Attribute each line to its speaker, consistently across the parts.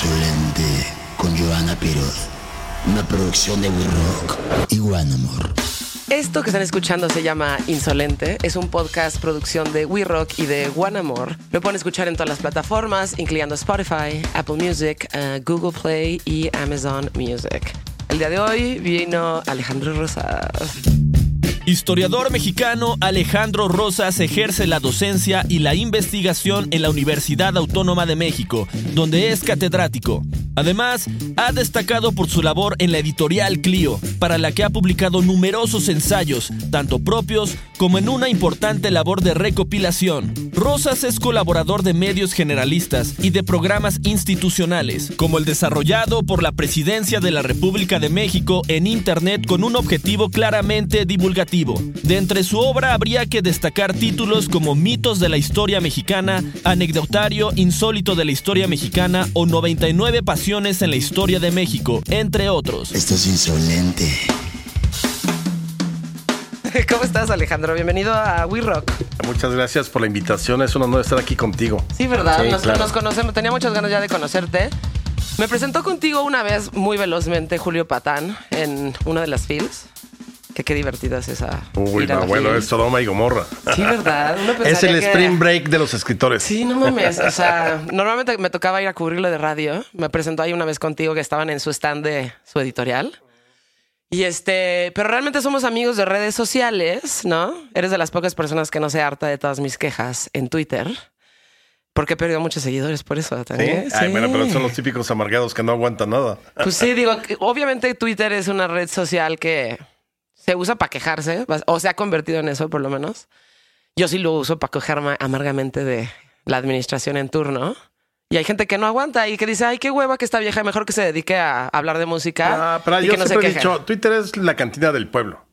Speaker 1: Insolente con Joana Piroz. Una producción de We Rock y One Amor.
Speaker 2: Esto que están escuchando se llama Insolente. Es un podcast producción de We Rock y de One Amor. Lo pueden escuchar en todas las plataformas, incluyendo Spotify, Apple Music, uh, Google Play y Amazon Music. El día de hoy vino Alejandro Rosas.
Speaker 3: Historiador mexicano Alejandro Rosas ejerce la docencia y la investigación en la Universidad Autónoma de México, donde es catedrático. Además, ha destacado por su labor en la editorial Clio, para la que ha publicado numerosos ensayos, tanto propios como en una importante labor de recopilación. Rosas es colaborador de medios generalistas y de programas institucionales, como el desarrollado por la Presidencia de la República de México en Internet con un objetivo claramente divulgativo. De entre su obra habría que destacar títulos como Mitos de la Historia Mexicana, Anecdotario Insólito de la Historia Mexicana o 99 Pasiones en la Historia de México, entre otros.
Speaker 1: Esto es insolente.
Speaker 2: ¿Cómo estás, Alejandro? Bienvenido a We Rock.
Speaker 4: Muchas gracias por la invitación. Es un honor estar aquí contigo.
Speaker 2: Sí, ¿verdad?
Speaker 4: Sí,
Speaker 2: nos,
Speaker 4: claro.
Speaker 2: nos conocemos. Tenía muchas ganas ya de conocerte. Me presentó contigo una vez muy velozmente Julio Patán en una de las filas. Que qué divertida es esa.
Speaker 4: Uy, no, bueno, es Sodoma y Gomorra.
Speaker 2: Sí, ¿verdad?
Speaker 4: Es el
Speaker 2: que-
Speaker 4: spring break de los escritores.
Speaker 2: Sí, no mames. O sea, normalmente me tocaba ir a cubrirlo de radio. Me presentó ahí una vez contigo que estaban en su stand de su editorial. Y este, pero realmente somos amigos de redes sociales, ¿no? Eres de las pocas personas que no se harta de todas mis quejas en Twitter. Porque he perdido muchos seguidores por eso
Speaker 4: ¿Sí?
Speaker 2: también.
Speaker 4: Ay,
Speaker 2: Sí.
Speaker 4: bueno, pero son los típicos amargados que no aguantan nada.
Speaker 2: Pues sí, digo, obviamente Twitter es una red social que se usa para quejarse, o se ha convertido en eso por lo menos. Yo sí lo uso para quejarme amargamente de la administración en turno. Y hay gente que no aguanta y que dice, ay, qué hueva que esta vieja, mejor que se dedique a hablar de música.
Speaker 4: Ah, pero
Speaker 2: y
Speaker 4: yo
Speaker 2: que no se
Speaker 4: he
Speaker 2: queje".
Speaker 4: dicho, Twitter es la cantina del pueblo.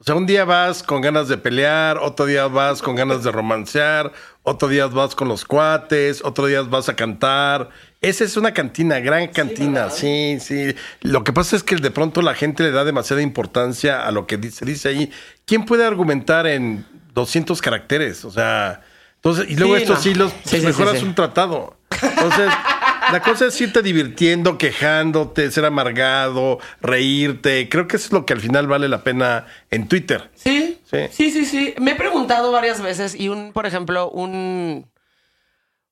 Speaker 4: O sea, un día vas con ganas de pelear, otro día vas con ganas de romancear, otro día vas con los cuates, otro día vas a cantar. Esa es una cantina, gran cantina, sí, sí. Lo que pasa es que de pronto la gente le da demasiada importancia a lo que di- se dice ahí. ¿Quién puede argumentar en 200 caracteres? O sea, entonces, y luego
Speaker 2: Sí,
Speaker 4: estos
Speaker 2: no.
Speaker 4: hilos,
Speaker 2: Sí,
Speaker 4: pues
Speaker 2: sí,
Speaker 4: mejor
Speaker 2: sí,
Speaker 4: haz
Speaker 2: sí.
Speaker 4: un tratado. Entonces, la cosa es irte divirtiendo, quejándote, ser amargado, reírte. Creo que eso es lo que al final vale la pena en Twitter.
Speaker 2: Sí,
Speaker 4: Sí.
Speaker 2: sí, sí, sí. Me he preguntado varias veces y un, por ejemplo, un,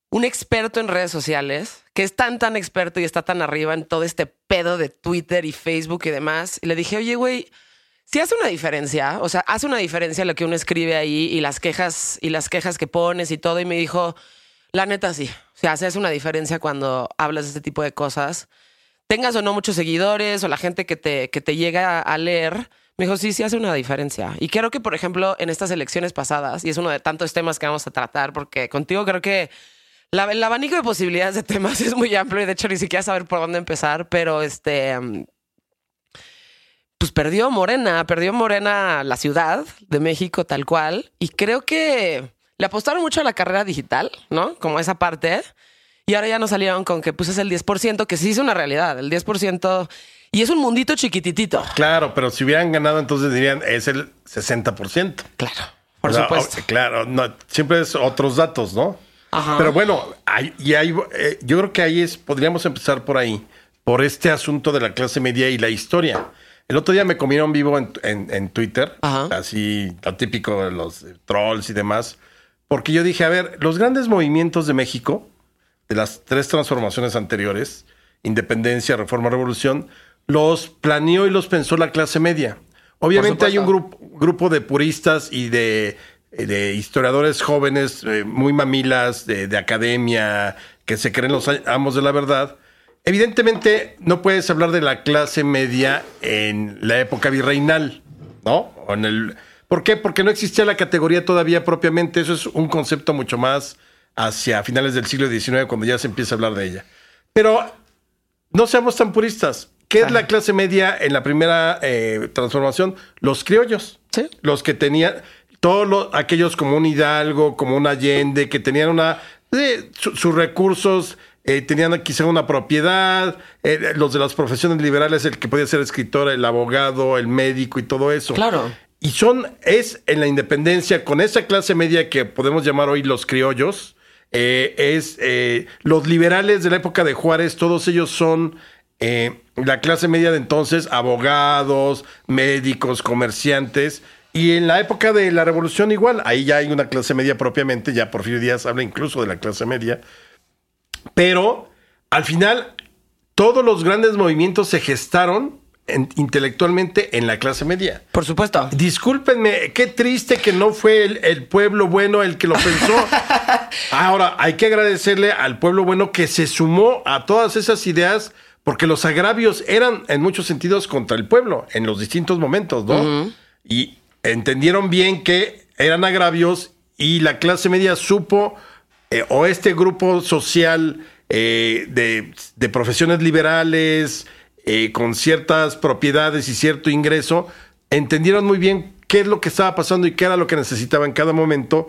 Speaker 2: un experto en redes sociales que es tan, tan experto y está tan arriba en todo este pedo de Twitter y Facebook y demás. Y le dije, oye, güey, si hace una diferencia, o sea, hace una diferencia lo que uno escribe ahí y las quejas y las quejas que pones y todo. Y me dijo, la neta sí. O sea, hace una diferencia cuando hablas de este tipo de cosas tengas o no muchos seguidores o la gente que te, que te llega a leer, me dijo, sí, sí hace una diferencia. Y creo que, por ejemplo, en estas elecciones pasadas, y es uno de tantos temas que vamos a tratar, porque contigo creo que el abanico de posibilidades de temas es muy amplio y de hecho ni siquiera saber por dónde empezar, pero este... Pues perdió Morena, perdió Morena la ciudad de México tal cual. Y creo que le apostaron mucho a la carrera digital, ¿no? Como esa parte. Y ahora ya nos salieron con que pues es el 10%, que sí es una realidad, el 10%. Y es un mundito chiquititito.
Speaker 4: Claro, pero si hubieran ganado, entonces dirían, es el 60%.
Speaker 2: Claro, por
Speaker 4: O sea,
Speaker 2: supuesto.
Speaker 4: o- claro, no, siempre es otros datos, ¿no?
Speaker 2: Ajá.
Speaker 4: Pero bueno, hay- y hay, eh, yo creo que ahí es, podríamos empezar por ahí, por este asunto de la clase media y la historia. El otro día me comieron vivo en, en- en Twitter,
Speaker 2: Ajá.
Speaker 4: así lo típico de los trolls y demás, porque yo dije, a ver, los grandes movimientos de México, de las tres transformaciones anteriores, independencia, reforma, revolución, los planeó y los pensó la clase media. Obviamente hay un grupo, grupo de puristas y de, de historiadores jóvenes, eh, muy mamilas, de, de academia, que se creen los amos de la verdad. Evidentemente no puedes hablar de la clase media en la época virreinal, ¿no? O en el, ¿Por qué? Porque no existía la categoría todavía propiamente. Eso es un concepto mucho más hacia finales del siglo XIX, cuando ya se empieza a hablar de ella. Pero no seamos tan puristas. ¿Qué es la clase media en la primera eh, transformación? Los criollos.
Speaker 2: Sí.
Speaker 4: Los que tenían, todos los- aquellos como un Hidalgo, como un Allende, que tenían una, eh, su- sus recursos, eh, tenían quizá una propiedad, eh, los de las profesiones liberales, el que podía ser escritor, el abogado, el médico y todo eso.
Speaker 2: Claro.
Speaker 4: Y son, es en la independencia, con esa clase media que podemos llamar hoy los criollos, eh, es eh, los liberales de la época de Juárez, todos ellos son eh, la clase media de entonces, abogados, médicos, comerciantes. Y en la época de la revolución igual, ahí ya hay una clase media propiamente, ya Porfirio Díaz habla incluso de la clase media. Pero al final, todos los grandes movimientos se gestaron en- intelectualmente en la clase media.
Speaker 2: Por supuesto.
Speaker 4: Discúlpenme, qué triste que no fue el, el pueblo bueno el que lo pensó. Ahora, hay que agradecerle al pueblo bueno que se sumó a todas esas ideas, porque los agravios eran en muchos sentidos contra el pueblo en los distintos momentos, ¿no? Y entendieron bien que eran agravios y la clase media supo, eh, o este grupo social eh, de, de profesiones liberales, eh, con ciertas propiedades y cierto ingreso, entendieron muy bien qué es lo que estaba pasando y qué era lo que necesitaba en cada momento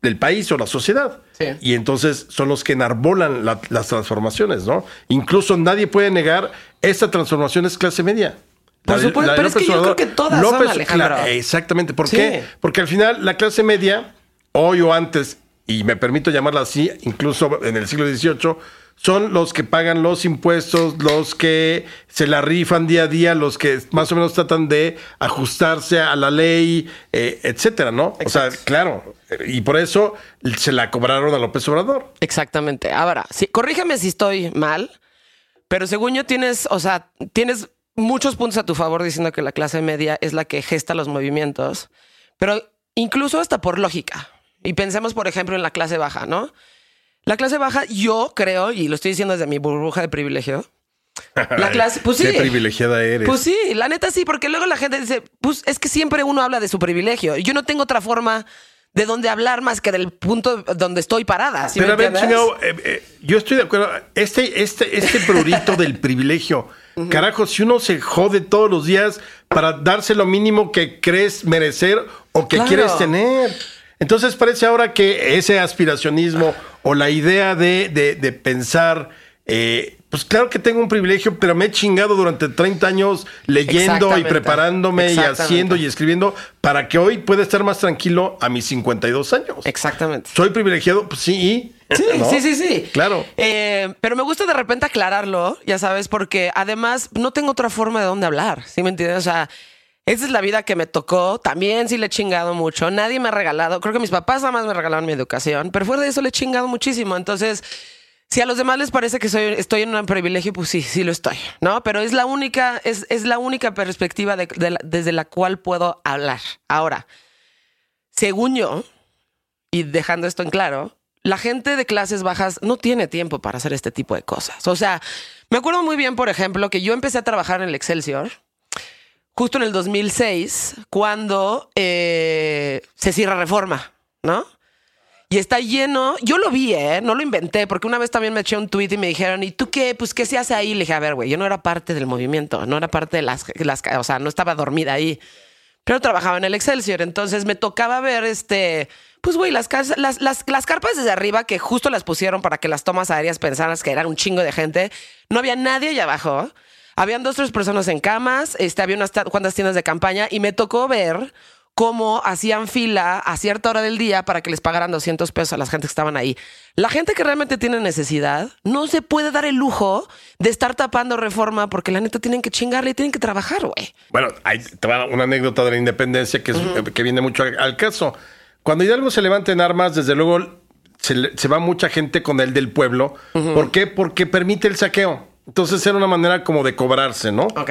Speaker 4: del país o la sociedad.
Speaker 2: Sí.
Speaker 4: Y entonces son los que enarbolan la- las transformaciones, ¿no? Incluso nadie puede negar esta transformación es clase media.
Speaker 2: Por supuesto, pero es que
Speaker 4: López
Speaker 2: yo creo que todas son, Alejandro.
Speaker 4: exactamente. ¿Por
Speaker 2: Sí.
Speaker 4: qué? Porque al final la clase media, hoy o antes, y me permito llamarla así, incluso en el siglo XVIII, son los que pagan los impuestos, los que se la rifan día a día, los que más o menos tratan de ajustarse a la ley, eh, etcétera, ¿no? O sea, claro. Y por eso se la cobraron a López Obrador.
Speaker 2: Exactamente. Ahora, sí, corrígeme si estoy mal, pero según yo tienes, o sea, tienes muchos puntos a tu favor diciendo que la clase media es la que gesta los movimientos, pero incluso hasta por lógica. Y pensemos, por ejemplo, en la clase baja, ¿no? La clase baja, yo creo, y lo estoy diciendo desde mi burbuja de privilegio, la clase, pues sí.
Speaker 4: Qué privilegiada eres.
Speaker 2: Pues sí, la neta sí, porque luego la gente dice, pues es que siempre uno habla de su privilegio. Yo no tengo otra forma de donde hablar más que del punto donde estoy parada. ¿sí
Speaker 4: Pero a ver, chingado, eh, eh, yo estoy de acuerdo. Este, este, este prurito del privilegio. Carajo, si uno se jode todos los días para darse lo mínimo que crees merecer o que
Speaker 2: Claro.
Speaker 4: quieres tener. Entonces parece ahora que ese aspiracionismo o la idea de, de- de pensar, eh, pues claro que tengo un privilegio, pero me he chingado durante 30 años leyendo y preparándome y haciendo y escribiendo para que hoy pueda estar más tranquilo a mis 52 años.
Speaker 2: Exactamente.
Speaker 4: ¿Soy privilegiado? Pues sí.
Speaker 2: Sí,
Speaker 4: ¿No?
Speaker 2: sí, sí, sí.
Speaker 4: Claro.
Speaker 2: Eh, pero me gusta de repente aclararlo, ya sabes, porque además no tengo otra forma de dónde hablar. ¿Sí me entiendes? O sea, esa es la vida que me tocó. También sí le he chingado mucho. Nadie me ha regalado. Creo que mis papás nada más me regalaron mi educación, pero fuera de eso le he chingado muchísimo. Entonces, si a los demás les parece que soy, estoy en un privilegio, pues sí, sí lo estoy, ¿no? Pero es la única, es, es la única perspectiva desde la cual puedo hablar. Ahora, según yo, y dejando esto en claro, la gente de clases bajas no tiene tiempo para hacer este tipo de cosas. O sea, me acuerdo muy bien, por ejemplo, que yo empecé a trabajar en el Excelsior justo en el 2006, cuando eh, se cierra Reforma, ¿no? Y está lleno, yo lo vi, ¿eh? No lo inventé, porque una vez también me eché un tweet y me dijeron, ¿y tú qué? Pues, ¿qué se hace ahí? Le dije, a ver, güey, yo no era parte del movimiento, no era parte de las, las, o sea, no estaba dormida ahí pero trabajaba en el Excelsior. Entonces me tocaba ver este, pues güey, las, las, las, carpas desde arriba que justo las pusieron para que las tomas aéreas pensaras que eran un chingo de gente. No había nadie allá abajo. Habían dos, tres personas en camas, este, había unas ta- cuantas tiendas de campaña y me tocó ver cómo hacían fila a cierta hora del día para que les pagaran 200 pesos a la gente que estaban ahí. La gente que realmente tiene necesidad no se puede dar el lujo de estar tapando reforma porque la neta tienen que chingarle y tienen que trabajar, güey.
Speaker 4: Bueno, ahí te va una anécdota de la independencia que, es- que viene mucho al, al caso. Cuando Hidalgo se levanta en armas, desde luego se va mucha gente con el del pueblo. ¿Por qué? Porque permite el saqueo. Entonces era una manera como de cobrarse, ¿no?
Speaker 2: Ok.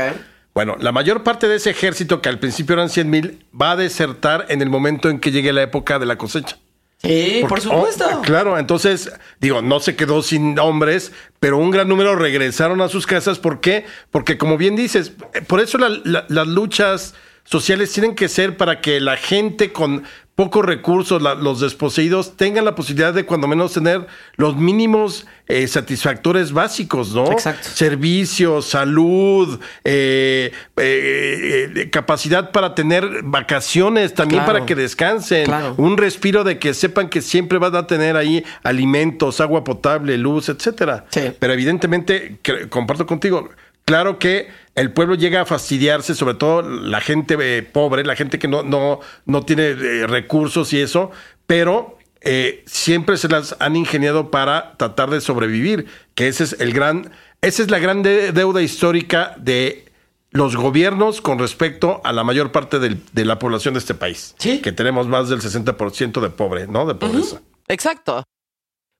Speaker 4: Bueno, la mayor parte de ese ejército, que al principio eran 100 mil, va a desertar en el momento en que llegue la época de la cosecha.
Speaker 2: Sí, por supuesto.
Speaker 4: oh, claro, entonces, digo, no se quedó sin hombres, pero un gran número regresaron a sus casas. ¿Por qué? Porque, como bien dices, eh, por eso la- la- las luchas sociales tienen que ser para que la gente con pocos recursos, la- los desposeídos, tengan la posibilidad de cuando menos tener los mínimos eh, satisfactores básicos, ¿no?
Speaker 2: Exacto.
Speaker 4: Servicios, salud, eh, eh, capacidad para tener vacaciones, también
Speaker 2: Claro.
Speaker 4: para que descansen,
Speaker 2: Claro.
Speaker 4: un respiro de que sepan que siempre van a tener ahí alimentos, agua potable, luz, etcétera.
Speaker 2: Sí.
Speaker 4: Pero evidentemente, que- comparto contigo, claro que el pueblo llega a fastidiarse, sobre todo la gente eh, pobre, la gente que no, no, no tiene eh, recursos y eso, pero eh, siempre se las han ingeniado para tratar de sobrevivir, que ese es el gran, esa es la gran de- deuda histórica de los gobiernos con respecto a la mayor parte del- de la población de este país.
Speaker 2: Sí.
Speaker 4: Que tenemos más del 60% de pobre, ¿no? De pobreza.
Speaker 2: Exacto.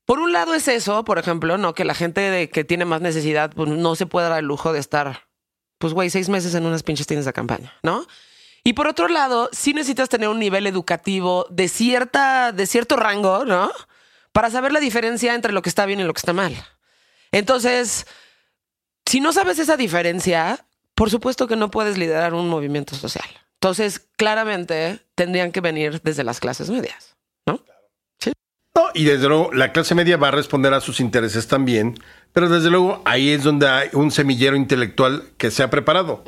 Speaker 2: Por un lado es eso, por ejemplo, no que la gente que tiene más necesidad pues, no se pueda dar el lujo de estar, pues, güey, seis meses en unas pinches tiendas de campaña, ¿no? Y por otro lado, sí necesitas tener un nivel educativo de cierta, de cierto rango, ¿no? Para saber la diferencia entre lo que está bien y lo que está mal. Entonces, si no sabes esa diferencia, por supuesto que no puedes liderar un movimiento social. Entonces, claramente tendrían que venir desde las clases medias. No,
Speaker 4: y desde luego la clase media va a responder a sus intereses también, pero desde luego ahí es donde hay un semillero intelectual que se ha preparado.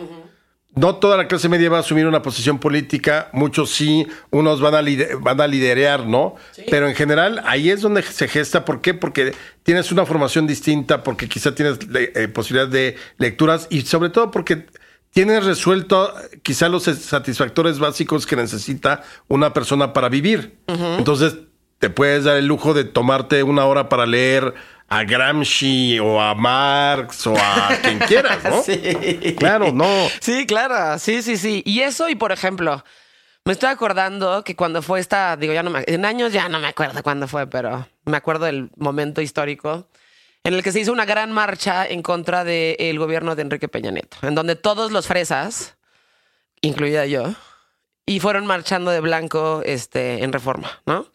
Speaker 4: No toda la clase media va a asumir una posición política, muchos sí, unos van a, lide- van a liderear, ¿no? Pero en general ahí es donde se gesta. ¿Por qué? Porque tienes una formación distinta, porque quizá tienes eh, posibilidad de lecturas y sobre todo porque tienes resuelto quizá los satisfactores básicos que necesita una persona para vivir. Entonces te puedes dar el lujo de tomarte una hora para leer a Gramsci o a Marx o a quien quieras, ¿no?
Speaker 2: Sí.
Speaker 4: Claro, no.
Speaker 2: Sí, claro. Sí, sí, sí. Y eso, y por ejemplo, me estoy acordando que cuando fue esta, digo, ya no me, en años ya no me acuerdo cuándo fue, pero me acuerdo del momento histórico en el que se hizo una gran marcha en contra del gobierno de Enrique Peña Nieto, en donde todos los fresas, incluida yo, y fueron marchando de blanco este, en reforma, ¿no?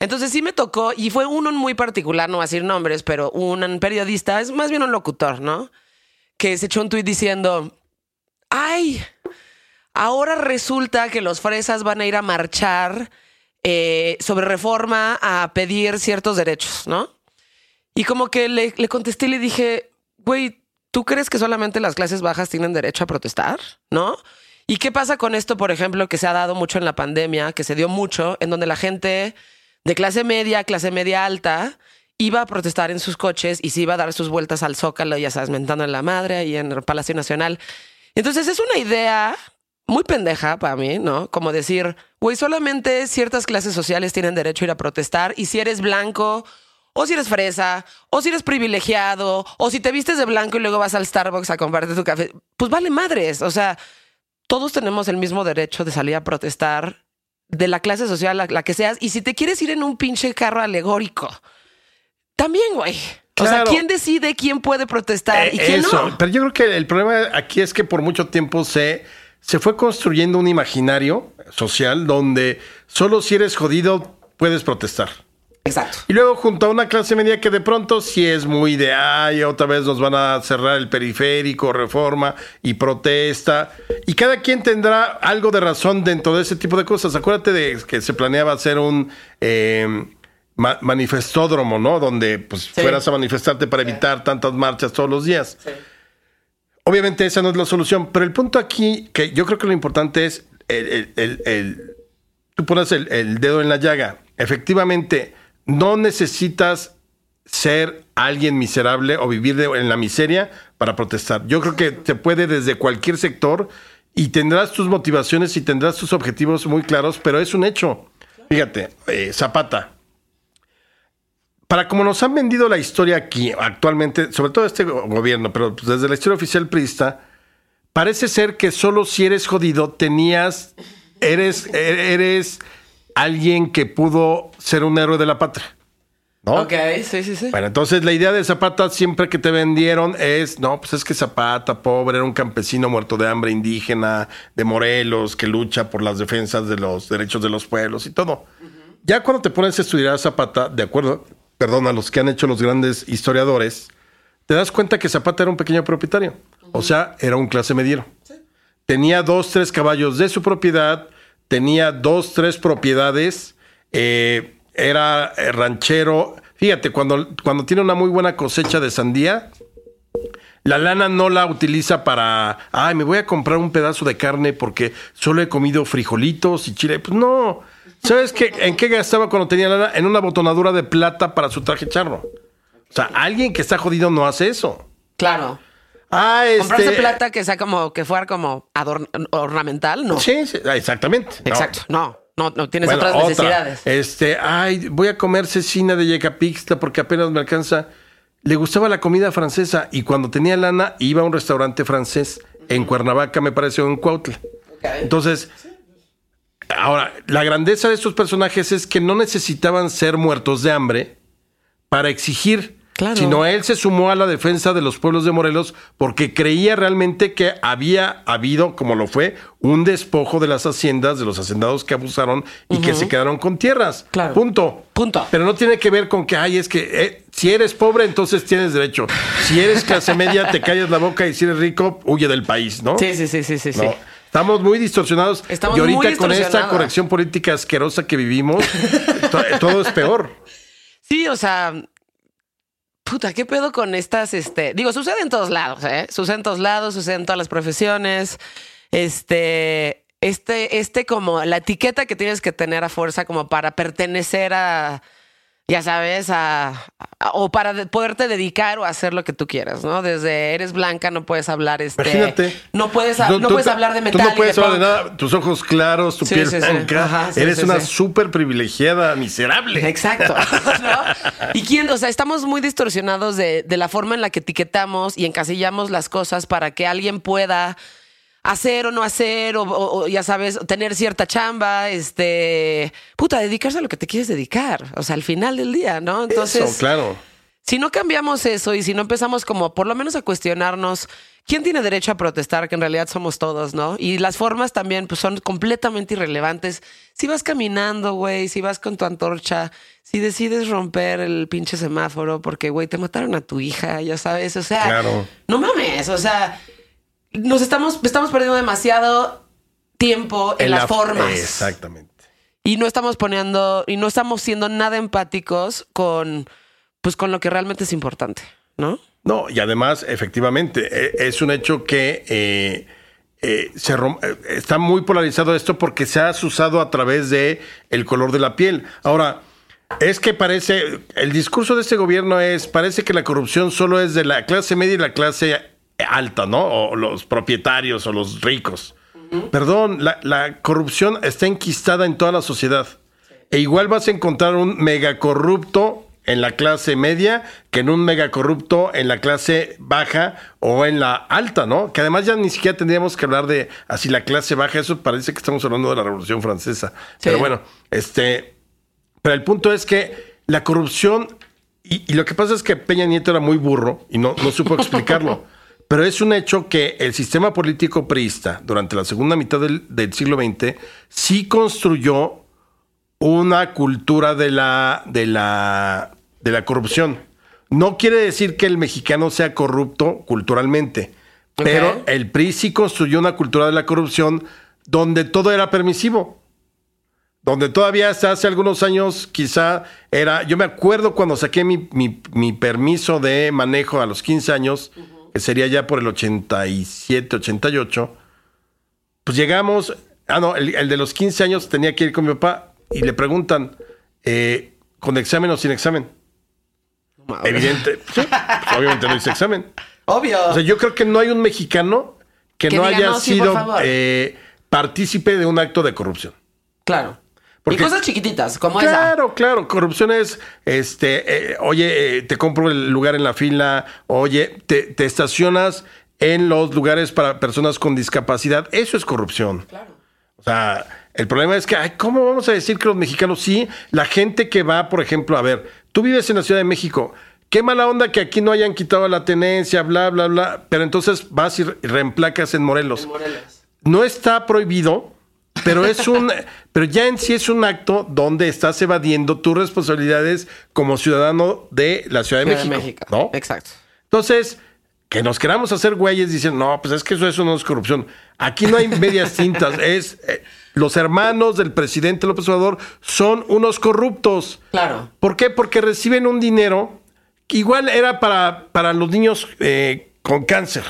Speaker 2: Entonces sí me tocó, y fue uno muy particular, no voy a decir nombres, pero un periodista, es más bien un locutor, ¿no? Que se echó un tuit diciendo, ay, ahora resulta que los fresas van a ir a marchar eh, sobre reforma a pedir ciertos derechos, ¿no? Y como que le, le contesté y le dije, güey, ¿tú crees que solamente las clases bajas tienen derecho a protestar? ¿No? ¿Y qué pasa con esto, por ejemplo, que se ha dado mucho en la pandemia, que se dio mucho, en donde la gente de clase media, clase media alta, iba a protestar en sus coches y se iba a dar sus vueltas al Zócalo, ya sabes, mentando en la madre y en el Palacio Nacional. Entonces es una idea muy pendeja para mí, ¿no? Como decir, güey, solamente ciertas clases sociales tienen derecho a ir a protestar y si eres blanco o si eres fresa, o si eres privilegiado, o si te vistes de blanco y luego vas al Starbucks a comprarte tu café, pues vale madres. O sea, todos tenemos el mismo derecho de salir a protestar de la clase social, la, la que seas. Y si te quieres ir en un pinche carro alegórico, también, güey. O sea,
Speaker 4: Claro.
Speaker 2: ¿quién decide quién puede protestar y
Speaker 4: Eh,
Speaker 2: quién
Speaker 4: eso,
Speaker 2: no?
Speaker 4: pero yo creo que el problema aquí es que por mucho tiempo se, se fue construyendo un imaginario social donde solo si eres jodido puedes protestar.
Speaker 2: Exacto.
Speaker 4: Y luego junto a una clase media que de pronto sí es muy de, ay, otra vez nos van a cerrar el periférico, reforma y protesta. Y cada quien tendrá algo de razón dentro de ese tipo de cosas. Acuérdate de que se planeaba hacer un eh, ma- manifestódromo, ¿no? Donde pues fueras a manifestarte para evitar tantas marchas todos los días. Obviamente esa no es la solución, pero el punto aquí, que yo creo que lo importante es el, el- el- el- tú pones el dedo en la llaga. Efectivamente, no necesitas ser alguien miserable o vivir de- en la miseria para protestar. Yo creo que se puede desde cualquier sector y tendrás tus motivaciones y tendrás tus objetivos muy claros, pero es un hecho. Fíjate, eh, Zapata. Para como nos han vendido la historia aquí actualmente, sobre todo este go- gobierno, pero pues desde la historia oficial priista, parece ser que solo si eres jodido tenías, eres, e- eres alguien que pudo ser un héroe de la patria. ¿no?
Speaker 2: Ok, sí, sí, sí.
Speaker 4: Bueno, entonces la idea de Zapata siempre que te vendieron es, no, pues es que Zapata, pobre, era un campesino muerto de hambre indígena de Morelos que lucha por las defensas de los derechos de los pueblos y todo. Ya cuando te pones a estudiar a Zapata, de acuerdo, perdón, a los que han hecho los grandes historiadores, te das cuenta que Zapata era un pequeño propietario. O sea, era un clase mediero. Tenía dos, tres caballos de su propiedad, tenía dos, tres propiedades, eh, era eh, ranchero. Fíjate, cuando, cuando tiene una muy buena cosecha de sandía, la lana no la utiliza para, ay, me voy a comprar un pedazo de carne porque solo he comido frijolitos y chile. Pues no. ¿Sabes qué? ¿En qué gastaba cuando tenía lana? En una botonadura de plata para su traje charro. O sea, alguien que está jodido no hace eso.
Speaker 2: Claro.
Speaker 4: Ah, este...
Speaker 2: Comprarse plata que sea como que fuera como ornamental, no.
Speaker 4: Sí, sí, ah, exactamente.
Speaker 2: Exacto. No, No, no tienes
Speaker 4: Bueno,
Speaker 2: otras
Speaker 4: otra.
Speaker 2: necesidades.
Speaker 4: Este, ay, voy a comer cecina de Yecapixtla porque apenas me alcanza. Le gustaba la comida francesa y cuando tenía lana iba a un restaurante francés en Cuernavaca, me parece, o en Cuautla. Entonces, ahora, la grandeza de estos personajes es que no necesitaban ser muertos de hambre para exigir,
Speaker 2: Claro.
Speaker 4: sino él se sumó a la defensa de los pueblos de Morelos porque creía realmente que había habido, como lo fue, un despojo de las haciendas, de los hacendados que abusaron y que se quedaron con tierras.
Speaker 2: Claro.
Speaker 4: Punto.
Speaker 2: Punto.
Speaker 4: Pero no tiene que ver con que, ay, es que eh, si eres pobre, entonces tienes derecho. Si eres clase media, te callas la boca y si eres rico, huye del país, ¿no?
Speaker 2: Sí, sí, sí, sí, sí.
Speaker 4: No. Estamos muy distorsionados.
Speaker 2: Estamos
Speaker 4: y ahorita
Speaker 2: muy
Speaker 4: con esta corrección política asquerosa que vivimos, to- todo es peor.
Speaker 2: Sí, o sea, puta, ¿qué pedo con estas? Este, digo, sucede en todos lados, ¿eh? Sucede en todos lados, sucede en todas las profesiones. Este, este, este como la etiqueta que tienes que tener a fuerza como para pertenecer a, ya sabes, a, a- o para de- poderte dedicar o hacer lo que tú quieras, ¿no? Desde eres blanca, no puedes hablar, este,
Speaker 4: Imagínate.
Speaker 2: no puedes, no
Speaker 4: tú-
Speaker 2: puedes hablar de metal.
Speaker 4: Tú no puedes
Speaker 2: de
Speaker 4: hablar de nada. Tus ojos claros, tu
Speaker 2: Sí,
Speaker 4: piel
Speaker 2: sí, sí.
Speaker 4: blanca.
Speaker 2: Ajá,
Speaker 4: Eres una súper privilegiada, miserable.
Speaker 2: Exacto. ¿no? Y quién, o sea, estamos muy distorsionados de, de la forma en la que etiquetamos y encasillamos las cosas para que alguien pueda hacer o no hacer, o, o- o, ya sabes, tener cierta chamba, este, puta, dedicarse a lo que te quieres dedicar, o sea, al final del día, ¿no? Entonces,
Speaker 4: Eso, claro.
Speaker 2: si no cambiamos eso y si no empezamos como por lo menos a cuestionarnos quién tiene derecho a protestar, que en realidad somos todos, ¿no? Y las formas también pues, son completamente irrelevantes. Si vas caminando, güey, si vas con tu antorcha, si decides romper el pinche semáforo porque, güey, te mataron a tu hija, ya sabes, o sea,
Speaker 4: Claro.
Speaker 2: no mames, o sea, nos estamos, estamos perdiendo demasiado tiempo en, las
Speaker 4: la-
Speaker 2: formas.
Speaker 4: Exactamente.
Speaker 2: Y no estamos poniendo, y no estamos siendo nada empáticos con, pues, con lo que realmente es importante, ¿no?
Speaker 4: No, y además, efectivamente, eh, es un hecho que eh, eh, se rom- eh, está muy polarizado esto porque se ha usado a través de el color de la piel. Ahora, es que parece, el discurso de este gobierno es, parece que la corrupción solo es de la clase media y la clase alta, ¿no? O los propietarios o los ricos. Perdón, la, la corrupción está enquistada en toda la sociedad. E igual vas a encontrar un mega corrupto en la clase media que en un mega corrupto en la clase baja o en la alta, ¿no? Que además ya ni siquiera tendríamos que hablar de así la clase baja, eso parece que estamos hablando de la Revolución Francesa. Pero bueno, este, pero el punto es que la corrupción, y, y lo que pasa es que Peña Nieto era muy burro y no, no supo explicarlo. Pero es un hecho que el sistema político priista durante la segunda mitad del, del siglo XX sí construyó una cultura de la, de la, de la corrupción. No quiere decir que el mexicano sea corrupto culturalmente, pero el PRI sí construyó una cultura de la corrupción donde todo era permisivo. Donde todavía hasta hace algunos años quizá era, yo me acuerdo cuando saqué mi, mi- mi permiso de manejo a los 15 años, que sería ya por el 87, 88, pues llegamos, ah, no, el, el de los 15 años tenía que ir con mi papá y le preguntan, eh, ¿con examen o sin examen? Evidente, sí, pues, obviamente no hice examen.
Speaker 2: Obvio.
Speaker 4: O sea, yo creo que no hay un mexicano que,
Speaker 2: Que
Speaker 4: no
Speaker 2: diga,
Speaker 4: haya
Speaker 2: "No, sí, por
Speaker 4: sido
Speaker 2: favor".
Speaker 4: eh, partícipe de un acto de corrupción.
Speaker 2: claro.
Speaker 4: Porque-
Speaker 2: y cosas chiquititas, como esa.
Speaker 4: Claro, claro. Corrupción es, este, eh, oye, eh, te compro el lugar en la fila, oye, te, te estacionas en los lugares para personas con discapacidad. Eso es corrupción.
Speaker 2: Claro.
Speaker 4: O sea, el problema es que, ay, ¿cómo vamos a decir que los mexicanos sí? La gente que va, por ejemplo, a ver, tú vives en la Ciudad de México. Qué mala onda que aquí no hayan quitado la tenencia, bla, bla, bla. Pero entonces vas y re- reemplacas en Morelos.
Speaker 2: Morelos.
Speaker 4: No está prohibido, pero es un, pero ya en sí es un acto donde estás evadiendo tus responsabilidades como ciudadano de la Ciudad de
Speaker 2: Ciudad
Speaker 4: México, ¿no?
Speaker 2: Exacto.
Speaker 4: Entonces, que nos queramos hacer güeyes dicen, no, pues es que eso, eso no es corrupción. Aquí no hay medias tintas. Es eh, los hermanos del presidente López Obrador son unos corruptos.
Speaker 2: Claro.
Speaker 4: ¿Por qué? Porque reciben un dinero que igual era para, para los niños eh, con cáncer.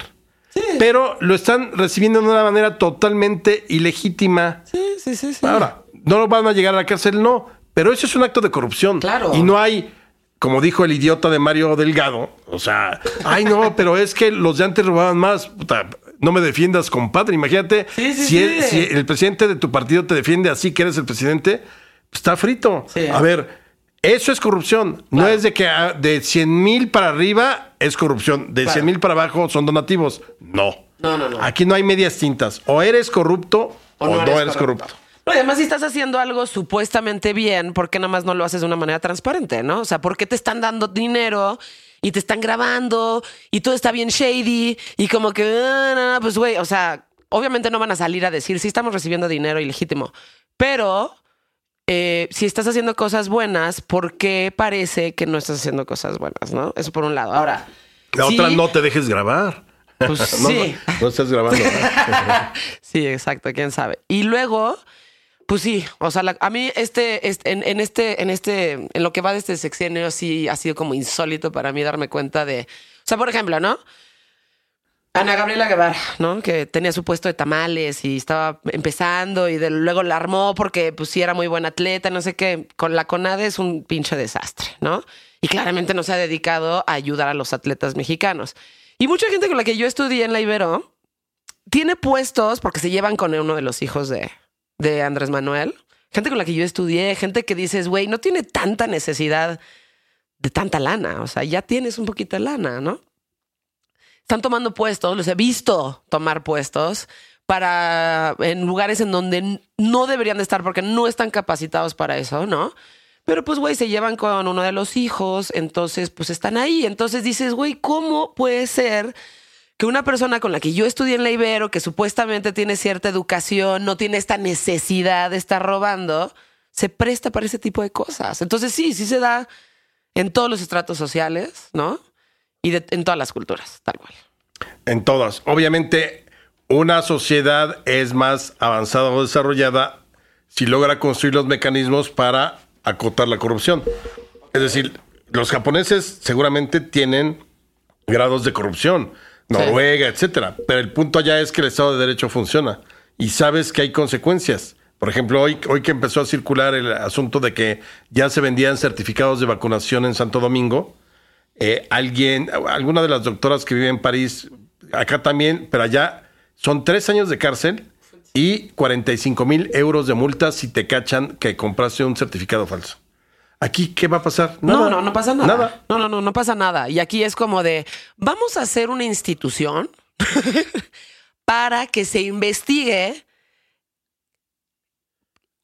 Speaker 4: Pero lo están recibiendo de una manera totalmente ilegítima.
Speaker 2: Sí, sí, sí, sí.
Speaker 4: Ahora, no lo van a llegar a la cárcel, no. Pero eso es un acto de corrupción.
Speaker 2: Claro.
Speaker 4: Y no hay, como dijo el idiota de Mario Delgado, o sea, ay no, pero es que los de antes robaban más. Puta, no me defiendas, compadre. Imagínate,
Speaker 2: Sí, sí,
Speaker 4: si,
Speaker 2: sí.
Speaker 4: el, si el presidente de tu partido te defiende así que eres el presidente, está frito.
Speaker 2: Sí.
Speaker 4: A ver, eso es corrupción. No es de que ah, de 100 mil para arriba es corrupción, de
Speaker 2: Claro.
Speaker 4: 100 mil para abajo son donativos. No.
Speaker 2: No, no, no.
Speaker 4: Aquí no hay medias tintas. O eres corrupto o, no, eres, corrupto.
Speaker 2: No, y además, si estás haciendo algo supuestamente bien, ¿por qué nada más no lo haces de una manera transparente, no? O sea, ¿por qué te están dando dinero y te están grabando y todo está bien shady y como que, ah, no, no, pues güey, o sea, obviamente no van a salir a decir, sí estamos recibiendo dinero ilegítimo, pero eh, si estás haciendo cosas buenas, ¿por qué parece que no estás haciendo cosas buenas, no? Eso por un lado. Ahora,
Speaker 4: La
Speaker 2: sí,
Speaker 4: otra no te dejes grabar.
Speaker 2: Pues
Speaker 4: No,
Speaker 2: sí.
Speaker 4: no, no estás grabando.
Speaker 2: Sí, exacto, quién sabe. Y luego, pues sí, o sea, la- a mí este, este- en, en este, en este, en lo que va de este sexenio, sí ha sido como insólito para mí darme cuenta de, o sea, por ejemplo, ¿no? Ana Gabriela Guevara, ¿no? Que tenía su puesto de tamales y estaba empezando y de- luego la armó porque pues sí era muy buena atleta, no sé qué. Con la CONADE es un pinche desastre, ¿no? Y claramente no se ha dedicado a ayudar a los atletas mexicanos. Y mucha gente con la que yo estudié en la Ibero, tiene puestos porque se llevan con uno de los hijos de, de Andrés Manuel. Gente con la que yo estudié, gente que dices, güey, no tiene tanta necesidad de tanta lana. O sea, ya tienes un poquito de lana, ¿no? Están tomando puestos, los he visto tomar puestos para en lugares en donde no deberían de estar porque no están capacitados para eso, ¿no? Pero pues, güey, se llevan con uno de los hijos, entonces pues están ahí. Entonces dices, güey, ¿cómo puede ser que una persona con la que yo estudié en la Ibero, que supuestamente tiene cierta educación, no tiene esta necesidad de estar robando, se presta para ese tipo de cosas. Entonces sí, sí se da en todos los estratos sociales, ¿no? Y de- en todas las culturas, tal cual.
Speaker 4: En todas. Obviamente, una sociedad es más avanzada o desarrollada si logra construir los mecanismos para acotar la corrupción. Es decir, los japoneses seguramente tienen grados de corrupción, Noruega, etcétera. Pero el punto allá es que el Estado de Derecho funciona y sabes que hay consecuencias. Por ejemplo, hoy, hoy que empezó a circular el asunto de que ya se vendían certificados de vacunación en Santo Domingo, eh, alguien, alguna de las doctoras que vive en París, acá también, pero allá son tres años de cárcel y 45 mil euros de multa si te cachan que compraste un certificado falso. Aquí, ¿qué va a pasar?
Speaker 2: No, no, no pasa nada.
Speaker 4: Nada.
Speaker 2: No, no, no, no pasa nada. Y aquí es como de, vamos a hacer una institución para que se investigue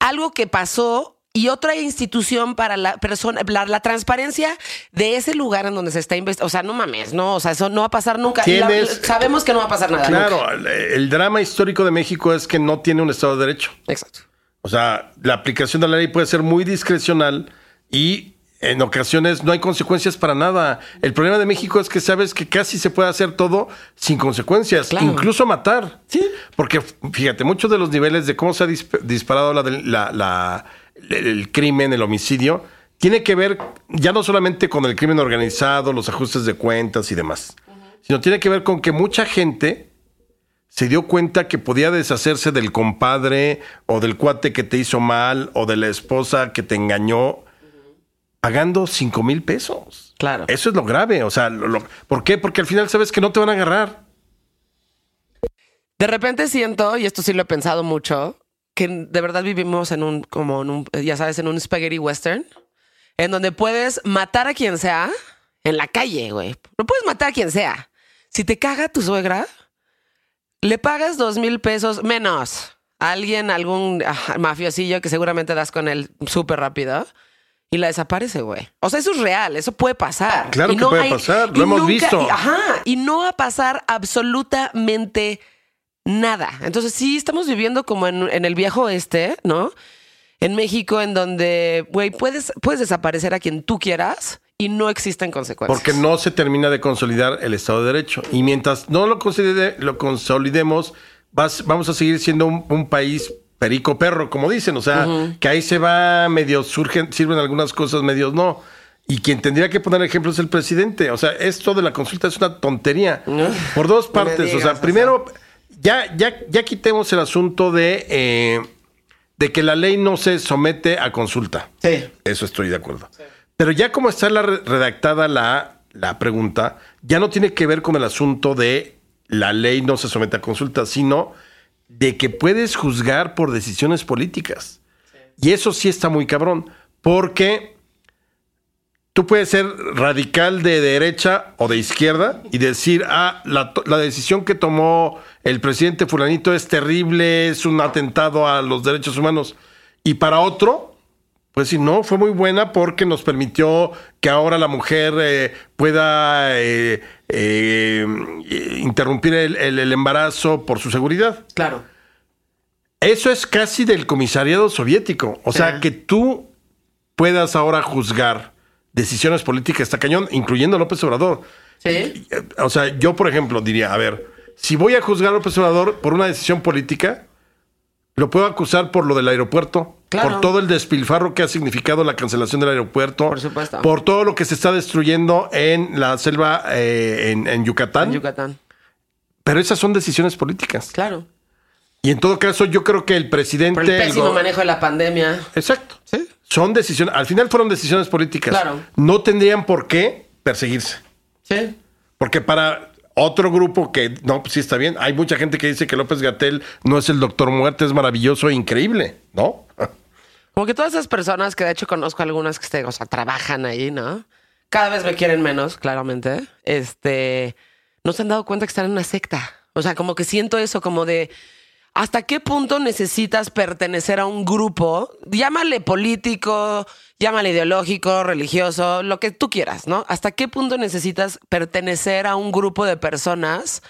Speaker 2: algo que pasó y otra institución para la persona, la, la transparencia de ese lugar en donde se está investigando. O sea, no mames, no, o sea, eso no va a pasar nunca. La- sabemos que no va a pasar nada.
Speaker 4: Claro,
Speaker 2: nunca.
Speaker 4: el, drama histórico de México es que no tiene un Estado de Derecho.
Speaker 2: Exacto.
Speaker 4: O sea, la aplicación de la ley puede ser muy discrecional y en ocasiones no hay consecuencias para nada. El problema de México es que sabes que casi se puede hacer todo sin consecuencias,
Speaker 2: Claro.
Speaker 4: incluso matar.
Speaker 2: Sí.
Speaker 4: Porque fíjate, muchos de los niveles de cómo se ha disp- disparado la- la- el crimen, el homicidio, tiene que ver ya no solamente con el crimen organizado, los ajustes de cuentas y demás, sino tiene que ver con que mucha gente se dio cuenta que podía deshacerse del compadre o del cuate que te hizo mal o de la esposa que te engañó pagando cinco mil pesos.
Speaker 2: Claro.
Speaker 4: Eso es lo grave. O sea, lo- lo- ¿por qué? Porque al final sabes que no te van a agarrar.
Speaker 2: De repente siento, y esto sí lo he pensado mucho, que de verdad vivimos en un, como en un, ya sabes, en un spaghetti western, en donde puedes matar a quien sea en la calle, güey. No puedes matar a quien sea. Si te caga tu suegra, le pagas dos mil pesos menos a alguien, algún ah, mafiosillo que seguramente das con él súper rápido. Y la desaparece, güey. O sea, eso es real, eso puede pasar.
Speaker 4: Claro
Speaker 2: Y
Speaker 4: que puede pasar, lo hemos visto.
Speaker 2: y- ajá, y no va a pasar absolutamente nada. Entonces sí estamos viviendo como en, en el viejo oeste, ¿no? En México, en donde, güey, puedes, puedes desaparecer a quien tú quieras y no existen consecuencias.
Speaker 4: Porque no se termina de consolidar el Estado de Derecho. Y mientras no lo, consolide- lo consolidemos, vas- vamos a seguir siendo un, un país perico perro, como dicen. O sea, que ahí se va, medio surgen, sirven algunas cosas, medios no. Y quien tendría que poner ejemplo es el presidente. O sea, esto de la consulta es una tontería. Por dos partes. o sea,
Speaker 2: o
Speaker 4: primero, ya, ya, ya quitemos el asunto de, eh, de que la ley no se somete a consulta.
Speaker 2: Sí.
Speaker 4: Eso estoy de acuerdo. Pero ya como está la re- redactada la, la pregunta, ya no tiene que ver con el asunto de la ley no se somete a consulta, sino de que puedes juzgar por decisiones políticas. Y eso sí está muy cabrón, porque tú puedes ser radical de derecha o de izquierda y decir, ah, la, la, decisión que tomó el presidente fulanito es terrible, es un atentado a los derechos humanos. Y para otro, pues sí, no, fue muy buena porque nos permitió que ahora la mujer eh, pueda eh, eh, interrumpir el, el, el embarazo por su seguridad.
Speaker 2: Claro.
Speaker 4: Eso es casi del comisariado soviético. O sea, que tú puedas ahora juzgar decisiones políticas está cañón, incluyendo a López Obrador.
Speaker 2: Sí.
Speaker 4: O sea, yo, por ejemplo, diría, a ver, si voy a juzgar a López Obrador por una decisión política, lo puedo acusar por lo del aeropuerto,
Speaker 2: Claro.
Speaker 4: por todo el despilfarro que ha significado la cancelación del aeropuerto,
Speaker 2: Por supuesto.
Speaker 4: por todo lo que se está destruyendo en la selva eh, en, en Yucatán.
Speaker 2: En Yucatán.
Speaker 4: Pero esas son decisiones políticas.
Speaker 2: Claro.
Speaker 4: Y en todo caso, yo creo que el presidente...
Speaker 2: Por el pésimo manejo de la pandemia.
Speaker 4: Exacto.
Speaker 2: Sí.
Speaker 4: Son decisiones, al final fueron decisiones políticas.
Speaker 2: Claro.
Speaker 4: No tendrían por qué perseguirse.
Speaker 2: Sí.
Speaker 4: Porque para otro grupo que, no, pues sí está bien, hay mucha gente que dice que López Gatel no es el doctor muerte, es maravilloso e increíble, ¿no?
Speaker 2: Como que todas esas personas, que de hecho conozco algunas que este, o sea, trabajan ahí, ¿no? Cada vez me quieren menos, claramente. Este, no se han dado cuenta que están en una secta. O sea, como que siento eso, como de hasta qué punto necesitas pertenecer a un grupo, llámale político, llámale ideológico, religioso, lo que tú quieras, ¿no? Hasta qué punto necesitas pertenecer a un grupo de personas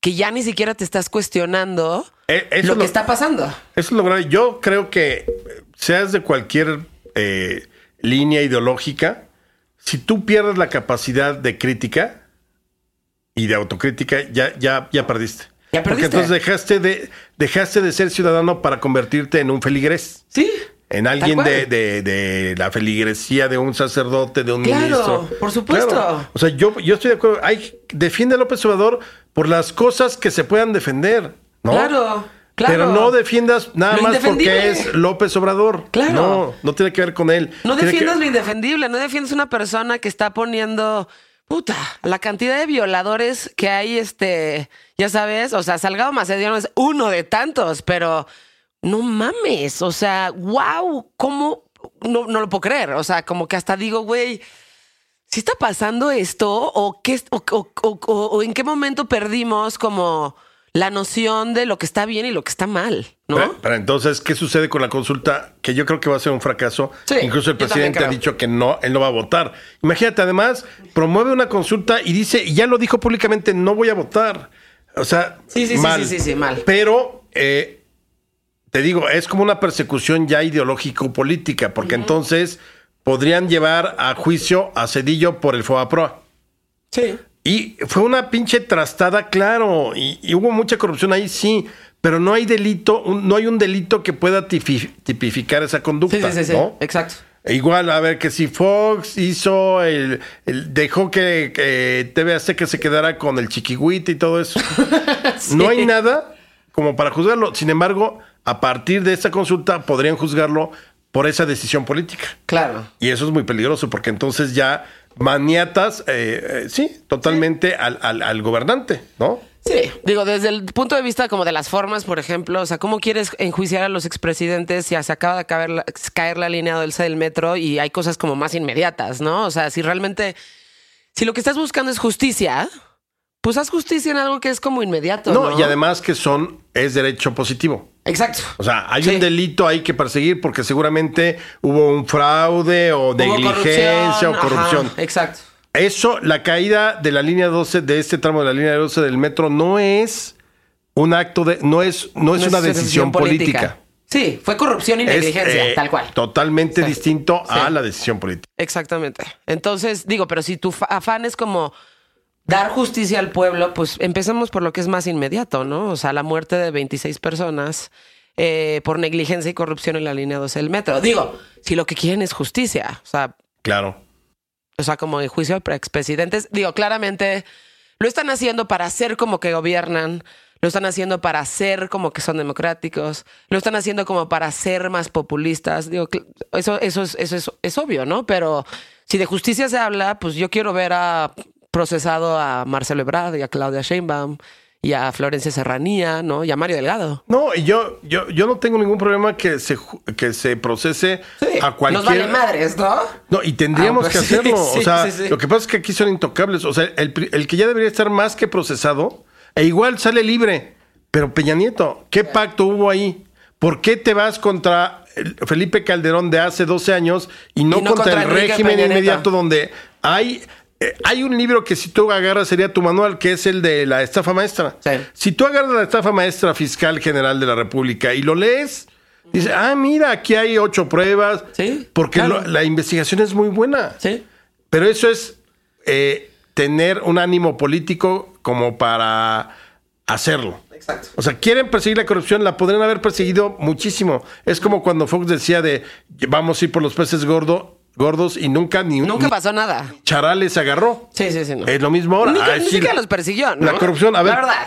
Speaker 2: que ya ni siquiera te estás cuestionando
Speaker 4: Eh, eso
Speaker 2: lo
Speaker 4: lo-
Speaker 2: que está pasando.
Speaker 4: Eso es lo grave. Yo creo que eh, seas de cualquier eh, línea ideológica, si tú pierdes la capacidad de crítica y de autocrítica, ya, ya, ya perdiste.
Speaker 2: Ya
Speaker 4: Porque entonces dejaste de, dejaste de ser ciudadano para convertirte en un feligrés.
Speaker 2: Sí.
Speaker 4: En alguien de, de- de la feligresía de un sacerdote, de un
Speaker 2: Claro,
Speaker 4: ministro.
Speaker 2: por supuesto.
Speaker 4: Claro. O sea, yo, yo estoy de acuerdo. Hay, defiende a López Obrador por las cosas que se puedan defender. ¿no?
Speaker 2: Claro, claro.
Speaker 4: Pero no defiendas nada
Speaker 2: Lo
Speaker 4: más porque es López Obrador.
Speaker 2: Claro.
Speaker 4: No, no tiene que ver con él.
Speaker 2: No
Speaker 4: Tiene
Speaker 2: defiendas
Speaker 4: que-
Speaker 2: lo indefendible, no defiendas una persona que está poniendo, puta, la cantidad de violadores que hay, este, ya sabes, o sea, Salgado Macedonio es uno de tantos, pero no mames, o sea, wow, ¿cómo? No, no lo puedo creer, o sea, como que hasta digo, güey, ¿sí está pasando esto? ¿O, qué, o en qué momento perdimos como la noción de lo que está bien y lo que está mal, ¿no?
Speaker 4: Pero, pero entonces, ¿qué sucede con la consulta? Que yo creo que va a ser un fracaso.
Speaker 2: Sí,
Speaker 4: Incluso el presidente ha dicho que no, él no va a votar. Imagínate, además, promueve una consulta y dice, y ya lo dijo públicamente, no voy a votar. O sea,
Speaker 2: Sí, sí, sí,
Speaker 4: mal.
Speaker 2: sí, sí, sí, mal.
Speaker 4: Pero, eh, te digo, es como una persecución ya ideológico-política, porque entonces podrían llevar a juicio a Cedillo por el FOAPROA.
Speaker 2: Sí.
Speaker 4: Y fue una pinche trastada, claro. Y, y hubo mucha corrupción ahí, sí. Pero no hay delito, un- no hay un delito que pueda tipificar esa conducta.
Speaker 2: Sí, sí, sí, sí.
Speaker 4: ¿no?
Speaker 2: Exacto.
Speaker 4: Igual, a ver, que si Fox hizo el, el- dejó que, que TV Azteca se quedara con el chiquihuite y todo eso. No hay nada como para juzgarlo. Sin embargo, a partir de esta consulta podrían juzgarlo por esa decisión política.
Speaker 2: Claro.
Speaker 4: Y eso es muy peligroso porque entonces ya maniatas, eh, eh, sí, totalmente Al, al- al gobernante, ¿no?
Speaker 2: Sí, digo, desde el punto de vista como de las formas, por ejemplo, o sea, ¿cómo quieres enjuiciar a los expresidentes si se acaba de caer la, caer la línea delta del metro y hay cosas como más inmediatas, ¿no? O sea, si realmente, si lo que estás buscando es justicia, pues haz justicia en algo que es como inmediato.
Speaker 4: No,
Speaker 2: No,
Speaker 4: y además que son, es derecho positivo.
Speaker 2: Exacto.
Speaker 4: O sea, hay
Speaker 2: Sí.
Speaker 4: un delito ahí que perseguir porque seguramente hubo un fraude o negligencia o
Speaker 2: ajá,
Speaker 4: corrupción.
Speaker 2: exacto.
Speaker 4: Eso, la caída de la línea 12, de este tramo de la línea 12 del metro, no es un acto de, no es, no es
Speaker 2: No
Speaker 4: una decisión política.
Speaker 2: Sí, fue corrupción y
Speaker 4: Es,
Speaker 2: negligencia,
Speaker 4: eh,
Speaker 2: tal cual.
Speaker 4: Totalmente distinto a
Speaker 2: Sí.
Speaker 4: la decisión política.
Speaker 2: Exactamente. Entonces, digo, pero si tu afán es como dar justicia al pueblo, pues empecemos por lo que es más inmediato, ¿no? O sea, la muerte de 26 personas eh, por negligencia y corrupción en la línea 12 del metro. Digo, si lo que quieren es justicia, o sea,
Speaker 4: Claro.
Speaker 2: o sea, como en juicio de expresidentes, digo, claramente lo están haciendo para hacer como que gobiernan, lo están haciendo para hacer como que son democráticos, lo están haciendo como para ser más populistas. Digo, eso, eso, es, eso es, es obvio, ¿no? Pero si de justicia se habla, pues yo quiero ver a procesado a Marcelo Ebrard y a Claudia Sheinbaum y a Florencia Serranía, ¿no? Y a Mario Delgado.
Speaker 4: No, y yo, yo, yo no tengo ningún problema que se, que se procese a cualquier.
Speaker 2: Nos vale madres, ¿no?
Speaker 4: No, y tendríamos
Speaker 2: Ah,
Speaker 4: que
Speaker 2: pues sí,
Speaker 4: hacerlo.
Speaker 2: sí,
Speaker 4: o sea,
Speaker 2: sí, sí.
Speaker 4: lo que pasa es que aquí son intocables. O sea, el, el que ya debería estar más que procesado, e igual sale libre. Pero Peña Nieto, ¿qué pacto hubo ahí? ¿Por qué te vas contra el Felipe Calderón de hace 12 años y no,
Speaker 2: Y no
Speaker 4: contra,
Speaker 2: contra
Speaker 4: el régimen
Speaker 2: Peña
Speaker 4: inmediato donde hay... eh, hay un libro que si tú agarras sería tu manual, que es el de la estafa maestra.
Speaker 2: Sí.
Speaker 4: Si tú agarras la estafa maestra fiscal general de la República y lo lees, dices, ah, mira, aquí hay ocho pruebas.
Speaker 2: Sí,
Speaker 4: Porque
Speaker 2: claro.
Speaker 4: lo- la investigación es muy buena.
Speaker 2: Sí.
Speaker 4: Pero eso es eh, tener un ánimo político como para hacerlo.
Speaker 2: Exacto.
Speaker 4: O sea, quieren perseguir la corrupción, la podrían haber perseguido muchísimo. Es como cuando Fox decía de vamos a ir por los peces gordo, gordos y nunca ni un
Speaker 2: Nunca pasó nada.
Speaker 4: charales agarró.
Speaker 2: Sí, sí, sí. No.
Speaker 4: Es lo mismo ahora.
Speaker 2: Ni,
Speaker 4: Ah, sí, la-
Speaker 2: los persiguió, ¿no?
Speaker 4: La corrupción, a ver.
Speaker 2: La verdad.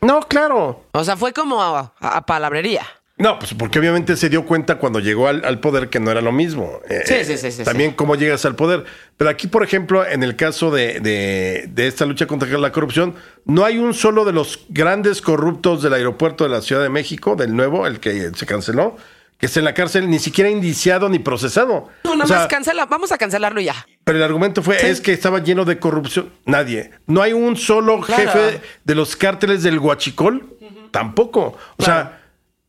Speaker 4: No, claro.
Speaker 2: O sea, fue como a, a palabrería.
Speaker 4: No, pues porque obviamente se dio cuenta cuando llegó al, al poder que no era lo mismo. Eh,
Speaker 2: Sí, sí, sí, sí,
Speaker 4: También cómo llegas al poder. Pero aquí, por ejemplo, en el caso de, de- de esta lucha contra la corrupción, no hay un solo de los grandes corruptos del aeropuerto de la Ciudad de México, del nuevo, el que se canceló, que esté en la cárcel, ni siquiera indiciado ni procesado.
Speaker 2: No, nada
Speaker 4: O sea,
Speaker 2: más cancela. Vamos a cancelarlo ya.
Speaker 4: pero el argumento fue, es que estaba lleno de corrupción. Nadie. No hay un solo
Speaker 2: Claro.
Speaker 4: jefe de los cárteles del Huachicol. Tampoco. O sea,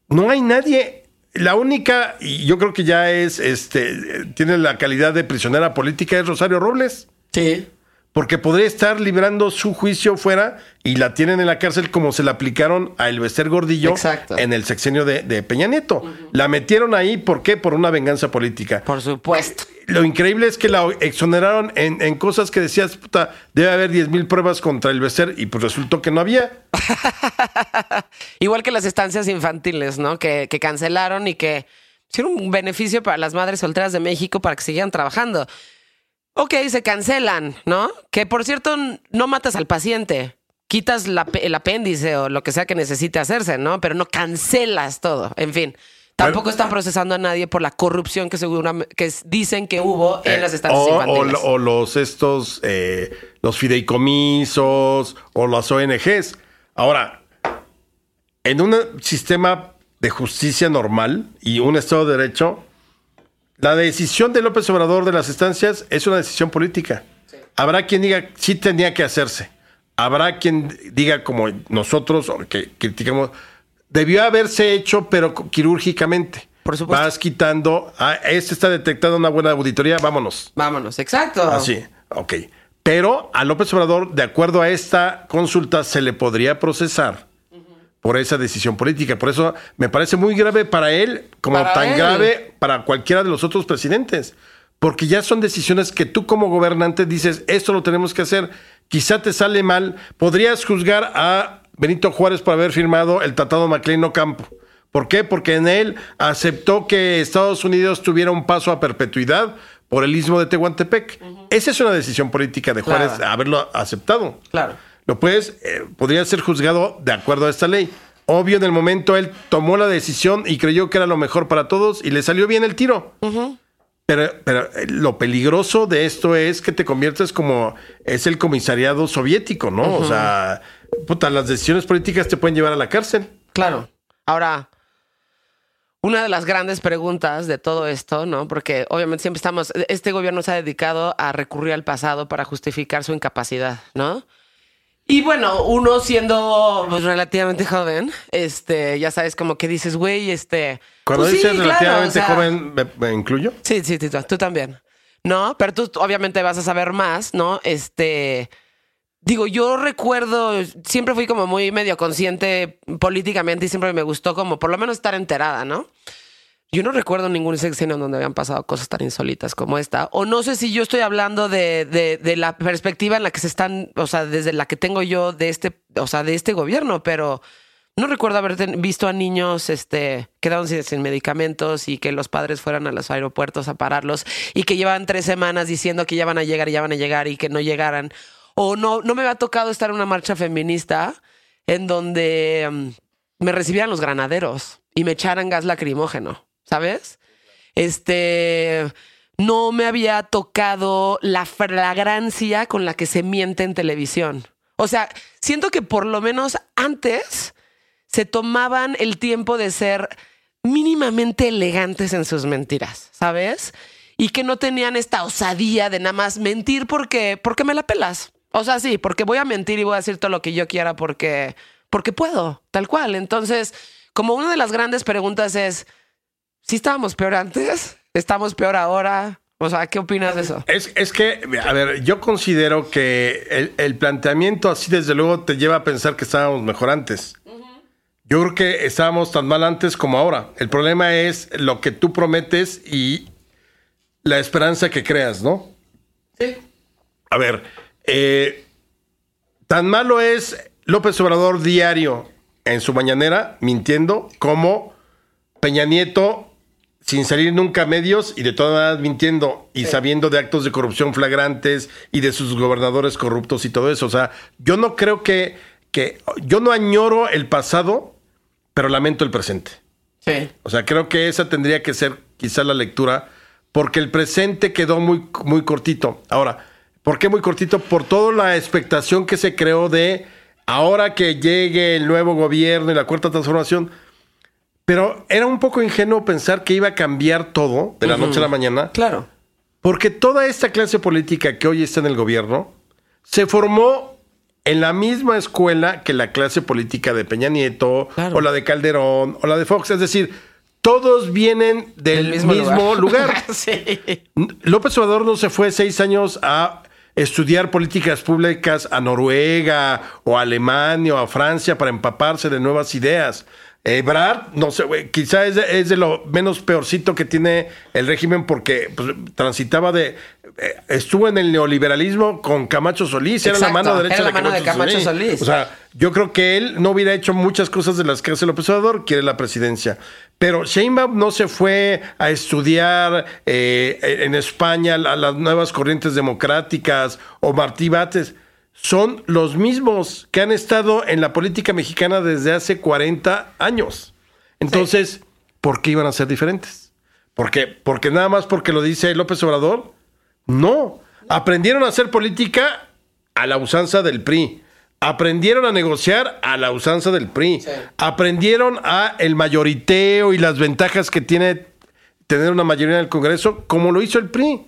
Speaker 4: no hay nadie. La única, y yo creo que ya es, este, tiene la calidad de prisionera política, es Rosario Robles.
Speaker 2: Sí.
Speaker 4: Porque podría estar librando su juicio fuera y la tienen en la cárcel como se la aplicaron a Elvester Gordillo
Speaker 2: Exacto.
Speaker 4: en el sexenio de, de Peña Nieto. La metieron ahí, ¿por qué? Por una venganza política.
Speaker 2: Por supuesto.
Speaker 4: Lo increíble es que la exoneraron en, en cosas que decías, puta, debe haber 10 mil pruebas contra el Bester y pues resultó que no había.
Speaker 2: Igual que las estancias infantiles, ¿no? Que, que cancelaron y que hicieron un beneficio para las madres solteras de México para que siguieran trabajando. Ok, se cancelan, ¿no? Que por cierto, no matas al paciente. Quitas la el apéndice o lo que sea que necesite hacerse, ¿no? Pero no cancelas todo. En fin. Tampoco están procesando a nadie por la corrupción que seguramente que dicen que hubo en las estancias
Speaker 4: o, o,
Speaker 2: infantiles.
Speaker 4: o los estos, eh, los fideicomisos o las ONGs. Ahora, en un sistema de justicia normal y un Estado de Derecho, la decisión de López Obrador de las estancias es una decisión política. Habrá quien diga sí tenía que hacerse. Habrá quien diga como nosotros o que criticamos debió haberse hecho pero quirúrgicamente.
Speaker 2: Por supuesto.
Speaker 4: Vas quitando, ah, este está detectando una buena auditoría, vámonos.
Speaker 2: Vámonos, exacto.
Speaker 4: Así, ok. Pero a López Obrador, de acuerdo a esta consulta, se le podría procesar por esa decisión política. Por eso me parece muy grave para él, como
Speaker 2: Para
Speaker 4: tan
Speaker 2: él.
Speaker 4: grave para cualquiera de los otros presidentes. Porque ya son decisiones que tú como gobernante dices, esto lo tenemos que hacer. Quizá te sale mal. Podrías juzgar a Benito Juárez por haber firmado el Tratado Maclean Campo. ¿Por qué? Porque en él aceptó que Estados Unidos tuviera un paso a perpetuidad por el istmo de Tehuantepec. Esa es una decisión política de Juárez,
Speaker 2: Claro.
Speaker 4: haberlo aceptado.
Speaker 2: Claro.
Speaker 4: Lo puedes, eh, podría ser juzgado de acuerdo a esta ley. Obvio, en el momento él tomó la decisión y creyó que era lo mejor para todos y le salió bien el tiro. Pero, pero eh, lo peligroso de esto es que te conviertes como es el comisariado soviético, ¿no? O sea, puta, las decisiones políticas te pueden llevar a la cárcel.
Speaker 2: Claro. Ahora, una de las grandes preguntas de todo esto, ¿no? Porque obviamente siempre estamos, este gobierno se ha dedicado a recurrir al pasado para justificar su incapacidad, ¿no? Y bueno, uno siendo pues, relativamente joven, este, ya sabes, como que dices, güey, este.
Speaker 4: Cuando
Speaker 2: pues sí,
Speaker 4: dices
Speaker 2: claro,
Speaker 4: relativamente
Speaker 2: o sea,
Speaker 4: joven, ¿me, me incluyo?
Speaker 2: Sí, sí, sí, tú, tú también. No, pero tú obviamente vas a saber más, ¿no? Este. Digo, yo recuerdo, siempre fui como muy medio consciente políticamente y siempre me gustó como por lo menos estar enterada, ¿no? Yo no recuerdo ningún sexenio donde habían pasado cosas tan insólitas como esta. O no sé si yo estoy hablando de, de, de la perspectiva en la que se están, o sea, desde la que tengo yo de este, o sea, de este gobierno, pero no recuerdo haber visto a niños este, quedaron sin, medicamentos y que los padres fueran a los aeropuertos a pararlos y que llevaban tres semanas diciendo que ya van a llegar y ya van a llegar y que no llegaran. O no, no me había tocado estar en una marcha feminista en donde mm, me recibieran los granaderos y me echaran gas lacrimógeno, ¿sabes? Este, no me había tocado la flagrancia con la que se miente en televisión. O sea, siento que por lo menos antes se tomaban el tiempo de ser mínimamente elegantes en sus mentiras, ¿sabes? Y que no tenían esta osadía de nada más mentir porque, porque me la pelas. O sea, sí, porque voy a mentir y voy a decir todo lo que yo quiera porque, porque puedo, tal cual. Entonces, como una de las grandes preguntas es, si estábamos peor antes? ¿Estamos peor ahora? O sea, ¿qué opinas de eso?
Speaker 4: Es, es que, a ver, yo considero que el, el planteamiento así desde luego te lleva a pensar que estábamos mejor antes. Yo creo que estábamos tan mal antes como ahora. El problema es lo que tú prometes y la esperanza que creas, ¿no?
Speaker 2: Sí.
Speaker 4: A ver, eh, tan malo es López Obrador diario en su mañanera mintiendo como Peña Nieto sin salir nunca a medios y de todas maneras mintiendo y sabiendo de actos de corrupción flagrantes y de sus gobernadores corruptos y todo eso. O sea, yo no creo que, que yo no añoro el pasado, pero lamento el presente.
Speaker 2: Sí.
Speaker 4: O sea, creo que esa tendría que ser quizá la lectura, porque el presente quedó muy, muy cortito. Ahora, ¿por qué muy cortito? Por toda la expectación que se creó de ahora que llegue el nuevo gobierno y la cuarta transformación. Pero era un poco ingenuo pensar que iba a cambiar todo de la noche a la mañana,
Speaker 2: Claro.
Speaker 4: porque toda esta clase política que hoy está en el gobierno se formó en la misma escuela que la clase política de Peña Nieto,
Speaker 2: Claro.
Speaker 4: o la de Calderón, o la de Fox. Es decir, todos vienen del
Speaker 2: Del
Speaker 4: mismo, lugar.
Speaker 2: sí.
Speaker 4: López Obrador no se fue seis años a estudiar políticas públicas a Noruega o a Alemania o a Francia para empaparse de nuevas ideas. Ebrard, no sé, güey, quizá es de, es de lo menos peorcito que tiene el régimen porque pues, transitaba de... eh, estuvo en el neoliberalismo con Camacho Solís, era la mano derecha
Speaker 2: era la mano de Camacho Solís.
Speaker 4: O sea, yo creo que él no hubiera hecho muchas cosas de las que hace López Obrador, quiere la presidencia. Pero Sheinbaum no se fue a estudiar eh, en España a las nuevas corrientes democráticas o Martí Bates. Son los mismos que han estado en la política mexicana desde hace 40 años. Entonces, ¿por qué iban a ser diferentes? ¿Por qué? Porque nada más porque lo dice López Obrador. No. Aprendieron a hacer política a la usanza del PRI. Aprendieron a negociar a la usanza del PRI. Aprendieron a el mayoriteo y las ventajas que tiene tener una mayoría en el Congreso, como lo hizo el PRI.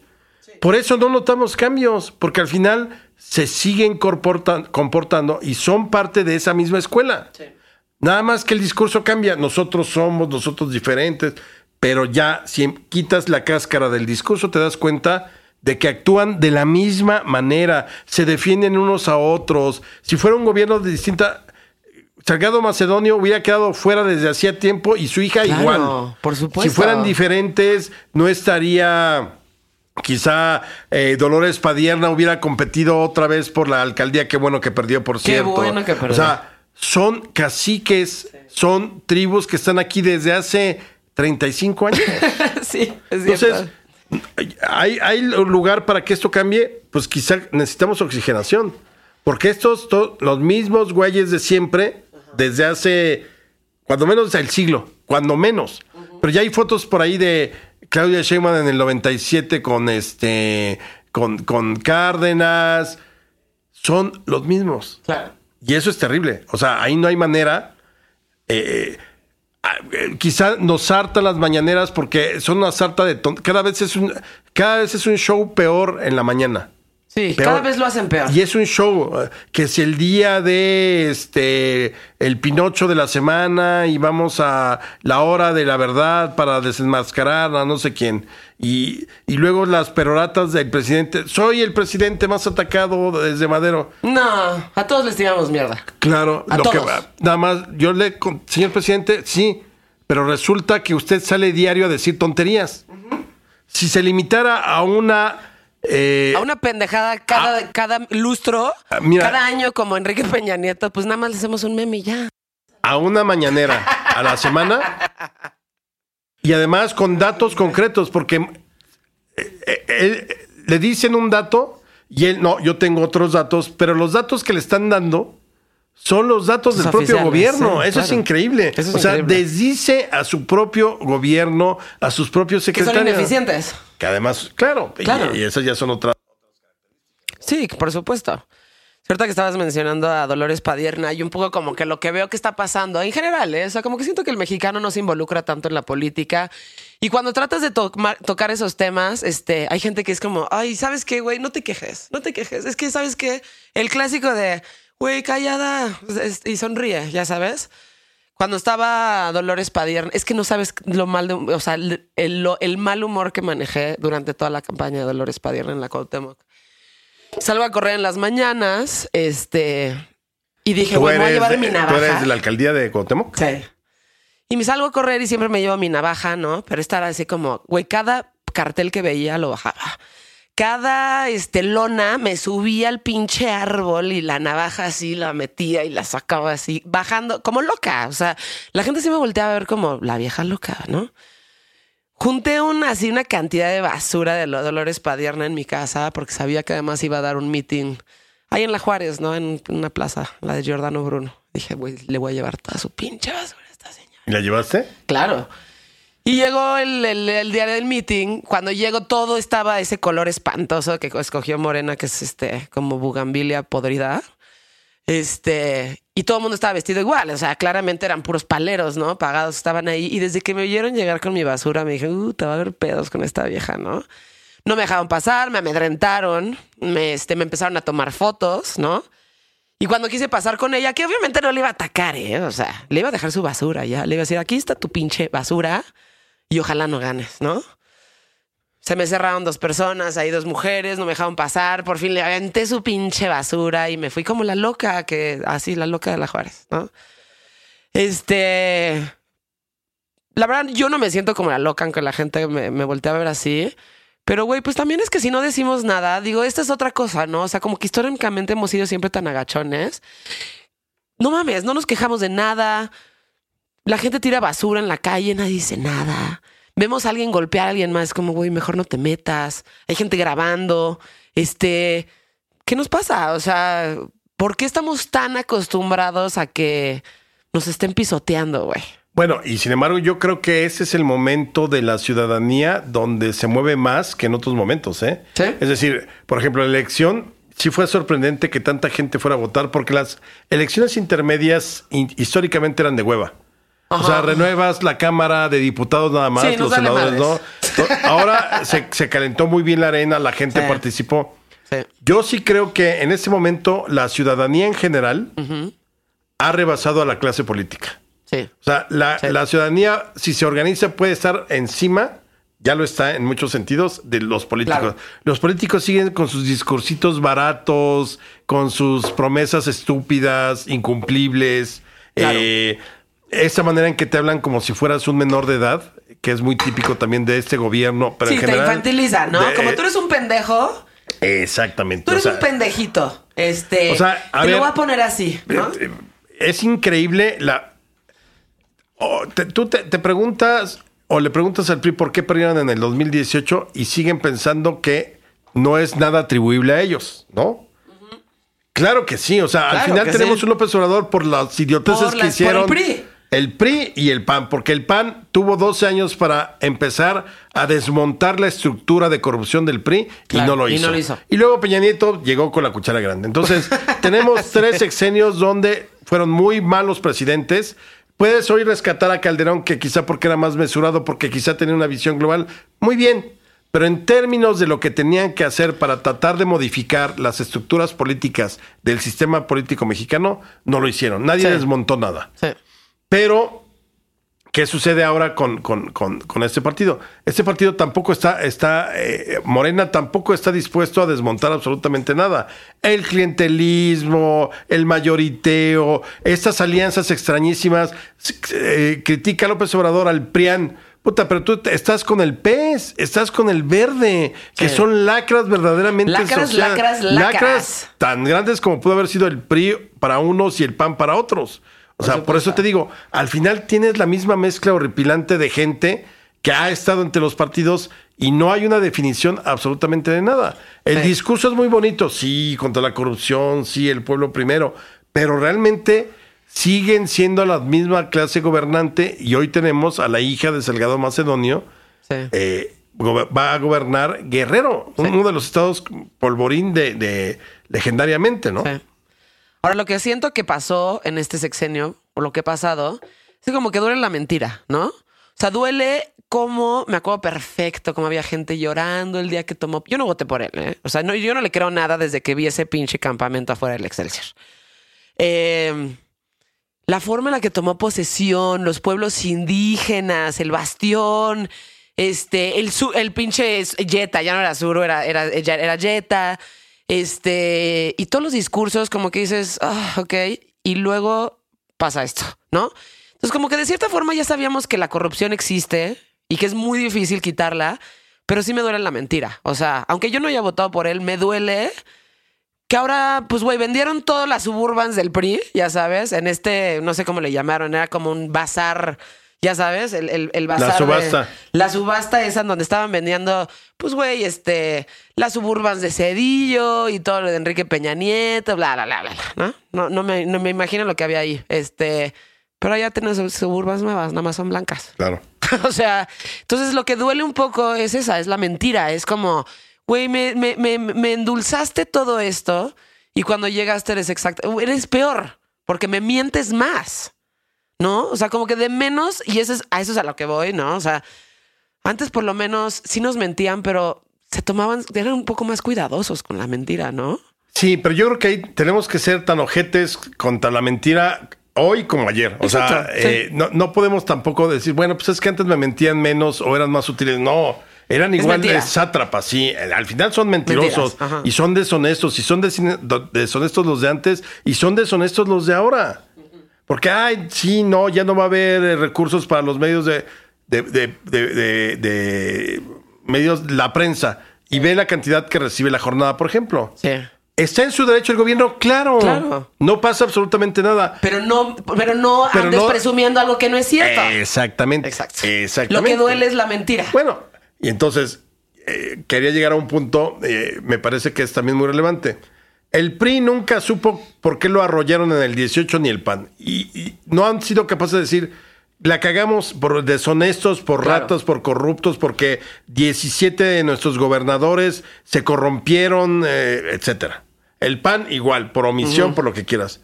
Speaker 4: Por eso no notamos cambios, porque al final se siguen comportan- comportando y son parte de esa misma escuela. Nada más que el discurso cambia. Nosotros somos, nosotros diferentes, pero ya si quitas la cáscara del discurso te das cuenta de que actúan de la misma manera, se defienden unos a otros. Si fuera un gobierno de distinta... Salgado Macedonio hubiera quedado fuera desde hacía tiempo y su hija
Speaker 2: Claro,
Speaker 4: igual.
Speaker 2: por supuesto.
Speaker 4: Si fueran diferentes, no estaría... Quizá eh, Dolores Padierna hubiera competido otra vez por la alcaldía. Qué bueno que perdió, por
Speaker 2: Qué
Speaker 4: cierto.
Speaker 2: bueno que perdió.
Speaker 4: O sea, son caciques, son tribus que están aquí desde hace 35 años.
Speaker 2: sí, es
Speaker 4: Entonces,
Speaker 2: cierto.
Speaker 4: ¿hay, ¿hay lugar para que esto cambie? Pues quizá necesitamos oxigenación. Porque estos, to- los mismos güeyes de siempre, desde hace, cuando menos el siglo, cuando menos. Pero ya hay fotos por ahí de Claudia Sheinbaum en el 97 con este, con, con Cárdenas. Son los mismos.
Speaker 2: Claro.
Speaker 4: Y eso es terrible. O sea, ahí no hay manera. eh, ah, eh, quizá nos hartan las mañaneras porque son una sarta de cada vez es un cada vez es un show peor en la mañana.
Speaker 2: Sí,
Speaker 4: Peor.
Speaker 2: cada vez lo hacen peor.
Speaker 4: Y es un show eh, que si el día de este el Pinocho de la semana y vamos a la hora de la verdad para desenmascarar a no sé quién. Y, y luego las peroratas del presidente. Soy el presidente más atacado desde Madero.
Speaker 2: No, a todos les tiramos mierda.
Speaker 4: Claro,
Speaker 2: A
Speaker 4: lo que
Speaker 2: todos.
Speaker 4: nada más yo le señor presidente, sí, pero resulta que usted sale diario a decir tonterías. Si se limitara a una eh,
Speaker 2: A una pendejada cada, cada lustro,
Speaker 4: Ah, mira.
Speaker 2: cada año como Enrique Peña Nieto, pues nada más le hacemos un meme y ya.
Speaker 4: a una mañanera a la semana y además con datos concretos, porque eh, eh, él- le dicen un dato y él no, yo tengo otros datos, pero los datos que le están dando son los datos del propio gobierno.
Speaker 2: sí,
Speaker 4: Eso es increíble.
Speaker 2: Eso es
Speaker 4: o sea,
Speaker 2: increíble.
Speaker 4: desdice a su propio gobierno, a sus propios
Speaker 2: Que son
Speaker 4: secretarios.
Speaker 2: ineficientes.
Speaker 4: Que además, claro, y-
Speaker 2: Claro.
Speaker 4: Y, esas ya son otras.
Speaker 2: Sí, por supuesto. Cierto que estabas mencionando a Dolores Padierna y un poco como que lo que veo que está pasando en general, ¿eh? o sea, como que siento que el mexicano no se involucra tanto en la política y cuando tratas de to tocar esos temas, este, hay gente que es como, ay, ¿sabes qué, güey? No te quejes, no te quejes. Es que, ¿sabes qué? El clásico de, güey, callada y sonríe, ya sabes. Cuando estaba Dolores Padierna, es que no sabes lo mal de, o sea, el, el, mal humor que manejé durante toda la campaña de Dolores Padierna en la Cuauhtémoc. Salgo a correr en las mañanas, este, y dije, bueno, voy a llevar mi navaja.
Speaker 4: ¿Tú eres de la alcaldía de Cuauhtémoc?
Speaker 2: Sí. Y me salgo a correr y siempre me llevo mi navaja, ¿no? Pero estar así como, güey, cada cartel que veía lo bajaba. Cada este, lona me subía al pinche árbol y la navaja así la metía y la sacaba así, bajando como loca. O sea, la gente sí me volteaba a ver como la vieja loca, ¿no? Junté una, así una cantidad de basura de Dolores Padierna en mi casa porque sabía que además iba a dar un meeting ahí en La Juárez, ¿no? En una plaza, la de Giordano Bruno. Dije, güey, le voy a llevar toda su pinche basura
Speaker 4: ¿Y la llevaste?
Speaker 2: Claro. Y llegó el, día del meeting. Cuando llegó todo estaba ese color espantoso que escogió Morena, que es este como bugambilia podrida. Este, y todo el mundo estaba vestido igual. O sea, claramente eran puros paleros, ¿no? Pagados estaban ahí. Y desde que me oyeron llegar con mi basura, me dije, uh, te va a haber pedos con esta vieja, ¿no? No me dejaron pasar, me amedrentaron, me, este, me empezaron a tomar fotos, ¿no? Y cuando quise pasar con ella, que obviamente no le iba a atacar, ¿eh? O sea, le iba a dejar su basura ya. Le iba a decir, aquí está tu pinche basura y ojalá no ganes, ¿no? Se me cerraron dos personas, ahí dos mujeres, no me dejaron pasar. Por fin le aventé su pinche basura y me fui como la loca, que así, la loca de la Juárez, ¿no? Este. La verdad, yo no me siento como la loca, aunque la gente me, me voltea a ver así. Pero, güey, pues también es que si no decimos nada, digo, esta es otra cosa, ¿no? O sea, como que históricamente hemos sido siempre tan agachones. No mames, no nos quejamos de nada. La gente tira basura en la calle, nadie dice nada. Vemos a alguien golpear a alguien más, como, güey, mejor no te metas. Hay gente grabando. Este, ¿qué nos pasa? O sea, ¿por qué estamos tan acostumbrados a que nos estén pisoteando, güey?
Speaker 4: Bueno, y sin embargo, yo creo que ese es el momento de la ciudadanía donde se mueve más que en otros momentos, ¿eh?
Speaker 2: ¿Sí?
Speaker 4: Es decir, por ejemplo, la elección sí fue sorprendente que tanta gente fuera a votar porque las elecciones intermedias históricamente eran de hueva. O sea, renuevas la Cámara de Diputados nada más, los senadores no. Ahora se, calentó muy bien la arena, la gente participó. Yo sí creo que en este momento la ciudadanía en general ha rebasado a la clase política. O sea, la, ciudadanía, si se organiza, puede estar encima, ya lo está en muchos sentidos, de los políticos. Los políticos siguen con sus discursitos baratos, con sus promesas estúpidas, incumplibles. Eh, esa manera en que te hablan como si fueras un menor de edad, que es muy típico también de este gobierno.
Speaker 2: Pero sí, te infantiliza, ¿no? como tú eres un pendejo.
Speaker 4: Exactamente.
Speaker 2: Tú eres un pendejito. Este. O sea, te lo voy a poner así, ¿no? Eh, eh,
Speaker 4: es increíble la tú te, preguntas o le preguntas al PRI por qué perdieron en el 2018 y siguen pensando que no es nada atribuible a ellos, ¿no? Claro que sí, o sea, al final tenemos un López Obrador por las idioteces que hicieron.
Speaker 2: el PRI.
Speaker 4: El PRI y el PAN, porque el PAN tuvo 12 años para empezar a desmontar la estructura de corrupción del PRI y, no lo, hizo. y luego Peña Nieto llegó con la cuchara grande. Entonces, tenemos tres sexenios donde fueron muy malos presidentes, Puedes hoy rescatar a Calderón, que quizá porque era más mesurado, porque quizá tenía una visión global. Muy bien, pero en términos de lo que tenían que hacer para tratar de modificar las estructuras políticas del sistema político mexicano, no lo hicieron. Nadie desmontó nada. Sí. Pero ¿Qué sucede ahora con, este partido? Este partido tampoco está, está eh, Morena tampoco está dispuesto a desmontar absolutamente nada. El clientelismo, el mayoriteo, estas alianzas extrañísimas. Eh, critica a López Obrador al PRIAN. Puta, pero tú estás con el pez, estás con el verde, que son lacras verdaderamente
Speaker 2: lacras, lacras, lacras, lacras.
Speaker 4: tan grandes como pudo haber sido el PRI para unos y el PAN para otros. O sea, por eso te digo, al final tienes la misma mezcla horripilante de gente que ha estado entre los partidos y no hay una definición absolutamente de nada. El discurso es muy bonito, sí, contra la corrupción, sí, el pueblo primero, pero realmente siguen siendo la misma clase gobernante y hoy tenemos a la hija de Salgado Macedonio. Eh, va a gobernar Guerrero, uno de los estados polvorín de, legendariamente, ¿no?
Speaker 2: Ahora, lo que siento que pasó en este sexenio, o lo que ha pasado, es como que duele la mentira, ¿no? O sea, duele como, me acuerdo perfecto, como había gente llorando el día que tomó. Yo no voté por él, ¿eh? O sea, no, yo no le creo nada desde que vi ese pinche campamento afuera del Excelsior. Eh, la forma en la que tomó posesión, los pueblos indígenas, el bastión, este, el, el pinche Jetta, ya no era Suro, era, era, era Jetta, este, y todos los discursos como que dices, ah, ok, y luego pasa esto, ¿no? Entonces como que de cierta forma ya sabíamos que la corrupción existe y que es muy difícil quitarla, pero sí me duele la mentira. O sea, aunque yo no haya votado por él, me duele que ahora, pues, güey, vendieron todas las suburbans del PRI, ya sabes, en este, no sé cómo le llamaron, era como un bazar, ya sabes, el, el, el bazar. de-
Speaker 4: subasta.
Speaker 2: la subasta esa en donde estaban vendiendo, pues, güey, este, las suburbans de Cedillo y todo lo de Enrique Peña Nieto, bla, bla, bla, bla, bla, ¿no? No, no, me, no me imagino lo que había ahí. Este, pero ya tenemos suburbans nuevas, nada más son blancas.
Speaker 4: Claro.
Speaker 2: o sea, entonces lo que duele un poco es esa, es la mentira. Es como, güey, me, me, me, me endulzaste todo esto y cuando llegaste eres exacto, eres peor porque me mientes más, ¿no? O sea, como que de menos, y eso es, a eso es a lo que voy, ¿no? O sea, antes por lo menos sí nos mentían, pero se tomaban, eran un poco más cuidadosos con la mentira, ¿no?
Speaker 4: Sí, pero yo creo que ahí tenemos que ser tan ojetes contra la mentira hoy como ayer. O sea,
Speaker 2: sí.
Speaker 4: eh, no, no podemos tampoco decir, bueno, pues es que antes me mentían menos o eran más útiles. No, eran igual de sátrapas, sí. Eh, Al final son mentirosos
Speaker 2: Mentiras,
Speaker 4: y son deshonestos y son deshonestos los de antes y son deshonestos los de ahora. Porque, ay, sí, no, ya no va a haber eh, recursos para los medios de, de, de- de- de- de medios, la prensa. Y ve la cantidad que recibe la jornada, por ejemplo.
Speaker 2: Sí.
Speaker 4: Está en su derecho el gobierno, claro.
Speaker 2: Claro.
Speaker 4: No pasa absolutamente nada.
Speaker 2: Pero no, pero no
Speaker 4: Pero
Speaker 2: andes
Speaker 4: no-
Speaker 2: presumiendo algo que no es cierto.
Speaker 4: Exactamente.
Speaker 2: Exacto.
Speaker 4: Exactamente.
Speaker 2: Lo que duele es la mentira.
Speaker 4: Bueno, y entonces eh, quería llegar a un punto, eh, me parece que es también muy relevante. El PRI nunca supo por qué lo arrollaron en el 18 ni el PAN. Y, y no han sido capaces de decir, la cagamos por deshonestos, por
Speaker 2: Claro.
Speaker 4: ratos, por corruptos, porque 17 de nuestros gobernadores se corrompieron, eh, etcétera. El PAN igual, por omisión, por lo que quieras.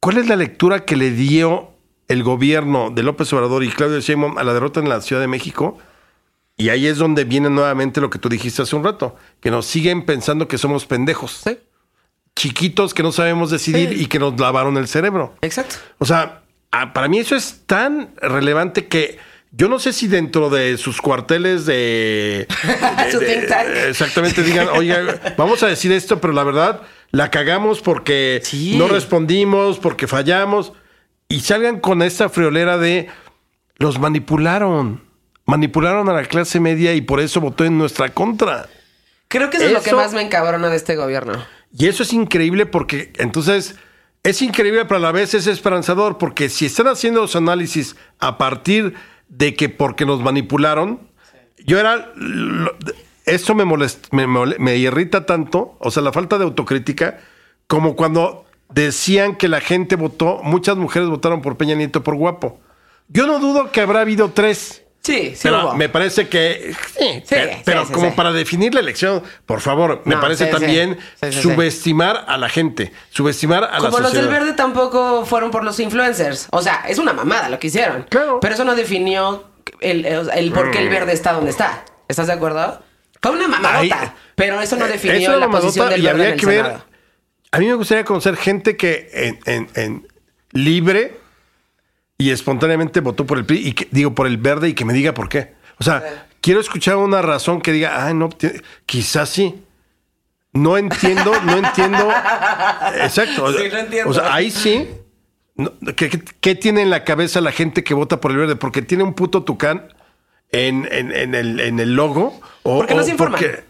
Speaker 4: ¿Cuál es la lectura que le dio el gobierno de López Obrador y Claudio Sheinbaum a la derrota en la Ciudad de México? Y ahí es donde viene nuevamente lo que tú dijiste hace un rato, que nos siguen pensando que somos pendejos,
Speaker 2: Sí,
Speaker 4: chiquitos que no sabemos decidir
Speaker 2: Sí.
Speaker 4: y que nos lavaron el cerebro.
Speaker 2: exacto.
Speaker 4: O sea, ah, para mí eso es tan relevante que yo no sé si dentro de sus cuarteles de... de-
Speaker 2: Su
Speaker 4: de-
Speaker 2: think tank.
Speaker 4: exactamente, digan, oiga, vamos a decir esto, pero la verdad la cagamos porque
Speaker 2: Sí.
Speaker 4: no respondimos, porque fallamos, y salgan con esta friolera de los manipularon. Manipularon a la clase media y por eso votó en nuestra contra.
Speaker 2: Creo que eso, es lo que más me encabrona de este gobierno.
Speaker 4: Y eso es increíble porque entonces es increíble, pero a la vez es esperanzador porque si están haciendo los análisis a partir de que porque nos manipularon, yo era... lo- esto me, molest, me, me irrita tanto, o sea, la falta de autocrítica, como cuando decían que la gente votó, muchas mujeres votaron por Peña Nieto por guapo. Yo no dudo que habrá habido tres.
Speaker 2: Sí, sí
Speaker 4: Pero
Speaker 2: hubo.
Speaker 4: me parece que. Sí,
Speaker 2: Sí,
Speaker 4: pero,
Speaker 2: sí,
Speaker 4: como para definir la elección, por favor, me
Speaker 2: No,
Speaker 4: parece también subestimar a la gente, subestimar a
Speaker 2: Como
Speaker 4: la
Speaker 2: los del verde tampoco fueron por los influencers. O sea, es una mamada lo que hicieron.
Speaker 4: Claro.
Speaker 2: Pero eso no definió el, el, el por qué el verde está donde está. ¿Estás de acuerdo? Fue una mamadota.
Speaker 4: Ahí-
Speaker 2: pero eso no
Speaker 4: Eh,
Speaker 2: definió
Speaker 4: es una
Speaker 2: la posición del
Speaker 4: y
Speaker 2: verde
Speaker 4: habría
Speaker 2: en el
Speaker 4: que ver-. A mí me gustaría conocer gente que en, en- en libre y espontáneamente votó por el PRI y que, digo por el verde y que me diga por qué. O sea, quiero escuchar una razón que diga, ah, no, quizás sí. No entiendo, no entiendo. Exacto.
Speaker 2: Sí, no entiendo.
Speaker 4: O sea, ahí sí. ¿qué, qué- qué tiene en la cabeza la gente que vota por el verde? Porque tiene un puto tucán en, en- en el, en el logo. O,
Speaker 2: Porque no se informan.
Speaker 4: porque-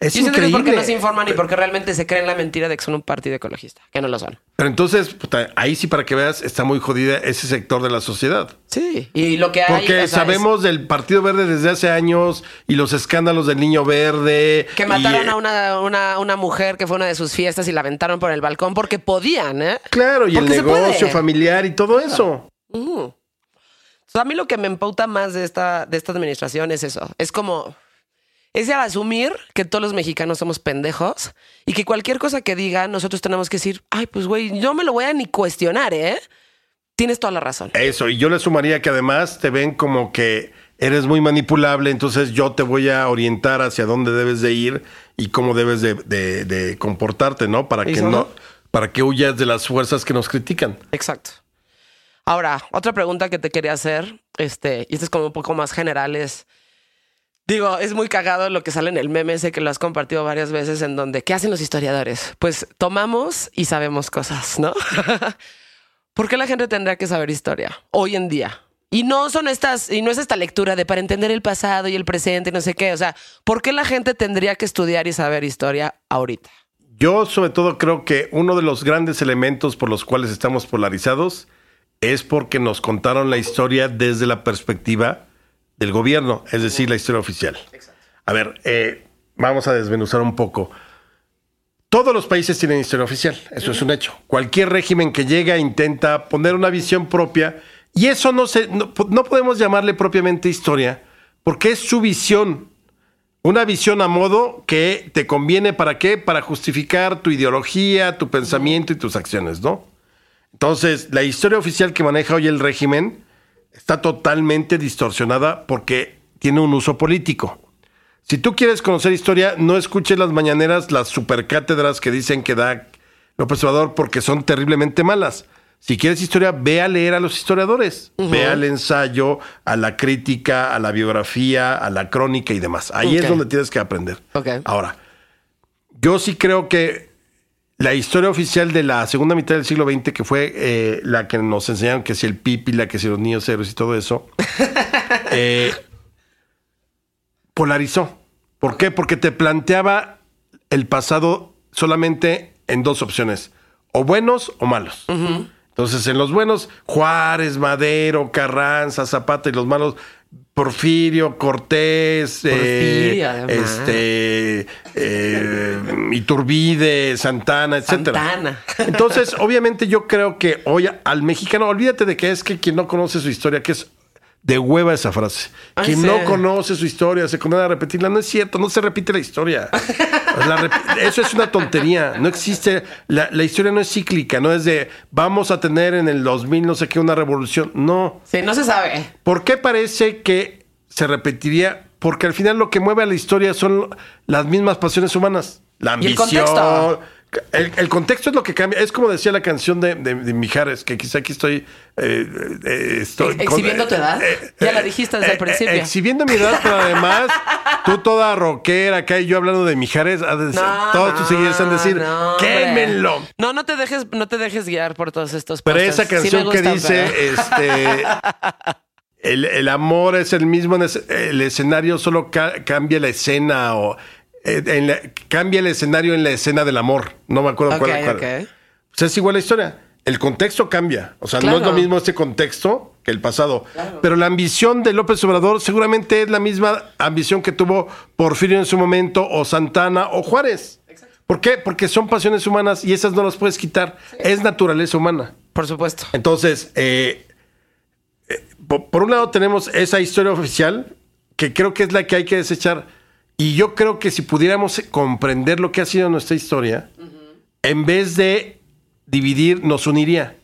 Speaker 4: Es
Speaker 2: Yo siento que es
Speaker 4: increíble.
Speaker 2: porque no se informan y porque realmente se creen la mentira de que son un partido ecologista, que no lo son.
Speaker 4: Pero entonces, puta, ahí sí para que veas, está muy jodida ese sector de la sociedad.
Speaker 2: Sí. Y lo que hay.
Speaker 4: Porque
Speaker 2: o sea, es
Speaker 4: sabemos del Partido Verde desde hace años y los escándalos del niño verde.
Speaker 2: Que mataron
Speaker 4: eh,
Speaker 2: a una, una, una mujer que fue a una de sus fiestas y la aventaron por el balcón porque podían, ¿eh?
Speaker 4: Claro, y el
Speaker 2: Porque
Speaker 4: negocio familiar y todo eso.
Speaker 2: A mí lo que me empauta más de esta, de esta administración es eso. Es como. Es al asumir que todos los mexicanos somos pendejos y que cualquier cosa que digan, nosotros tenemos que decir, ay, pues güey, no me lo voy a ni cuestionar, ¿eh? Tienes toda la razón.
Speaker 4: Eso, y yo le sumaría que además te ven como que eres muy manipulable, entonces yo te voy a orientar hacia dónde debes de ir y cómo debes de, de- de comportarte, ¿no? Para que no, para que huyas de las fuerzas que nos critican.
Speaker 2: Exacto. Ahora, otra pregunta que te quería hacer, este, y esto es como un poco más general, es, digo, es muy cagado lo que sale en el meme ese que lo has compartido varias veces en donde, ¿qué hacen los historiadores? Pues tomamos y sabemos cosas, ¿no? ¿Por qué la gente tendría que saber historia hoy en día? Y no son estas, y no es esta lectura de para entender el pasado y el presente y no sé qué. O sea, ¿por qué la gente tendría que estudiar y saber historia ahorita?
Speaker 4: Yo sobre todo creo que uno de los grandes elementos por los cuales estamos polarizados es porque nos contaron la historia desde la perspectiva del gobierno, es decir, la historia oficial. A ver, eh, vamos a desmenuzar un poco. Todos los países tienen historia oficial, eso es un hecho. Cualquier régimen que llega intenta poner una visión propia y eso no, se, no, no podemos llamarle propiamente historia porque es su visión. Una visión a modo que te conviene para qué? Para justificar tu ideología, tu pensamiento y tus acciones, ¿no? Entonces, la historia oficial que maneja hoy el régimen está totalmente distorsionada porque tiene un uso político. Si tú quieres conocer historia, no escuches las mañaneras, las supercátedras que dicen que da López Obrador porque son terriblemente malas. Si quieres historia, ve a leer a los historiadores. Ve al ensayo, a la crítica, a la biografía, a la crónica y demás. Ahí es donde tienes que aprender. Ahora, yo sí creo que la historia oficial de la segunda mitad del siglo XX, que fue eh, la que nos enseñaron que si el pípila, que si los niños héroes y todo eso, eh, polarizó. ¿Por qué? Porque te planteaba el pasado solamente en dos opciones, o buenos o malos. Entonces, en los buenos, Juárez, Madero, Carranza, Zapata y los malos, Porfirio, Cortés, eh, este, eh, Iturbide, Santana, etcétera.
Speaker 2: Santana.
Speaker 4: Entonces, obviamente, yo creo que hoy al mexicano, olvídate de que es que quien no conoce su historia, que es de hueva esa frase.
Speaker 2: Ay,
Speaker 4: quien no conoce su historia se condena a repetirla. No es cierto, no se repite la historia. Eso es una tontería. No existe. La, la historia no es cíclica, no es de vamos a tener en el 2000 no sé qué una revolución. No.
Speaker 2: Sí, no se sabe.
Speaker 4: ¿Por qué parece que se repetiría? Porque al final lo que mueve a la historia son las mismas pasiones humanas. La
Speaker 2: Y el
Speaker 4: ambición.
Speaker 2: contexto.
Speaker 4: El, el contexto es lo que cambia. Es como decía la canción de, de- de Mijares, que quizá aquí estoy. eh, eh, estoy
Speaker 2: exhibiendo tu edad. Ya la dijiste desde el principio.
Speaker 4: exhibiendo mi edad, pero además, tú toda rockera acá y yo hablando de Mijares, de decir-
Speaker 2: No,
Speaker 4: todos tus seguidores han de decir,
Speaker 2: no,
Speaker 4: quémenlo.
Speaker 2: No, no te dejes, no te dejes guiar por todos estos
Speaker 4: Pero esa
Speaker 2: Sí
Speaker 4: canción que dice,
Speaker 2: pero-
Speaker 4: este, el, el amor es el mismo, en el escenario solo ca- cambia la escena o eh, en la- cambia el escenario en la escena del amor. No me acuerdo
Speaker 2: Ok,
Speaker 4: cuál. cuál.
Speaker 2: ok.
Speaker 4: Pues es igual la historia. El contexto cambia. O sea, no es lo mismo este contexto que el pasado. Pero la ambición de López Obrador seguramente es la misma ambición que tuvo Porfirio en su momento, o Santana, o Juárez. ¿Por qué? Porque son pasiones humanas y esas no las puedes quitar. Es naturaleza humana.
Speaker 2: Por supuesto.
Speaker 4: Entonces, eh, eh, po- por, un lado tenemos esa historia oficial, que creo que es la que hay que desechar. Y yo creo que si pudiéramos comprender lo que ha sido nuestra historia, en vez de dividir, nos uniría.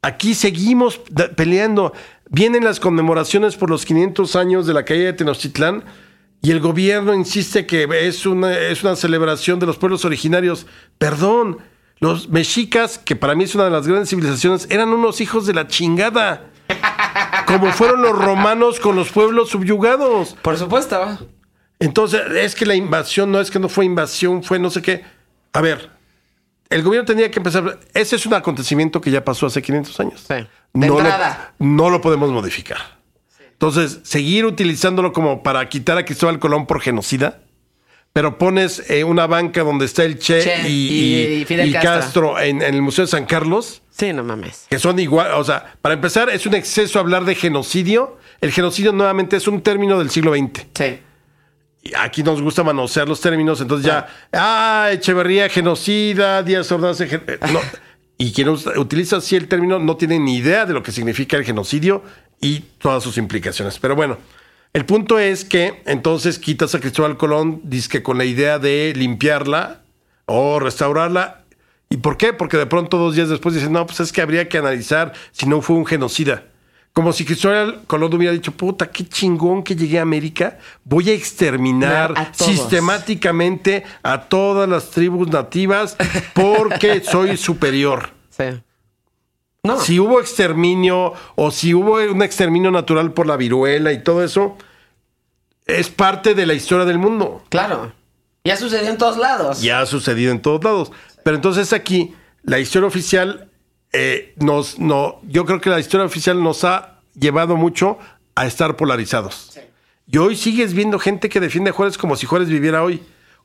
Speaker 4: Aquí seguimos peleando. Vienen las conmemoraciones por los 500 años de la caída de Tenochtitlán y el gobierno insiste que es una, es una celebración de los pueblos originarios. Perdón, los mexicas, que para mí es una de las grandes civilizaciones, eran unos hijos de la chingada. Como fueron los romanos con los pueblos subyugados.
Speaker 2: Por supuesto.
Speaker 4: Entonces, es que la invasión no es que no fue invasión, fue no sé qué. A ver, el gobierno tenía que empezar. Ese es un acontecimiento que ya pasó hace 500 años.
Speaker 2: Sí. De
Speaker 4: No lo, no lo podemos modificar. Entonces, seguir utilizándolo como para quitar a Cristóbal Colón por genocida, pero pones eh, una banca donde está el Che,
Speaker 2: Che
Speaker 4: y,
Speaker 2: y-
Speaker 4: y-
Speaker 2: y Fidel
Speaker 4: y
Speaker 2: Castro.
Speaker 4: Castro en, en el Museo de San Carlos,
Speaker 2: Sí, no mames.
Speaker 4: que son igual, o sea, para empezar, es un exceso hablar de genocidio. El genocidio nuevamente es un término del siglo XX.
Speaker 2: Sí.
Speaker 4: Aquí nos gusta manosear los términos, entonces ya, ah, Echeverría genocida, Díaz Ordaz, gen- eh, no. y quien utiliza así el término no tiene ni idea de lo que significa el genocidio y todas sus implicaciones. Pero bueno, El punto es que entonces quitas a Cristóbal Colón, que con la idea de limpiarla o restaurarla. ¿Y por qué? Porque de pronto dos días después dicen, no, pues es que habría que analizar si no fue un genocida. Como si Cristóbal Colón hubiera dicho, puta, qué chingón que llegué a América. Voy a exterminar
Speaker 2: A
Speaker 4: sistemáticamente a todas las tribus nativas porque soy superior.
Speaker 2: Sí. No.
Speaker 4: Si hubo exterminio o si hubo un exterminio natural por la viruela y todo eso, es parte de la historia del mundo.
Speaker 2: Claro. Ya sucedió en todos lados.
Speaker 4: Ya ha sucedido en todos lados. Pero entonces aquí, la historia oficial eh, nos, no, yo creo que la historia oficial nos ha llevado mucho a estar polarizados. Y hoy sigues viendo gente que defiende a Juárez como si Juárez viviera hoy.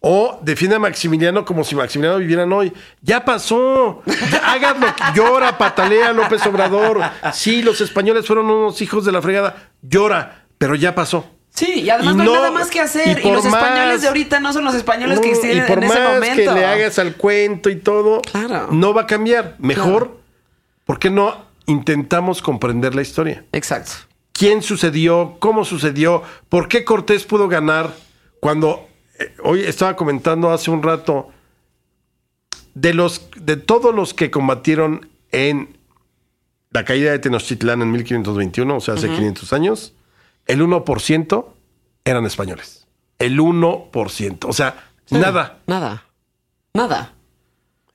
Speaker 4: O defiende a Maximiliano como si Maximiliano vivieran hoy. Ya pasó. Ya, háganlo. Llora, patalea López Obrador. Sí, los españoles fueron unos hijos de la fregada. Llora, pero ya pasó.
Speaker 2: Sí, y además
Speaker 4: Y
Speaker 2: no, hay nada más que hacer.
Speaker 4: y
Speaker 2: Y,
Speaker 4: por
Speaker 2: los españoles
Speaker 4: más-
Speaker 2: de ahorita no son los españoles que existen
Speaker 4: y por
Speaker 2: en ese
Speaker 4: más
Speaker 2: momento.
Speaker 4: que le hagas al cuento y todo,
Speaker 2: Claro.
Speaker 4: no va a cambiar. Mejor,
Speaker 2: Claro.
Speaker 4: ¿Por qué no intentamos comprender la historia?
Speaker 2: Exacto.
Speaker 4: ¿Quién sucedió? ¿Cómo sucedió? ¿Por qué Cortés pudo ganar? Cuando eh, hoy estaba comentando hace un rato de los de todos los que combatieron en la caída de Tenochtitlán en 1521, o sea, hace 500 años, el 1% eran españoles. El 1%. O sea,
Speaker 2: Sí.
Speaker 4: nada.
Speaker 2: Nada. Nada.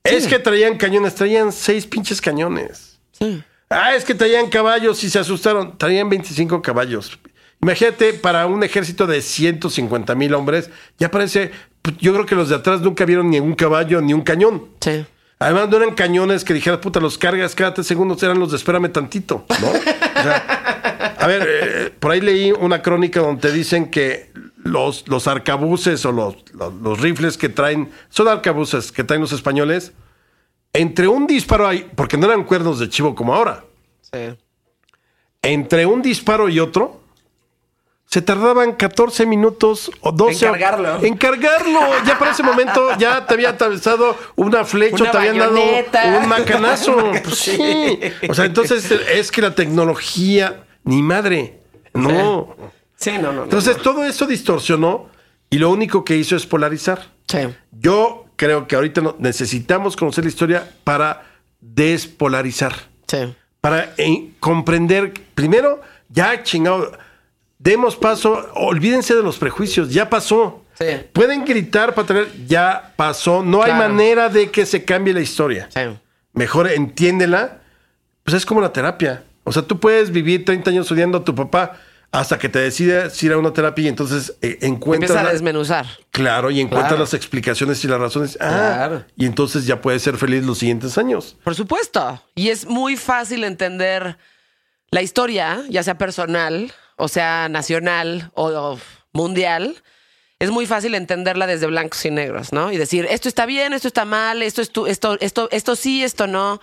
Speaker 4: Es que traían cañones, traían seis pinches cañones.
Speaker 2: Sí.
Speaker 4: Ah, es que traían caballos y se asustaron. Traían 25 caballos. Imagínate, para un ejército de 150 mil hombres, ya parece. pues, Yo creo que los de atrás nunca vieron ni un caballo ni un cañón.
Speaker 2: Sí.
Speaker 4: Además, no eran cañones que dijeras, puta, los cargas cada tres segundos, eran los de espérame tantito, ¿no? O sea, a ver, eh, por ahí leí una crónica donde dicen que los, los arcabuces o los, los, los rifles que traen, son arcabuces que traen los españoles, entre un disparo hay, porque no eran cuernos de chivo como ahora,
Speaker 2: Sí.
Speaker 4: entre un disparo y otro, se tardaban 14 minutos o 12
Speaker 2: En cargarlo.
Speaker 4: En cargarlo. Ya para ese momento ya te había atravesado una flecha,
Speaker 2: Una
Speaker 4: te habían dado un macanazo. Pues sí. O sea, entonces es que la tecnología, ni madre. No.
Speaker 2: Sí, no, no. no,
Speaker 4: Entonces
Speaker 2: no.
Speaker 4: todo eso distorsionó y lo único que hizo es polarizar.
Speaker 2: Sí.
Speaker 4: Yo creo que ahorita necesitamos conocer la historia para despolarizar
Speaker 2: Sí.
Speaker 4: para eh, comprender, primero, ya chingado, demos paso, olvídense de los prejuicios, ya pasó.
Speaker 2: Sí.
Speaker 4: Pueden gritar para tener, ya pasó, no hay manera de que se cambie la historia.
Speaker 2: Sí.
Speaker 4: Mejor entiéndela, pues es como la terapia. O sea, tú puedes vivir 30 años odiando a tu papá hasta que te decides ir a una terapia y entonces eh, encuentras...
Speaker 2: Empieza a desmenuzar.
Speaker 4: Claro, y encuentras
Speaker 2: Claro.
Speaker 4: las explicaciones y las razones. Ah,
Speaker 2: Claro.
Speaker 4: y entonces ya puedes ser feliz los siguientes años.
Speaker 2: Por supuesto. Y es muy fácil entender la historia, ya sea personal, o sea nacional o, o mundial. Es muy fácil entenderla desde blancos y negros, ¿no? Y decir, esto está bien, esto está mal, esto es tu- esto, esto, esto sí, esto no.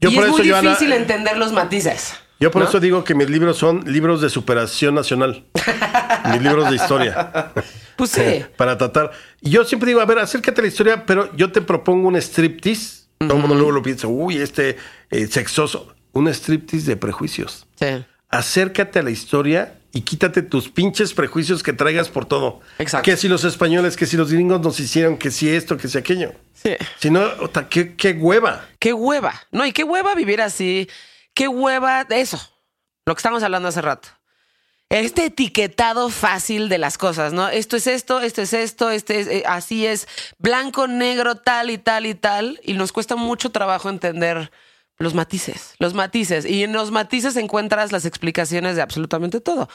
Speaker 4: Yo
Speaker 2: y
Speaker 4: por
Speaker 2: es
Speaker 4: eso,
Speaker 2: muy
Speaker 4: Joana,
Speaker 2: difícil entender los matices.
Speaker 4: Yo por
Speaker 2: ¿no?
Speaker 4: eso digo que mis libros son libros de superación nacional. mis libros de historia.
Speaker 2: Pues sí.
Speaker 4: Para tratar. Yo siempre digo, a ver, acércate a la historia, pero yo te propongo un striptease. Todo el mundo luego lo piensa, uy, este eh, sexoso. Un striptease de prejuicios.
Speaker 2: Sí.
Speaker 4: Acércate a la historia y quítate tus pinches prejuicios que traigas por todo.
Speaker 2: Exacto.
Speaker 4: Que si los españoles, que si los gringos nos hicieron, que si esto, que si aquello.
Speaker 2: Sí.
Speaker 4: Si no, qué, qué hueva.
Speaker 2: Qué hueva. No, y qué hueva vivir así. Qué hueva de eso. Lo que estamos hablando hace rato. Este etiquetado fácil de las cosas, ¿no? Esto es esto, esto es esto, este es eh, así es, blanco, negro, tal y tal y tal. Y nos cuesta mucho trabajo entender los matices, los matices. Y en los matices encuentras las explicaciones de absolutamente todo.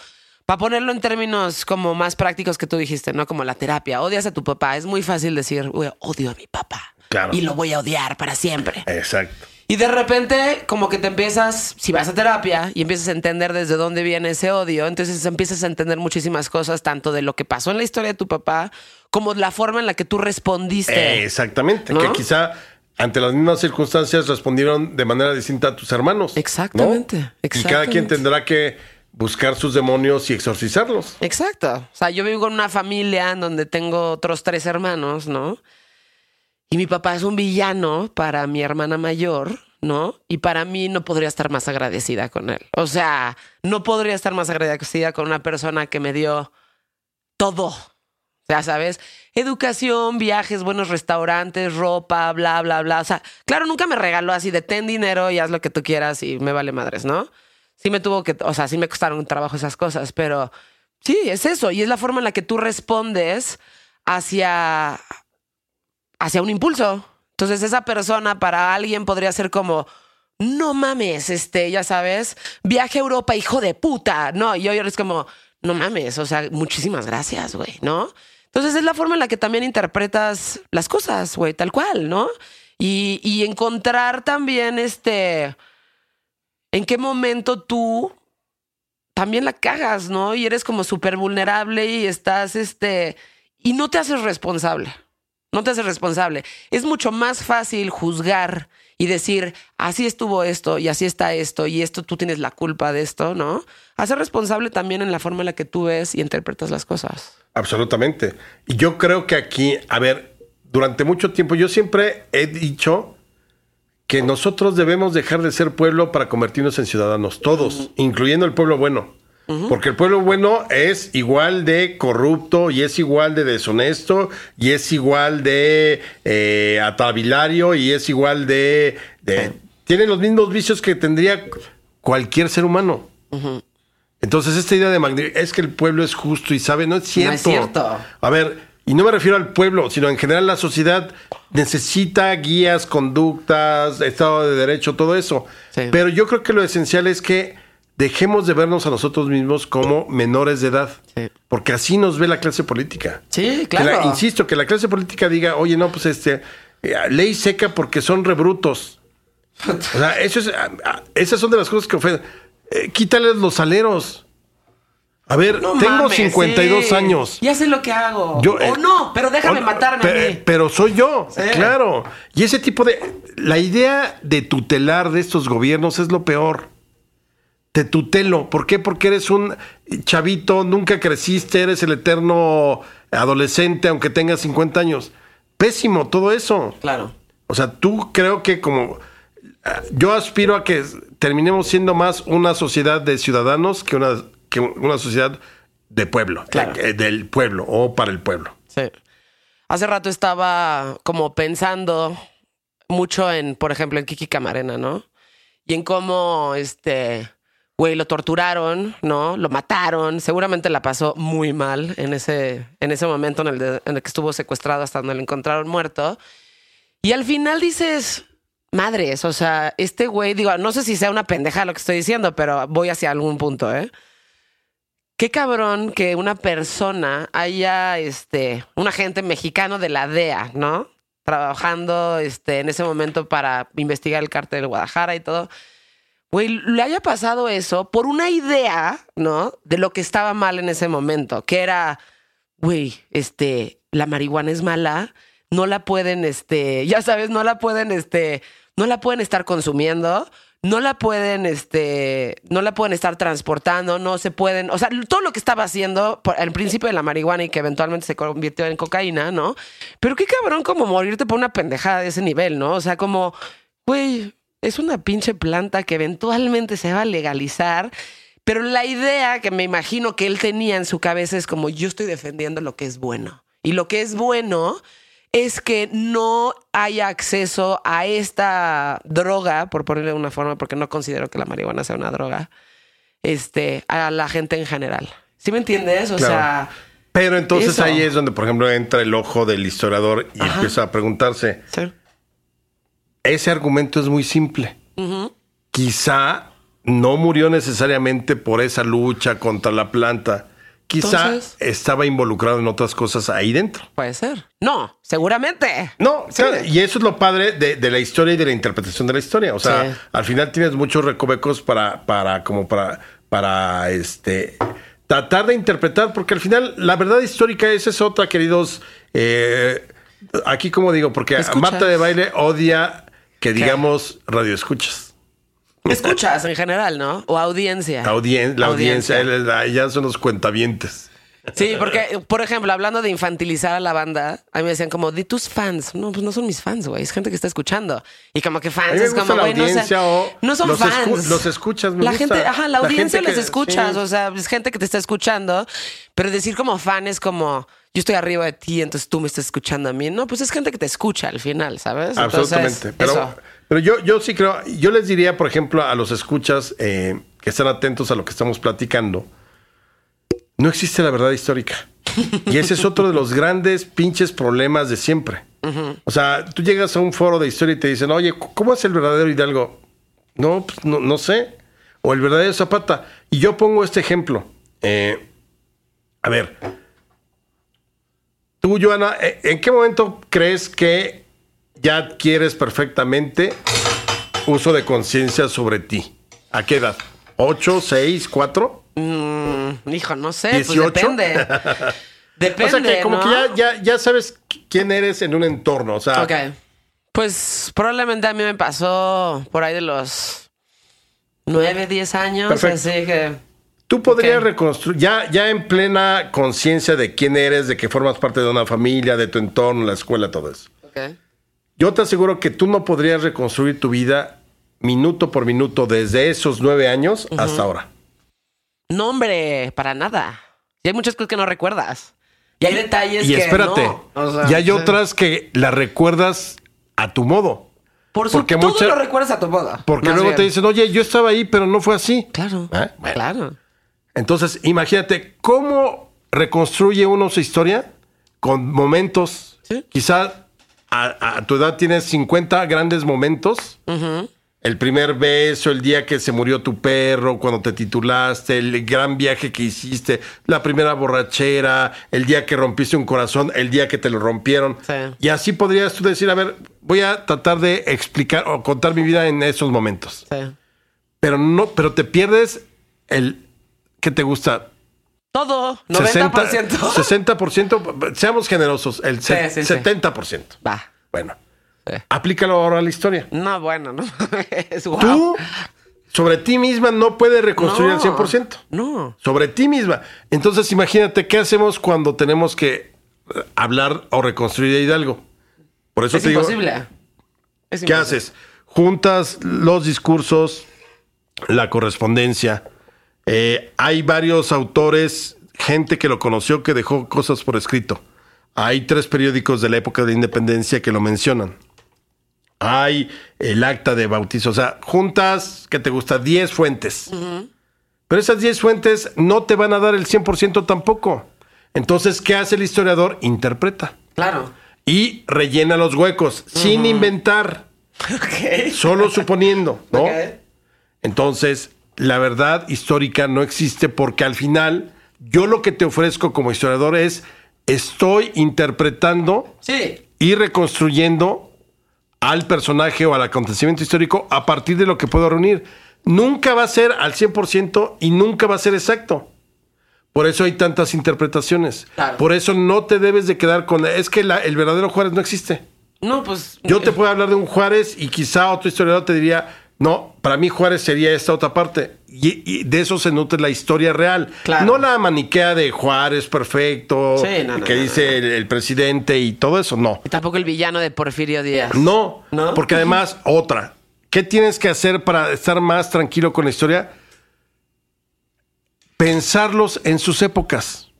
Speaker 2: Para ponerlo en términos como más prácticos que tú dijiste, ¿no? Como la terapia. Odias a tu papá. Es muy fácil decir, "Uy, odio a mi papá.
Speaker 4: Claro.
Speaker 2: Y lo voy a odiar para siempre.
Speaker 4: Exacto.
Speaker 2: Y de repente, como que te empiezas, si vas a terapia y empiezas a entender desde dónde viene ese odio, entonces empiezas a entender muchísimas cosas, tanto de lo que pasó en la historia de tu papá, como la forma en la que tú respondiste.
Speaker 4: Eh, exactamente.
Speaker 2: ¿No?
Speaker 4: Que quizá ante las mismas circunstancias respondieron de manera distinta a tus hermanos. ¿no?
Speaker 2: Exactamente,
Speaker 4: Y cada
Speaker 2: exactamente.
Speaker 4: quien tendrá que buscar sus demonios y exorcizarlos.
Speaker 2: Exacto. O sea, yo vivo en una familia en donde tengo otros tres hermanos, ¿no? Y mi papá es un villano para mi hermana mayor, ¿no? Y para mí no podría estar más agradecida con él. O sea, no podría estar más agradecida con una persona que me dio todo. Sea, ¿sabes? Educación, viajes, buenos restaurantes, ropa, bla, bla, bla. O sea, claro, nunca me regaló así de ten dinero y haz lo que tú quieras y me vale madres, ¿no? Sí me tuvo que, o sea, sí me costaron un trabajo esas cosas, pero sí, es eso. Y es la forma en la que tú respondes hacia, hacia un impulso. Entonces, esa persona para alguien podría ser como, no mames, este, ya sabes, viaje a Europa, hijo de puta. No, y hoy es como, no mames, o sea, muchísimas gracias, güey, ¿no? Entonces es la forma en la que también interpretas las cosas, güey, tal cual, ¿no? Y, encontrar también este, en qué momento tú también la cagas, ¿no? Y eres como súper vulnerable y estás, este, y no te haces responsable. No te haces responsable. Es mucho más fácil juzgar y decir, así estuvo esto y así está esto y esto tú tienes la culpa de esto, ¿no? Hacer responsable también en la forma en la que tú ves y interpretas las cosas.
Speaker 4: Absolutamente. Y yo creo que aquí, a ver, durante mucho tiempo yo siempre he dicho que nosotros debemos dejar de ser pueblo para convertirnos en ciudadanos, todos, incluyendo el pueblo bueno. Porque el pueblo bueno es igual de corrupto y es igual de deshonesto y es igual de eh, atavilario y es igual de... de tienen los mismos vicios que tendría cualquier ser humano. Entonces esta idea de es que el pueblo es justo y sabe, no es cierto.
Speaker 2: No es cierto.
Speaker 4: A ver, y no me refiero al pueblo, sino en general la sociedad necesita guías, conductas, Estado de Derecho, todo eso.
Speaker 2: Sí.
Speaker 4: Pero yo creo que lo esencial es que dejemos de vernos a nosotros mismos como menores de edad.
Speaker 2: Sí.
Speaker 4: Porque así nos ve la clase política.
Speaker 2: Sí,
Speaker 4: Que la-
Speaker 2: claro.
Speaker 4: insisto, que la clase política diga, oye, no, pues este, eh, ley seca porque son rebrutos. O sea, eso es, esas son de las cosas que ofenden. Eh, quítales los aleros. A ver,
Speaker 2: No
Speaker 4: tengo
Speaker 2: mames,
Speaker 4: 52
Speaker 2: sí.
Speaker 4: años.
Speaker 2: Ya sé lo que hago.
Speaker 4: Yo,
Speaker 2: o
Speaker 4: eh,
Speaker 2: no, pero déjame matarme
Speaker 4: pe-
Speaker 2: a mí.
Speaker 4: Pero soy yo,
Speaker 2: Sí.
Speaker 4: claro. Y ese tipo de... La idea de tutelar de estos gobiernos es lo peor. Te tutelo. ¿Por qué? Porque eres un chavito, nunca creciste, eres el eterno adolescente, aunque tengas 50 años. Pésimo todo eso.
Speaker 2: Claro.
Speaker 4: O sea, tú creo que como... ah, Yo aspiro a que terminemos siendo más una sociedad de ciudadanos que una, que una sociedad de pueblo.
Speaker 2: Claro.
Speaker 4: eh, del pueblo o para el pueblo.
Speaker 2: Sí. Hace rato estaba como pensando mucho en, por ejemplo, en Kiki Camarena, ¿no? Y en cómo, este, güey, lo torturaron, ¿no? Lo mataron. Seguramente la pasó muy mal en ese, en ese momento en el, que estuvo secuestrado hasta donde lo encontraron muerto. Y al final dices, madres, o sea, este güey, digo, no sé si sea una pendeja lo que estoy diciendo, pero voy hacia algún punto, ¿eh? Qué cabrón que una persona haya, este, un agente mexicano de la DEA, ¿no? Trabajando, este, en ese momento para investigar el cártel de Guadalajara y todo. Güey, le haya pasado eso por una idea, ¿no? De lo que estaba mal en ese momento, que era, güey, este, la marihuana es mala, no la pueden, este, ya sabes, no la pueden, este, no la pueden estar consumiendo, no la pueden, este, no la pueden estar transportando, no se pueden, o sea, todo lo que estaba haciendo por el principio de la marihuana y que eventualmente se convirtió en cocaína, ¿no? Pero qué cabrón como morirte por una pendejada de ese nivel, ¿no? O sea, como, güey, es una pinche planta que eventualmente se va a legalizar. Pero la idea que me imagino que él tenía en su cabeza es como yo estoy defendiendo lo que es bueno. Y lo que es bueno es que no haya acceso a esta droga, por ponerle de una forma, porque no considero que la marihuana sea una droga, este, a la gente en general. ¿Sí me entiendes? O
Speaker 4: Claro.
Speaker 2: sea,
Speaker 4: Pero entonces
Speaker 2: Eso.
Speaker 4: ahí es donde, por ejemplo, entra el ojo del historiador y
Speaker 2: Ajá.
Speaker 4: empieza a preguntarse,
Speaker 2: sí.
Speaker 4: Ese argumento es muy simple. Quizá no murió necesariamente por esa lucha contra la planta. Quizá
Speaker 2: Entonces-
Speaker 4: estaba involucrado en otras cosas ahí dentro.
Speaker 2: puede ser. No, seguramente.
Speaker 4: No,
Speaker 2: Sí.
Speaker 4: claro, y eso es lo padre de, de la historia y de la interpretación de la historia. O sea,
Speaker 2: Sí.
Speaker 4: al final tienes muchos recovecos para, para, como para, para este tratar de interpretar, porque al final la verdad histórica esa es otra, queridos. eh, aquí como digo, porque. Marta de baile odia que digamos radio escuchas.
Speaker 2: Escuchas en general, ¿no? O audiencia.
Speaker 4: La, audien- la audiencia, ya son los cuentavientes.
Speaker 2: Sí, porque, por ejemplo, hablando de infantilizar a la banda, a mí me decían como, di tus fans. No, pues no son mis fans, güey. Es gente que está escuchando. Y como que fans es como, güey, no,
Speaker 4: o
Speaker 2: no son
Speaker 4: los
Speaker 2: fans.
Speaker 4: escu- los escuchas, me
Speaker 2: La
Speaker 4: gusta.
Speaker 2: gente, ajá, la,
Speaker 4: La
Speaker 2: audiencia les
Speaker 4: que-
Speaker 2: escuchas.
Speaker 4: sí.
Speaker 2: O sea, es gente que te está escuchando. Pero decir como fan es como, yo estoy arriba de ti, entonces tú me estás escuchando a mí. No, pues es gente que te escucha al final, ¿sabes? Entonces,
Speaker 4: Absolutamente. Pero,
Speaker 2: eso.
Speaker 4: pero yo, yo sí creo, yo les diría, por ejemplo, a los escuchas eh, que estén atentos a lo que estamos platicando. No existe la verdad histórica. Y ese es otro de los grandes pinches problemas de siempre. O sea, tú llegas a un foro de historia y te dicen, oye, ¿cómo es el verdadero Hidalgo? No, pues, no, no sé. O el verdadero Zapata. Y yo pongo este ejemplo. Eh, a ver, tú, Joana, ¿eh, ¿en qué momento crees que ya adquieres perfectamente uso de conciencia sobre ti? ¿A qué edad? ¿8, 6, 4?
Speaker 2: Mm, hijo, no sé, pues
Speaker 4: 18.
Speaker 2: depende. Depende.
Speaker 4: O sea que como
Speaker 2: ¿no?
Speaker 4: que ya, ya, ya sabes quién eres en un entorno. O sea,
Speaker 2: Ok. Pues probablemente a mí me pasó por ahí de los 9, 10 años.
Speaker 4: Perfecto.
Speaker 2: Así que.
Speaker 4: Tú podrías reconstruir, ya, ya en plena conciencia de quién eres, de que formas parte de una familia, de tu entorno, la escuela, todo eso.
Speaker 2: Ok.
Speaker 4: Yo te aseguro que tú no podrías reconstruir tu vida minuto por minuto desde esos nueve años hasta ahora.
Speaker 2: No, hombre, para nada. Y hay muchas cosas que no recuerdas. Y hay detalles
Speaker 4: Y
Speaker 2: que.
Speaker 4: espérate,
Speaker 2: no. O sea,
Speaker 4: y hay
Speaker 2: sí.
Speaker 4: otras que las recuerdas a tu modo.
Speaker 2: Por su
Speaker 4: porque
Speaker 2: todo
Speaker 4: mucha-
Speaker 2: lo recuerdas a tu boda.
Speaker 4: Porque
Speaker 2: Más
Speaker 4: luego
Speaker 2: bien.
Speaker 4: te dicen, oye, yo estaba ahí, pero no fue así.
Speaker 2: Claro.
Speaker 4: ¿Eh? Bueno.
Speaker 2: Claro.
Speaker 4: Entonces, imagínate cómo reconstruye uno su historia con momentos.
Speaker 2: Sí.
Speaker 4: Quizá a, a tu edad tienes 50 grandes momentos. El primer beso, el día que se murió tu perro, cuando te titulaste, el gran viaje que hiciste, la primera borrachera, el día que rompiste un corazón, el día que te lo rompieron.
Speaker 2: Sí.
Speaker 4: Y así podrías tú decir, a ver, voy a tratar de explicar o contar mi vida en esos momentos.
Speaker 2: Sí.
Speaker 4: Pero no, pero te pierdes el que te gusta
Speaker 2: Todo. 90%.
Speaker 4: 60%, seamos generosos, el se-
Speaker 2: Sí, sí, sí.
Speaker 4: 70%.
Speaker 2: Va.
Speaker 4: Bueno, aplícalo ahora a la historia.
Speaker 2: No, bueno, no. es guau.
Speaker 4: Tú, sobre ti misma, no puedes reconstruir
Speaker 2: No.
Speaker 4: al 100%.
Speaker 2: No.
Speaker 4: Sobre ti misma. Entonces, imagínate qué hacemos cuando tenemos que eh, hablar o reconstruir a Hidalgo. Por eso
Speaker 2: Es
Speaker 4: te digo,
Speaker 2: imposible. Es
Speaker 4: ¿qué
Speaker 2: imposible.
Speaker 4: haces? Juntas los discursos, la correspondencia. Eh, hay varios autores, gente que lo conoció, que dejó cosas por escrito. Hay tres periódicos de la época de la independencia que lo mencionan. Hay el acta de bautizo. O sea, juntas, que te gusta? 10 fuentes. Pero esas 10 fuentes no te van a dar el 100% tampoco. Entonces, ¿qué hace el historiador? Interpreta.
Speaker 2: Claro.
Speaker 4: Y rellena los huecos, sin inventar, solo suponiendo, ¿no? Entonces, la verdad histórica no existe porque al final yo lo que te ofrezco como historiador es estoy interpretando
Speaker 2: Sí.
Speaker 4: y reconstruyendo al personaje o al acontecimiento histórico a partir de lo que puedo reunir. Nunca va a ser al 100% y nunca va a ser exacto. Por eso hay tantas interpretaciones.
Speaker 2: Claro.
Speaker 4: Por eso no te debes de quedar con... Es que la- el verdadero Juárez no existe.
Speaker 2: No, pues.
Speaker 4: Yo te puedo hablar de un Juárez y quizá otro historiador te diría, no, para mí Juárez sería esta otra parte. Y, y de eso se nutre la historia real.
Speaker 2: Claro.
Speaker 4: No la maniquea de Juárez perfecto,
Speaker 2: Sí, no, no,
Speaker 4: que
Speaker 2: no,
Speaker 4: dice El, el presidente y todo eso. No.
Speaker 2: Y tampoco el villano de Porfirio Díaz.
Speaker 4: No,
Speaker 2: ¿No?
Speaker 4: porque además, otra. ¿Qué tienes que hacer para estar más tranquilo con la historia? Pensarlos en sus épocas.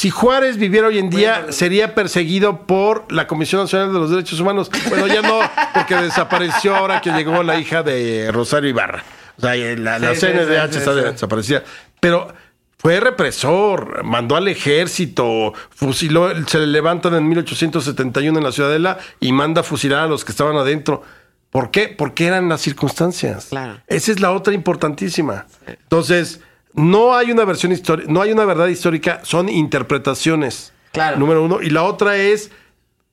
Speaker 4: Si Juárez viviera hoy en día, sería perseguido por la Comisión Nacional de los Derechos Humanos. Bueno, ya no, porque desapareció ahora que llegó la hija de Rosario Ibarra. O sea, la, la
Speaker 2: Sí,
Speaker 4: CNDH
Speaker 2: sí,
Speaker 4: está
Speaker 2: sí,
Speaker 4: desaparecida. Pero fue represor, mandó al ejército, fusiló, se le levantan en 1871 en la Ciudadela y manda a fusilar a los que estaban adentro. ¿Por qué? Porque eran las circunstancias.
Speaker 2: Claro.
Speaker 4: Esa es la otra importantísima. Entonces, no hay una versión histórica, no hay una verdad histórica, son interpretaciones.
Speaker 2: Claro.
Speaker 4: Número uno. Y la otra es,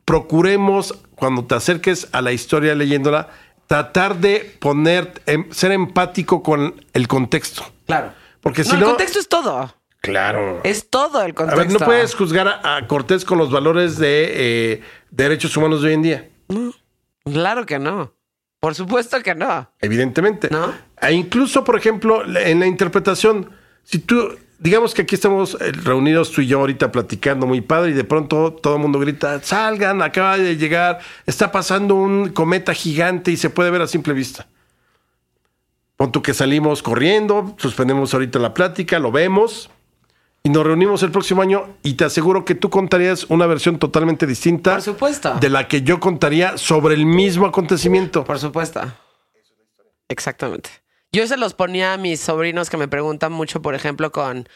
Speaker 4: procuremos, cuando te acerques a la historia leyéndola, tratar de poner, em- ser empático con el contexto.
Speaker 2: Claro.
Speaker 4: Porque si
Speaker 2: no,
Speaker 4: no.
Speaker 2: el contexto es todo.
Speaker 4: Claro.
Speaker 2: Es todo el
Speaker 4: A
Speaker 2: contexto.
Speaker 4: ver, no puedes juzgar a, a Cortés con los valores de eh, derechos humanos de hoy en día.
Speaker 2: Claro que no. Por supuesto que no.
Speaker 4: Evidentemente.
Speaker 2: ¿No?
Speaker 4: E incluso, por ejemplo, en la interpretación, si tú digamos que aquí estamos eh, reunidos tú y yo ahorita platicando muy padre y de pronto todo el mundo grita, salgan, acaba de llegar, está pasando un cometa gigante y se puede ver a simple vista. Pon tú que salimos corriendo, suspendemos ahorita la plática, lo vemos y nos reunimos el próximo año y te aseguro que tú contarías una versión totalmente distinta
Speaker 2: Por supuesto.
Speaker 4: de la que yo contaría sobre el mismo acontecimiento.
Speaker 2: Por supuesto. Exactamente. Yo se los ponía a mis sobrinos que me preguntan mucho, por ejemplo, con,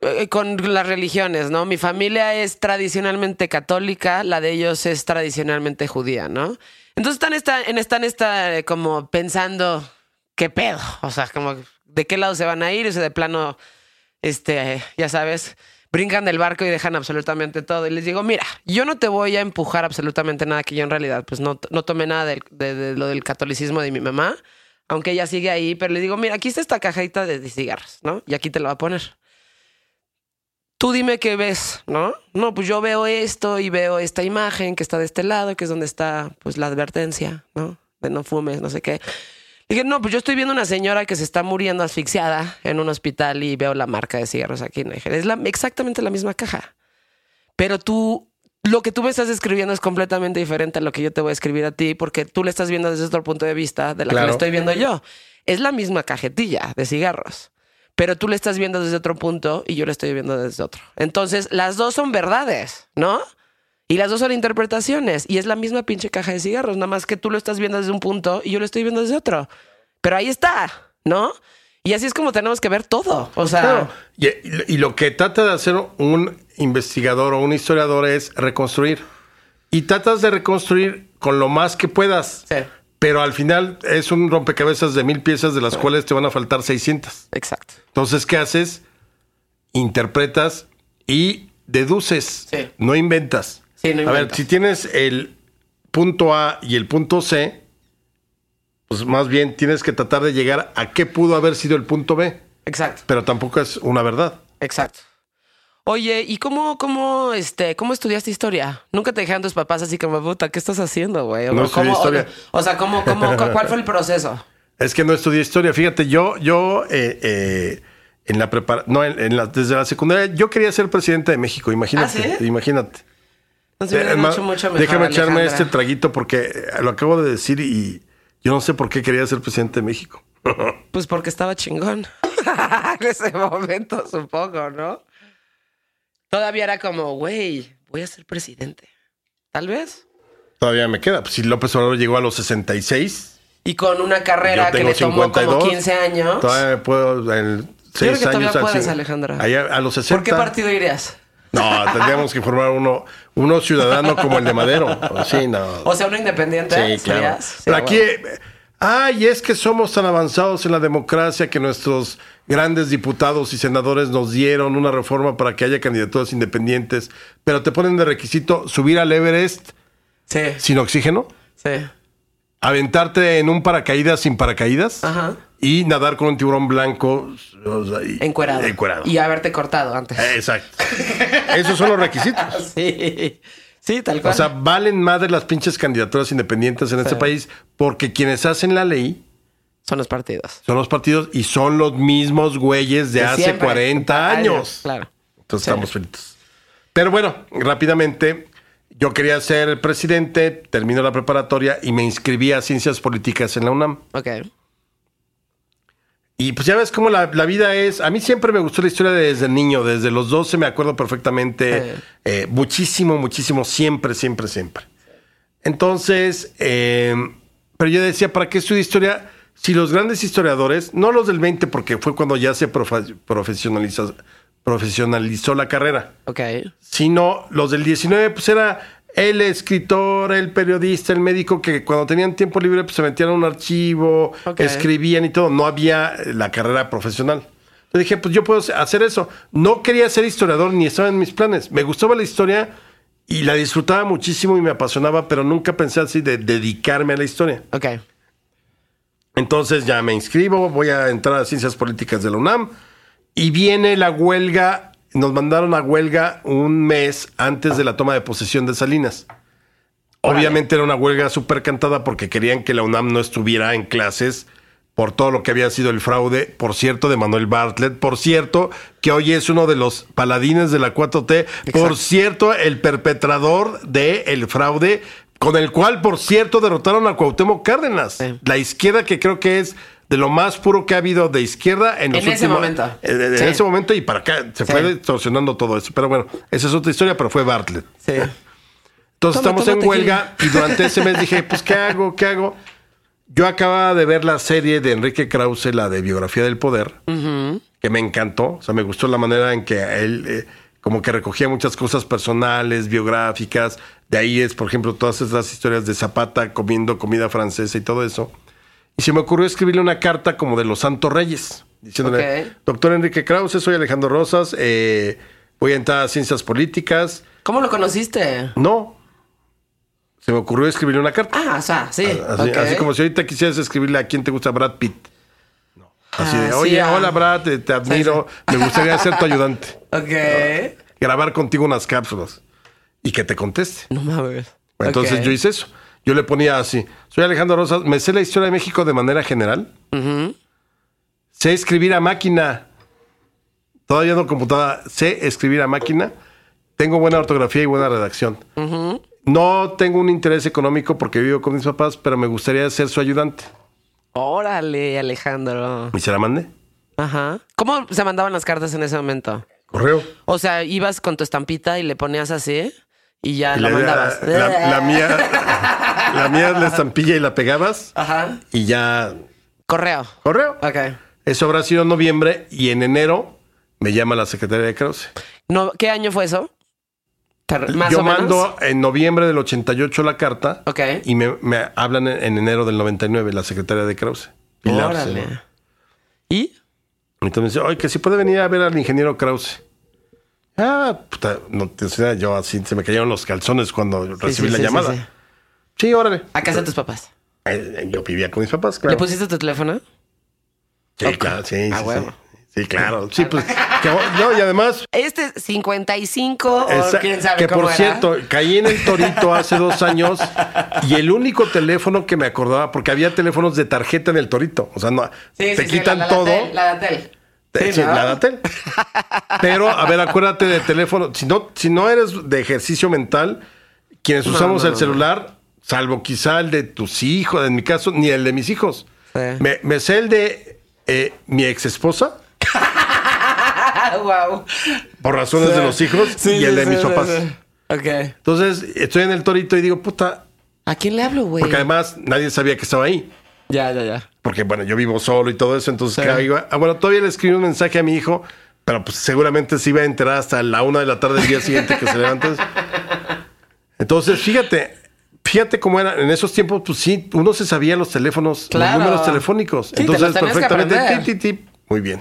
Speaker 2: eh, con las religiones, ¿no? Mi familia es tradicionalmente católica, la de ellos es tradicionalmente judía, ¿no? Entonces están, esta, están esta, eh, como pensando, ¿qué pedo? O sea, como, ¿de qué lado se van a ir? O sea, de plano, este, ya sabes, brincan del barco y dejan absolutamente todo. Y les digo, mira, yo no te voy a empujar absolutamente nada que yo en realidad, pues no, no tomé nada de lo del catolicismo de mi mamá, aunque ella sigue ahí, pero le digo, mira, aquí está esta cajita de cigarros, ¿no? Y aquí te la voy a poner. Tú dime qué ves, ¿no? No, pues yo veo esto y veo esta imagen que está de este lado, que es donde está, pues, la advertencia, ¿no? De no fumes, no sé qué. Dije, no, pues yo estoy viendo una señora que se está muriendo asfixiada en un hospital y veo la marca de cigarros aquí. Le dije, es la, exactamente la misma caja. Pero tú, lo que tú me estás escribiendo es completamente diferente a lo que yo te voy a escribir a ti, porque tú le estás viendo desde otro punto de vista de la que le estoy viendo yo. Es la misma cajetilla de cigarros, pero tú le estás viendo desde otro punto y yo le estoy viendo desde otro. Entonces, las dos son verdades, ¿no? Y las dos son interpretaciones. Y es la misma pinche caja de cigarros, nada más que tú lo estás viendo desde un punto y yo lo estoy viendo desde otro. Pero ahí está, ¿no? Y así es como tenemos que ver todo. O sea,
Speaker 4: Claro. Y, y lo que trata de hacer un investigador o un historiador es reconstruir. Y tratas de reconstruir con lo más que puedas.
Speaker 2: Sí.
Speaker 4: Pero al final es un rompecabezas de mil piezas de las cuales te van a faltar 600.
Speaker 2: exacto.
Speaker 4: Entonces, ¿qué haces? Interpretas y deduces.
Speaker 2: Sí.
Speaker 4: No inventas.
Speaker 2: No
Speaker 4: a ver, si tienes el punto A y el punto C, pues más bien tienes que tratar de llegar a qué pudo haber sido el punto B.
Speaker 2: Exacto.
Speaker 4: Pero tampoco es una verdad.
Speaker 2: Exacto. Oye, ¿y cómo, cómo, este, cómo estudiaste historia? Nunca te dijeron tus papás así como, puta, ¿qué estás haciendo, güey? O
Speaker 4: No estudié
Speaker 2: ¿cómo-
Speaker 4: historia.
Speaker 2: O, o sea, ¿cómo, cómo, cu- ¿cuál fue el proceso?
Speaker 4: Es que no estudié historia. Fíjate, yo, yo eh, eh, en la prepara no, en, en la- desde la secundaria, yo quería ser presidente de México. Imagínate,
Speaker 2: ¿Ah, sí?
Speaker 4: imagínate.
Speaker 2: No se hubieran
Speaker 4: Eh, ma-
Speaker 2: hecho mucho mejor,
Speaker 4: déjame echarme
Speaker 2: Alejandra.
Speaker 4: este traguito porque eh, lo acabo de decir y yo no sé por qué quería ser presidente de México.
Speaker 2: Pues porque estaba chingón. en ese momento, supongo, ¿no? Todavía era como, güey, voy a ser presidente. Tal vez.
Speaker 4: Todavía me queda. Pues si López Obrador llegó a los 66,
Speaker 2: Y con una carrera
Speaker 4: yo
Speaker 2: que le tomó
Speaker 4: 52.
Speaker 2: como 15 años.
Speaker 4: Todavía me puedo en
Speaker 2: creo
Speaker 4: seis
Speaker 2: que todavía
Speaker 4: años
Speaker 2: puedes, Alejandra.
Speaker 4: Allá a los 60.
Speaker 2: ¿Por qué partido irías?
Speaker 4: No, tendríamos que formar uno, uno ciudadano como el de Madero. Sí, no.
Speaker 2: O sea, uno independiente.
Speaker 4: Sí, claro. Pero aquí,
Speaker 2: bueno.
Speaker 4: Ay, es que somos tan avanzados en la democracia que nuestros grandes diputados y senadores nos dieron una reforma para que haya candidaturas independientes, pero te ponen de requisito subir al Everest
Speaker 2: Sí,
Speaker 4: sin oxígeno,
Speaker 2: sí.
Speaker 4: aventarte en un paracaídas sin paracaídas
Speaker 2: Ajá.
Speaker 4: y nadar con un tiburón blanco o sea, y-
Speaker 2: Encuerado.
Speaker 4: encuerado.
Speaker 2: Y haberte cortado antes.
Speaker 4: Exacto. Esos son los requisitos.
Speaker 2: Sí. Sí, tal cual.
Speaker 4: O sea, valen madre las pinches candidaturas independientes en este país porque quienes hacen la ley
Speaker 2: son los partidos.
Speaker 4: son los partidos y son los mismos güeyes de,
Speaker 2: De
Speaker 4: hace
Speaker 2: siempre.
Speaker 4: 40 años.
Speaker 2: Claro.
Speaker 4: Entonces
Speaker 2: Sí.
Speaker 4: estamos fritos. Pero bueno, rápidamente, yo quería ser presidente, termino la preparatoria y me inscribí a Ciencias Políticas en la UNAM.
Speaker 2: Ok.
Speaker 4: Y pues ya ves cómo la, la vida es. A mí siempre me gustó la historia desde niño, desde los 12 me acuerdo perfectamente. Eh, muchísimo, muchísimo, siempre, siempre, siempre. Entonces, eh, pero yo decía, ¿para qué estudio historia? Si los grandes historiadores, no los del 20, porque fue cuando ya se profesionalizó, profesionalizó la carrera,
Speaker 2: Ok.
Speaker 4: sino los del 19, pues era el escritor, el periodista, el médico, que cuando tenían tiempo libre, pues se metían a un archivo, escribían y todo. No había eh, la carrera profesional. Entonces dije, pues yo puedo hacer eso. No quería ser historiador ni estaba en mis planes. Me gustaba la historia y la disfrutaba muchísimo y me apasionaba, pero nunca pensé así de dedicarme a la historia.
Speaker 2: Ok.
Speaker 4: Entonces ya me inscribo, voy a entrar a Ciencias Políticas de la UNAM y viene la huelga, nos mandaron a huelga un mes antes de la toma de posesión de Salinas. Obviamente era una huelga súper cantada porque querían que la UNAM no estuviera en clases por todo lo que había sido el fraude, por cierto, de Manuel Bartlett, por cierto, que hoy es uno de los paladines de la 4T, por cierto, el perpetrador del el fraude, con el cual, por cierto, derrotaron a Cuauhtémoc Cárdenas.
Speaker 2: Sí.
Speaker 4: La izquierda que creo que es de lo más puro que ha habido de izquierda en los
Speaker 2: En ese
Speaker 4: últimos-
Speaker 2: momento.
Speaker 4: eh, En,
Speaker 2: Sí.
Speaker 4: ese momento y para acá se
Speaker 2: Sí.
Speaker 4: fue distorsionando todo eso. Pero bueno, esa es otra historia, pero fue Bartlett.
Speaker 2: Sí.
Speaker 4: Entonces
Speaker 2: Toma,
Speaker 4: estamos
Speaker 2: toma
Speaker 4: en
Speaker 2: tequila.
Speaker 4: huelga y durante ese mes dije, pues, ¿qué hago? ¿Qué hago? Yo acababa de ver la serie de Enrique Krause, la de Biografía del Poder, que me encantó. O sea, me gustó la manera en que él eh, como que recogía muchas cosas personales, biográficas. De ahí es, por ejemplo, todas esas historias de Zapata comiendo comida francesa y todo eso. Y se me ocurrió escribirle una carta como de los Santos Reyes, diciéndole, doctor Enrique Krause, soy Alejandro Rosas, eh, voy a entrar a ciencias políticas.
Speaker 2: ¿Cómo lo conociste?
Speaker 4: No. Se me ocurrió escribirle una carta.
Speaker 2: Ah, o sea, sí.
Speaker 4: Así, como si ahorita quisieras escribirle a quién te gusta Brad Pitt. No. Así
Speaker 2: Ah,
Speaker 4: de,
Speaker 2: sí,
Speaker 4: oye,
Speaker 2: ah.
Speaker 4: hola Brad, te, te admiro, me gustaría ser tu ayudante.
Speaker 2: Ok.
Speaker 4: Grabar contigo unas cápsulas y que te conteste.
Speaker 2: No mames.
Speaker 4: Entonces yo hice eso. Yo le ponía así, soy Alejandro Rosas, me sé la historia de México de manera general. Sé escribir a máquina. Todavía no computadora, sé escribir a máquina. Tengo buena ortografía y buena redacción. No tengo un interés económico porque vivo con mis papás, pero me gustaría ser su ayudante.
Speaker 2: Órale, Alejandro.
Speaker 4: Y se la mandé.
Speaker 2: Ajá. ¿Cómo se mandaban las cartas en ese momento?
Speaker 4: Correo.
Speaker 2: O sea, ibas con tu estampita y le ponías así y ya
Speaker 4: Y
Speaker 2: la mandabas.
Speaker 4: La, la mía, la mía la estampilla y la pegabas
Speaker 2: Ajá.
Speaker 4: y ya
Speaker 2: Correo.
Speaker 4: correo.
Speaker 2: Ok.
Speaker 4: Eso habrá sido en noviembre y en enero me llama la secretaria de Krause.
Speaker 2: No, ¿Qué año fue eso? Más
Speaker 4: Yo
Speaker 2: o menos.
Speaker 4: mando en noviembre del 88 la carta
Speaker 2: Ok.
Speaker 4: y me, me hablan en, en enero del 99 la secretaria de Krause.
Speaker 2: Órale. ¿Y?
Speaker 4: Entonces oye, que si puede venir a ver al ingeniero Krause. Ah, puta, no te o sea, yo así se me cayeron los calzones cuando recibí
Speaker 2: sí,
Speaker 4: la
Speaker 2: sí,
Speaker 4: llamada.
Speaker 2: sí,
Speaker 4: órale.
Speaker 2: A casa de tus papás.
Speaker 4: Eh, eh, Yo vivía con mis papás, claro.
Speaker 2: ¿Le pusiste tu teléfono?
Speaker 4: Sí, claro, sí,
Speaker 2: A
Speaker 4: sí, claro. Sí, pues, que- no, y además,
Speaker 2: Este 55 o
Speaker 4: esa-
Speaker 2: quién sabe
Speaker 4: que
Speaker 2: cómo
Speaker 4: por
Speaker 2: era.
Speaker 4: cierto, caí en el torito hace dos años y el único teléfono que me acordaba, porque había teléfonos de tarjeta en el torito. O sea, no, te quitan
Speaker 2: la, la
Speaker 4: todo.
Speaker 2: La Datel.
Speaker 4: Te-
Speaker 2: Sí,
Speaker 4: sí,
Speaker 2: ¿no?
Speaker 4: la Datel. Pero, a ver, acuérdate de teléfono. Si no, si no eres de ejercicio mental, quienes
Speaker 2: No,
Speaker 4: usamos
Speaker 2: no,
Speaker 4: el salvar, salvo quizá el de tus hijos, en mi caso, ni el de mis hijos.
Speaker 2: Sí.
Speaker 4: Me, me sé el de eh, mi ex esposa,
Speaker 2: wow.
Speaker 4: por razones de los hijos, y el de mis papás.
Speaker 2: Ok.
Speaker 4: Entonces, estoy en el torito y digo, puta,
Speaker 2: ¿A quién le hablo, güey?
Speaker 4: porque además nadie sabía que estaba ahí.
Speaker 2: Ya, ya, ya.
Speaker 4: Porque, bueno, yo vivo solo y todo eso, entonces,
Speaker 2: Sí.
Speaker 4: ¿qué hago? Ah, bueno, todavía le escribí un mensaje a mi hijo, pero pues seguramente se iba a enterar hasta la una de la tarde del día siguiente que se levanta. Entonces, fíjate, fíjate cómo era. En esos tiempos, pues sí, uno se sabía los teléfonos,
Speaker 2: Claro.
Speaker 4: los números telefónicos.
Speaker 2: Sí,
Speaker 4: Entonces,
Speaker 2: que
Speaker 4: perfectamente, ti, ti. muy bien.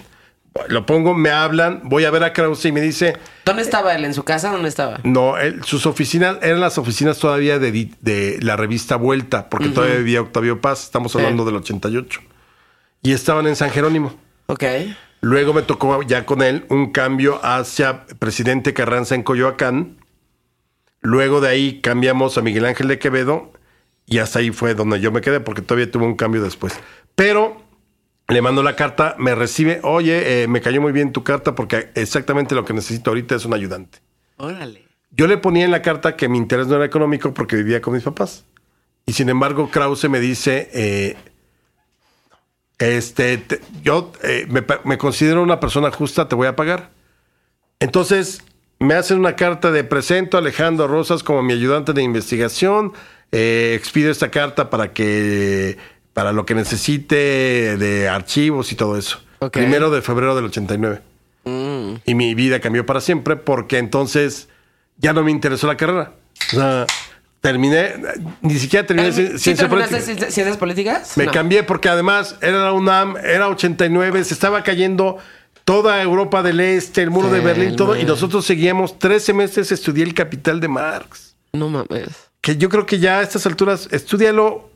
Speaker 4: Lo pongo, me hablan, voy a ver a Krause y me dice,
Speaker 2: ¿Dónde estaba él? ¿En su casa? ¿Dónde estaba?
Speaker 4: no, él- sus oficinas eran las oficinas todavía de, la revista Vuelta, porque todavía vivía Octavio Paz, estamos hablando del 88. Y estaban en San Jerónimo.
Speaker 2: Ok.
Speaker 4: Luego me tocó ya con él un cambio hacia presidente Carranza en Coyoacán. Luego de ahí cambiamos a Miguel Ángel de Quevedo y hasta ahí fue donde yo me quedé porque todavía tuvo un cambio después. Pero le mando la carta, me recibe, oye, eh, me cayó muy bien tu carta porque exactamente lo que necesito ahorita es un ayudante.
Speaker 2: Órale.
Speaker 4: Yo le ponía en la carta que mi interés no era económico porque vivía con mis papás. Y sin embargo, Krause me dice, eh, este, te- yo eh, me, considero una persona justa, te voy a pagar. Entonces, me hacen una carta de presento a Alejandro Rosas como mi ayudante de investigación. eh, expido esta carta para que, para lo que necesite de archivos y todo eso. Primero de febrero del 89.
Speaker 2: Mm.
Speaker 4: Y mi vida cambió para siempre porque entonces ya no me interesó la carrera. O sea, terminé, ni siquiera terminé
Speaker 2: ¿Sí
Speaker 4: ci- ciencia
Speaker 2: terminaste
Speaker 4: política.
Speaker 2: ci- ciencias políticas?
Speaker 4: Me
Speaker 2: No.
Speaker 4: cambié porque además era la UNAM, era 89, se estaba cayendo toda Europa del Este, el muro
Speaker 2: Sí,
Speaker 4: de Berlín, todo. Y nosotros seguíamos tres semestres, estudié el Capital de Marx.
Speaker 2: No mames.
Speaker 4: Que yo creo que ya a estas alturas, estudialo.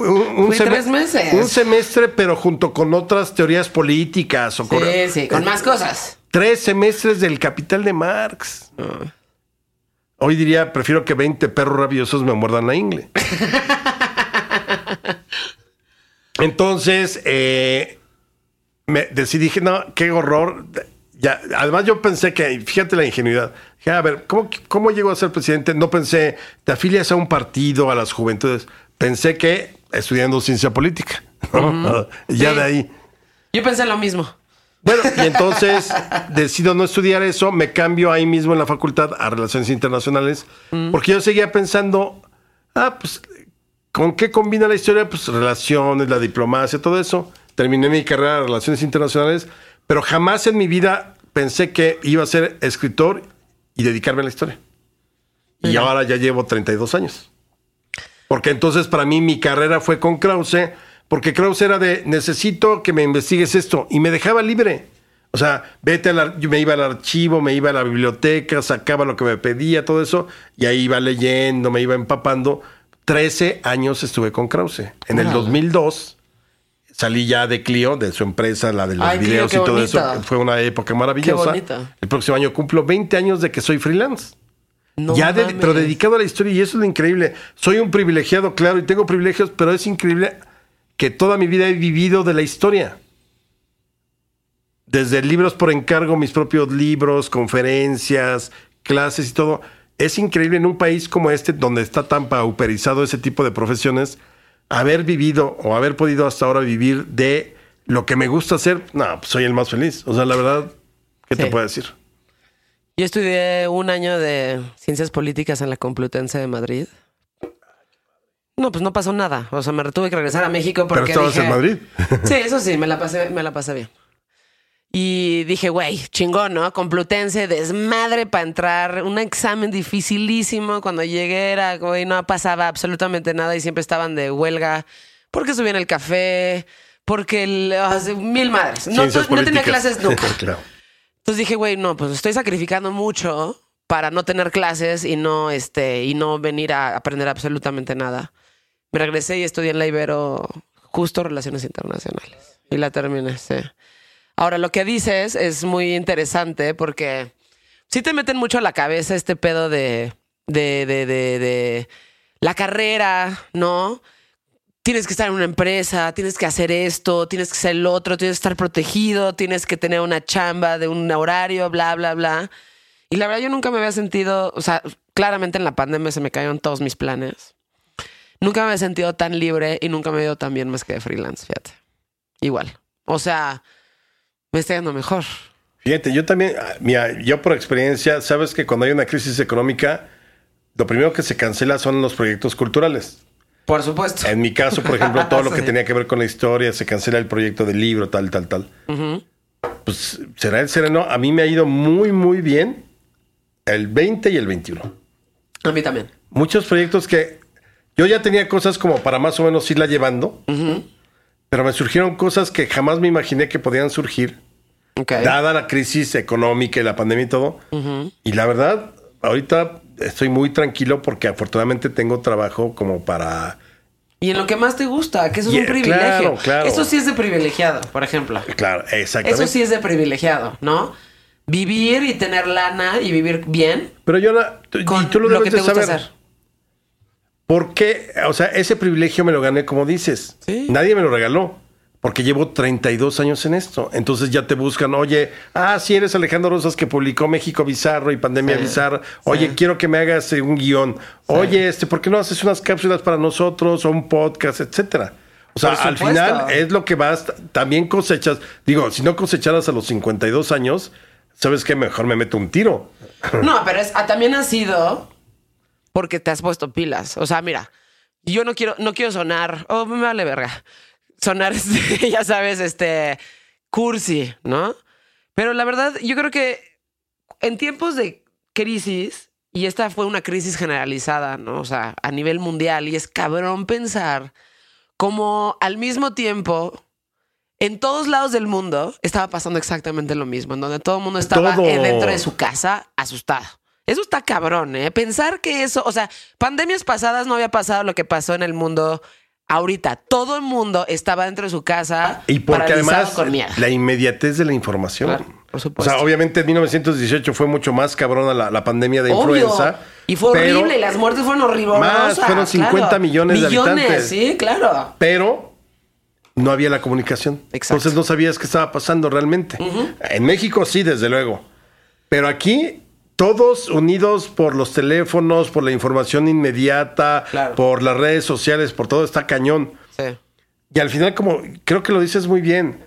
Speaker 4: Un, un
Speaker 2: Fue
Speaker 4: seme-
Speaker 2: tres meses.
Speaker 4: Un semestre, pero junto con otras teorías políticas. O con,
Speaker 2: Sí, sí, con más cosas.
Speaker 4: Tres semestres del Capital de Marx.
Speaker 2: Ah.
Speaker 4: Hoy diría, prefiero que 20 perros rabiosos me muerdan la ingle. Entonces, eh, me decidí, dije, no, qué horror. Ya, además, yo pensé que, fíjate la ingenuidad. Dije, a ver, ¿cómo, ¿cómo llego a ser presidente? No pensé, te afilias a un partido, a las juventudes. Pensé que estudiando ciencia política. ¿no? Ya
Speaker 2: Sí.
Speaker 4: de ahí.
Speaker 2: Yo pensé lo mismo.
Speaker 4: Bueno, y entonces decido no estudiar eso, me cambio ahí mismo en la facultad a Relaciones Internacionales, porque yo seguía pensando, ah, pues, ¿con qué combina la historia? Pues relaciones, la diplomacia, todo eso. Terminé mi carrera de Relaciones Internacionales, pero jamás en mi vida pensé que iba a ser escritor y dedicarme a la historia. Y ahora ya llevo 32 años. Porque entonces para mí mi carrera fue con Krause, porque Krause era de necesito que me investigues esto y me dejaba libre. O sea, vete al yo me iba al archivo, me iba a la biblioteca, sacaba lo que me pedía, todo eso, y ahí iba leyendo, me iba empapando. 13 años estuve con Krause. En el
Speaker 2: Órale.
Speaker 4: 2002 salí ya de Clio, de su empresa, la de los
Speaker 2: Ay,
Speaker 4: videos y todo
Speaker 2: bonita.
Speaker 4: eso. Fue una época maravillosa.
Speaker 2: Qué bonita.
Speaker 4: El próximo año cumplo 20 años de que soy freelance
Speaker 2: No
Speaker 4: ya de- pero dedicado a la historia y eso es lo increíble. Soy un privilegiado, claro, y tengo privilegios, pero es increíble que toda mi vida he vivido de la historia. Desde libros por encargo, mis propios libros, conferencias, clases y todo. Es increíble en un país como este, donde está tan pauperizado ese tipo de profesiones, haber vivido o haber podido hasta ahora vivir de lo que me gusta hacer. No, pues soy el más feliz. O sea, la verdad, ¿qué te puedo decir?
Speaker 2: Yo estudié un año de ciencias políticas en la Complutense de Madrid. No, pues no pasó nada. O sea, me tuve que regresar a México porque
Speaker 4: Pero estabas
Speaker 2: dije-
Speaker 4: en Madrid.
Speaker 2: Sí, eso sí, me la pasé, me la pasé bien. Y dije, güey, chingón, ¿no? Complutense, desmadre para entrar, un examen dificilísimo. Cuando llegué era, güey, no pasaba absolutamente nada y siempre estaban de huelga porque subían el café, porque el- mil madres. No, no tenía clases nunca.
Speaker 4: claro.
Speaker 2: Entonces dije, güey, no, pues estoy sacrificando mucho para no tener clases y no, este, y no venir a aprender absolutamente nada. Me regresé y estudié en la Ibero justo Relaciones Internacionales. Y la terminé, sí. Ahora, lo que dices es muy interesante porque sí te meten mucho a la cabeza este pedo de, de, de, de, de la carrera, ¿no? Tienes que estar en una empresa, tienes que hacer esto, tienes que hacer el otro, tienes que estar protegido, tienes que tener una chamba de un horario, bla, bla, bla. Y la verdad yo nunca me había sentido, o sea, claramente en la pandemia se me cayeron todos mis planes. Nunca me había sentido tan libre y nunca me he ido tan bien más que de freelance, fíjate. Igual. O sea, me está yendo mejor.
Speaker 4: Fíjate, yo también, ah, mira, yo por experiencia, sabes que cuando hay una crisis económica, lo primero que se cancela son los proyectos culturales.
Speaker 2: Por supuesto.
Speaker 4: En mi caso, por ejemplo, todo lo que tenía que ver con la historia, se cancela el proyecto del libro, tal, tal, tal. Pues será el sereno. A mí me ha ido muy, muy bien el 20 y el 21.
Speaker 2: A mí también.
Speaker 4: Muchos proyectos que yo ya tenía cosas como para más o menos irla llevando, pero me surgieron cosas que jamás me imaginé que podían surgir.
Speaker 2: Ok.
Speaker 4: dada la crisis económica y la pandemia y todo. Y la verdad, ahorita estoy muy tranquilo porque afortunadamente tengo trabajo como para...
Speaker 2: Y en lo que más te gusta, que eso es un privilegio.
Speaker 4: claro, claro.
Speaker 2: Eso sí es de privilegiado, por ejemplo.
Speaker 4: Claro, exactamente.
Speaker 2: Eso sí es de privilegiado, ¿no? Vivir y tener lana y vivir bien
Speaker 4: Pero yo,
Speaker 2: con
Speaker 4: y tú lo
Speaker 2: lo que te gusta
Speaker 4: saber.
Speaker 2: hacer.
Speaker 4: ¿Por qué? O sea, ese privilegio me lo gané como dices.
Speaker 2: Sí.
Speaker 4: Nadie me lo regaló. Porque llevo 32 años en esto. Entonces ya te buscan, oye, ah, sí eres Alejandro Rosas que publicó México Bizarro y Pandemia
Speaker 2: Sí,
Speaker 4: Bizarra. Oye,
Speaker 2: sí.
Speaker 4: quiero que me hagas eh, un guion. Oye, este, ¿por qué no haces unas cápsulas para nosotros o un podcast, etcétera? O sea, al final es lo que vas, también cosechas. Digo, si no cosecharas a los 52 años, ¿sabes qué? Mejor me meto un tiro.
Speaker 2: No, pero es, ah, también ha sido porque te has puesto pilas. O sea, mira, yo no quiero, no quiero sonar, oh, me vale verga. Sonar, este, ya sabes, este, cursi, ¿no? Pero la verdad, yo creo que en tiempos de crisis, y esta fue una crisis generalizada, ¿no? O sea, a nivel mundial, y es cabrón pensar como al mismo tiempo, en todos lados del mundo, estaba pasando exactamente lo mismo, en donde todo el mundo estaba
Speaker 4: Todo.
Speaker 2: dentro de su casa asustado. Eso está cabrón, ¿eh? Pensar que eso, o sea, pandemias pasadas no había pasado lo que pasó en el mundo ahorita. Todo el mundo estaba dentro de su casa
Speaker 4: Y porque además
Speaker 2: con miedo.
Speaker 4: la inmediatez de la información.
Speaker 2: Claro, por
Speaker 4: o
Speaker 2: supuesto.
Speaker 4: sea, obviamente en 1918 fue mucho más cabrona la, la pandemia de
Speaker 2: Obvio.
Speaker 4: influenza.
Speaker 2: Y fue
Speaker 4: pero-
Speaker 2: horrible, y las muertes fueron horribles.
Speaker 4: Más, fueron 50 millones de habitantes.
Speaker 2: Sí, claro.
Speaker 4: Pero no había la comunicación.
Speaker 2: Exacto.
Speaker 4: Entonces no sabías qué estaba pasando realmente. En México sí, desde luego. Pero aquí todos unidos por los teléfonos, por la información inmediata,
Speaker 2: Claro.
Speaker 4: por las redes sociales, por todo está cañón.
Speaker 2: Sí.
Speaker 4: Y al final, como creo que lo dices muy bien,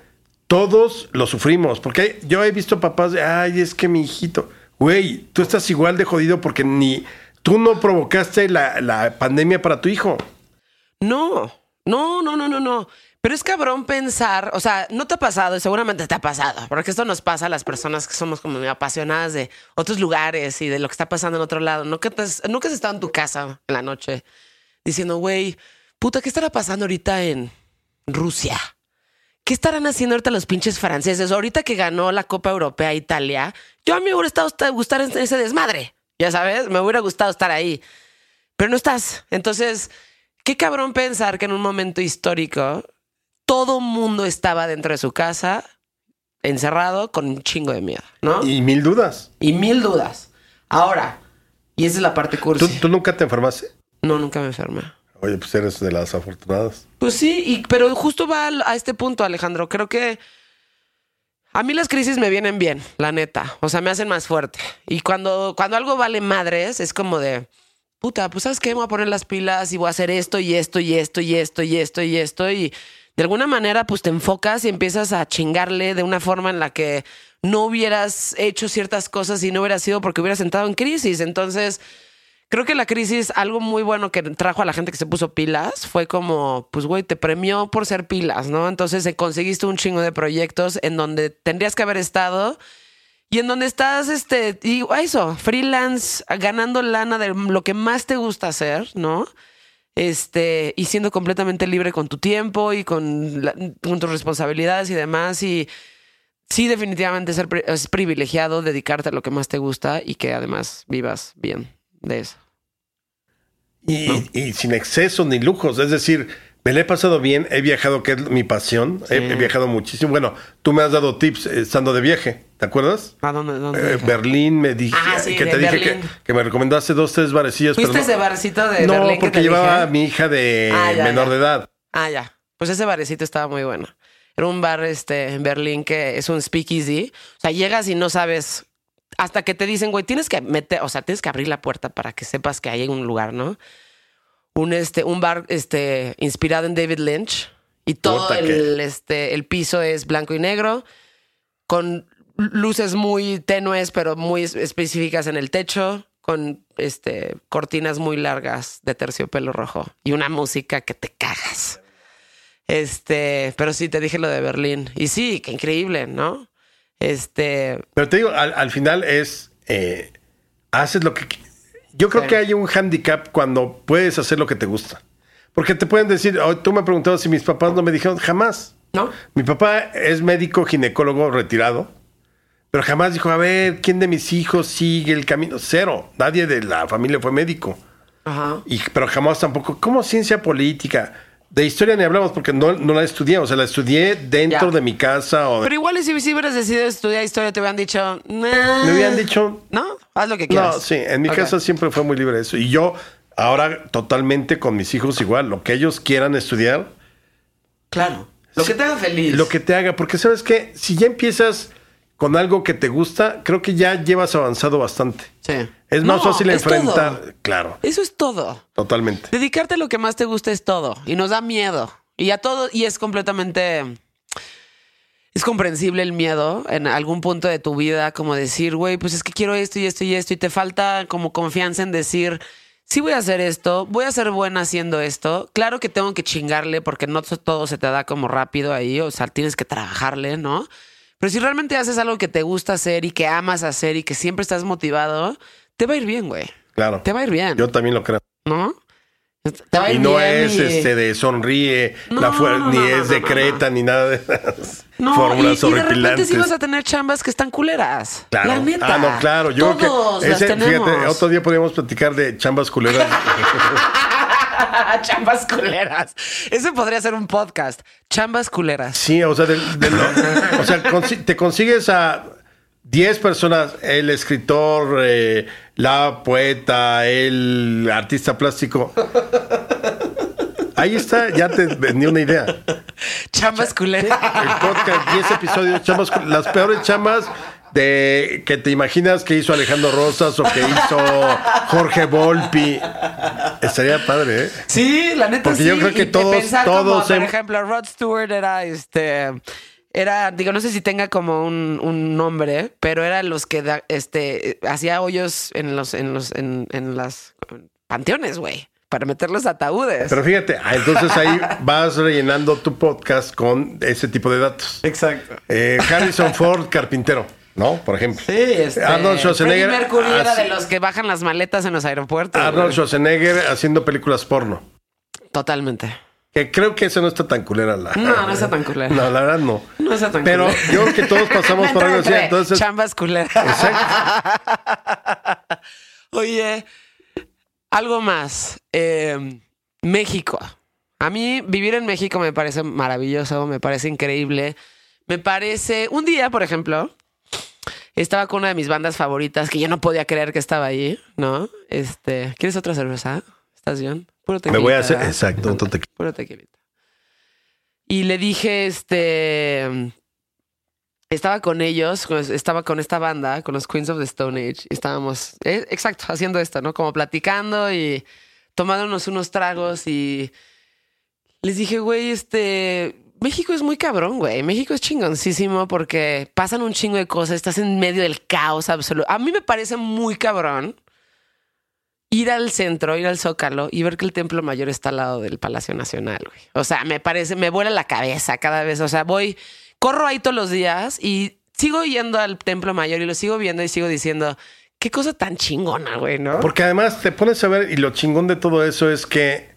Speaker 4: todos lo sufrimos. Porque yo he visto papás de, ay, es que mi hijito, güey, tú estás igual de jodido porque ni tú no provocaste la, la pandemia para tu hijo.
Speaker 2: No, no, no, no, no, no. Pero es cabrón pensar, o sea, no te ha pasado y seguramente te ha pasado, porque esto nos pasa a las personas que somos como apasionadas de otros lugares y de lo que está pasando en otro lado. Que te has- nunca has estado en tu casa en la noche diciendo, güey, puta, ¿qué estará pasando ahorita en Rusia? ¿Qué estarán haciendo ahorita los pinches franceses? Ahorita que ganó la Copa Europea Italia, yo a mí me hubiera estado gustar ese desmadre, ya sabes, me hubiera gustado estar ahí pero no estás. Entonces, qué cabrón pensar que en un momento histórico todo mundo estaba dentro de su casa, encerrado, con un chingo de miedo, ¿no? Y,
Speaker 4: Y mil dudas.
Speaker 2: mil dudas. Ahora, y esa es la parte
Speaker 4: ¿Tú,
Speaker 2: cursi.
Speaker 4: tú nunca te enfermaste?
Speaker 2: No, nunca me enfermé.
Speaker 4: Oye, pues eres de las afortunadas.
Speaker 2: Pues sí, y, pero justo va a este punto, Alejandro. Creo que a mí las crisis me vienen bien, la neta. O sea, me hacen más fuerte. Y cuando, cuando algo vale madres, es como de, puta, pues sabes qué, me voy a poner las pilas y voy a hacer esto y esto y esto y esto y esto y esto. Y de alguna manera, pues te enfocas y empiezas a chingarle de una forma en la que no hubieras hecho ciertas cosas y no hubiera sido porque hubieras entrado en crisis. Entonces, Creo que la crisis, algo muy bueno que trajo a la gente que se puso pilas, fue como, pues, güey, te premió por ser pilas, ¿no? Entonces eh, conseguiste un chingo de proyectos en donde tendrías que haber estado y en donde estás, este, y eso, freelance, ganando lana de lo que más te gusta hacer, ¿no? Este, y siendo completamente libre con tu tiempo y con, la- con tus responsabilidades y demás. Y sí, definitivamente ser pri- es privilegiado dedicarte a lo que más te gusta y que además vivas bien de eso.
Speaker 4: Y, y sin exceso ni lujos. Es decir, me la he pasado bien, he viajado, que es mi pasión. He, he viajado muchísimo. Bueno, tú me has dado tips eh, estando de viaje, ¿te acuerdas?
Speaker 2: ¿A dónde? dónde
Speaker 4: Eh? Berlín me dije
Speaker 2: Ah, sí,
Speaker 4: que te dije que,
Speaker 2: Berlín.
Speaker 4: que me recomendaste dos, tres barecillas.
Speaker 2: ¿Fuiste
Speaker 4: pero
Speaker 2: ese
Speaker 4: no,
Speaker 2: barcito de
Speaker 4: no,
Speaker 2: Berlín que
Speaker 4: porque
Speaker 2: te
Speaker 4: llevaba
Speaker 2: dije?
Speaker 4: a mi hija de
Speaker 2: Ah, ya,
Speaker 4: menor
Speaker 2: ya.
Speaker 4: de edad.
Speaker 2: Ah, ya. Pues ese barecito estaba muy bueno. Era un bar este, en Berlín que es un speakeasy. O sea, llegas y no sabes. Hasta que te dicen, güey, tienes que meter, o sea, tienes que abrir la puerta para que sepas que hay un lugar, ¿no? Un, este, un bar este, inspirado en David Lynch. Y todo el, este, el piso es blanco y negro, con luces muy tenues, pero muy es- específicas en el techo, con este, cortinas muy largas de terciopelo rojo y una música que te cagas. Este, pero sí, te dije lo de Berlín. Y sí, qué increíble, ¿no? Este,
Speaker 4: Pero te digo, al, al final es. eh, haces lo que. Yo creo
Speaker 2: Sí.
Speaker 4: que hay un handicap cuando puedes hacer lo que te gusta. Porque te pueden decir, oh, tú me preguntabas si mis papás no me dijeron jamás.
Speaker 2: ¿no?
Speaker 4: Mi papá es médico ginecólogo retirado, pero jamás dijo, a ver, ¿quién de mis hijos sigue el camino? Cero. Nadie de la familia fue médico.
Speaker 2: Ajá.
Speaker 4: Y, pero jamás tampoco, como ciencia política. De historia ni hablamos porque no, no la estudié. O sea, la estudié dentro
Speaker 2: Ya.
Speaker 4: de mi casa. O
Speaker 2: Pero igual si, si hubieras decidido estudiar historia, te hubieran dicho, "Nah".
Speaker 4: me hubieran dicho,
Speaker 2: No, haz lo que quieras.
Speaker 4: No, sí, en mi casa siempre fue muy libre eso. Y yo ahora totalmente con mis hijos igual, lo que ellos quieran estudiar,
Speaker 2: Claro. Lo que te haga feliz.
Speaker 4: lo que te haga, porque sabes que si ya empiezas con algo que te gusta, creo que ya llevas avanzado bastante.
Speaker 2: Sí.
Speaker 4: Es
Speaker 2: No,
Speaker 4: más fácil
Speaker 2: es
Speaker 4: enfrentar,
Speaker 2: todo.
Speaker 4: claro,
Speaker 2: Eso es todo.
Speaker 4: totalmente.
Speaker 2: Dedicarte a lo que más te gusta es todo. Y nos da miedo. Y a todo, y es completamente. Es comprensible el miedo en algún punto de tu vida, como decir, güey, pues es que quiero esto y esto y esto, y te falta como confianza en decir, sí voy a hacer esto, voy a ser buena haciendo esto. Claro que tengo que chingarle porque no todo se te da como rápido ahí, o sea, tienes que trabajarle, ¿no? Pero si realmente haces algo que te gusta hacer y que amas hacer y que siempre estás motivado, te va a ir bien, güey.
Speaker 4: Claro.
Speaker 2: Te va a ir bien,
Speaker 4: Yo también lo creo.
Speaker 2: ¿no? Te va a ir
Speaker 4: Y no
Speaker 2: bien
Speaker 4: es
Speaker 2: y-
Speaker 4: este de sonríe,
Speaker 2: No,
Speaker 4: la fuer-
Speaker 2: no,
Speaker 4: ni es decreta, ni nada de esas fórmulas
Speaker 2: y, y de repente
Speaker 4: horripilantes.
Speaker 2: sí vas a tener chambas que están culeras.
Speaker 4: Claro.
Speaker 2: La neta.
Speaker 4: Ah, no, claro. Yo
Speaker 2: Todos
Speaker 4: creo que
Speaker 2: las tenemos.
Speaker 4: fíjate, otro día podríamos platicar de chambas culeras.
Speaker 2: chambas culeras. Ese podría ser un podcast. Chambas culeras.
Speaker 4: Sí, o sea, de- de lo- o sea, consi- te consigues a 10 personas, el escritor, eh, la poeta, el artista plástico. Ahí está, ya te vendí una idea.
Speaker 2: Chambas culeras.
Speaker 4: El podcast, 10 episodios, chambas, las peores chambas de que te imaginas que hizo Alejandro Rosas o que hizo Jorge Volpi. Estaría padre, ¿eh?
Speaker 2: Sí, la neta
Speaker 4: Porque
Speaker 2: sí.
Speaker 4: yo creo que
Speaker 2: y
Speaker 4: todos- todos
Speaker 2: como, por ejemplo, Rod Stewart era este. Era, digo, no sé si tenga como un, un nombre, pero era los que da- este hacía hoyos en los, en los, en, en las panteones, güey, para meter los ataúdes.
Speaker 4: Pero fíjate, ah, entonces ahí vas rellenando tu podcast con ese tipo de datos.
Speaker 2: Exacto.
Speaker 4: Eh, Harrison Ford, carpintero, ¿no? Por ejemplo.
Speaker 2: Sí, este.
Speaker 4: Arnold Schwarzenegger,
Speaker 2: Mercury era
Speaker 4: así-
Speaker 2: de los que bajan las maletas en los aeropuertos.
Speaker 4: Arnold
Speaker 2: güey.
Speaker 4: Schwarzenegger haciendo películas porno.
Speaker 2: Totalmente.
Speaker 4: Que creo que eso no está tan culera la.
Speaker 2: No, no está tan culera.
Speaker 4: No, la verdad no.
Speaker 2: No está tan
Speaker 4: Pero
Speaker 2: culera.
Speaker 4: yo creo que todos pasamos por algo así. Entonces,
Speaker 2: Chambas culeras. Oye, algo más. Eh, México. A mí vivir en México me parece maravilloso, me parece increíble. Me parece... Un día, por ejemplo, estaba con una de mis bandas favoritas que yo no podía creer que estaba ahí, ¿no? Este, ¿quieres otra cerveza? ¿Estás bien? Puro
Speaker 4: me voy a hacer.
Speaker 2: tequilita, ¿verdad?
Speaker 4: Exacto, otro.
Speaker 2: Puro tequilita. Y le dije, este. Estaba con ellos, con- estaba con esta banda, con los Queens of the Stone Age. y Estábamos, eh, exacto, haciendo esto, ¿no? Como platicando y tomándonos unos tragos. Y les dije, güey, este. México es muy cabrón, güey. México es chingoncísimo porque pasan un chingo de cosas, estás en medio del caos absoluto. A mí me parece muy cabrón ir al centro, ir al Zócalo y ver que el Templo Mayor está al lado del Palacio Nacional, güey. O sea, me parece, me vuela la cabeza cada vez. O sea, voy, corro ahí todos los días y sigo yendo al Templo Mayor y lo sigo viendo y sigo diciendo, qué cosa tan chingona, güey, ¿no?
Speaker 4: Porque además te pones a ver, y lo chingón de todo eso es que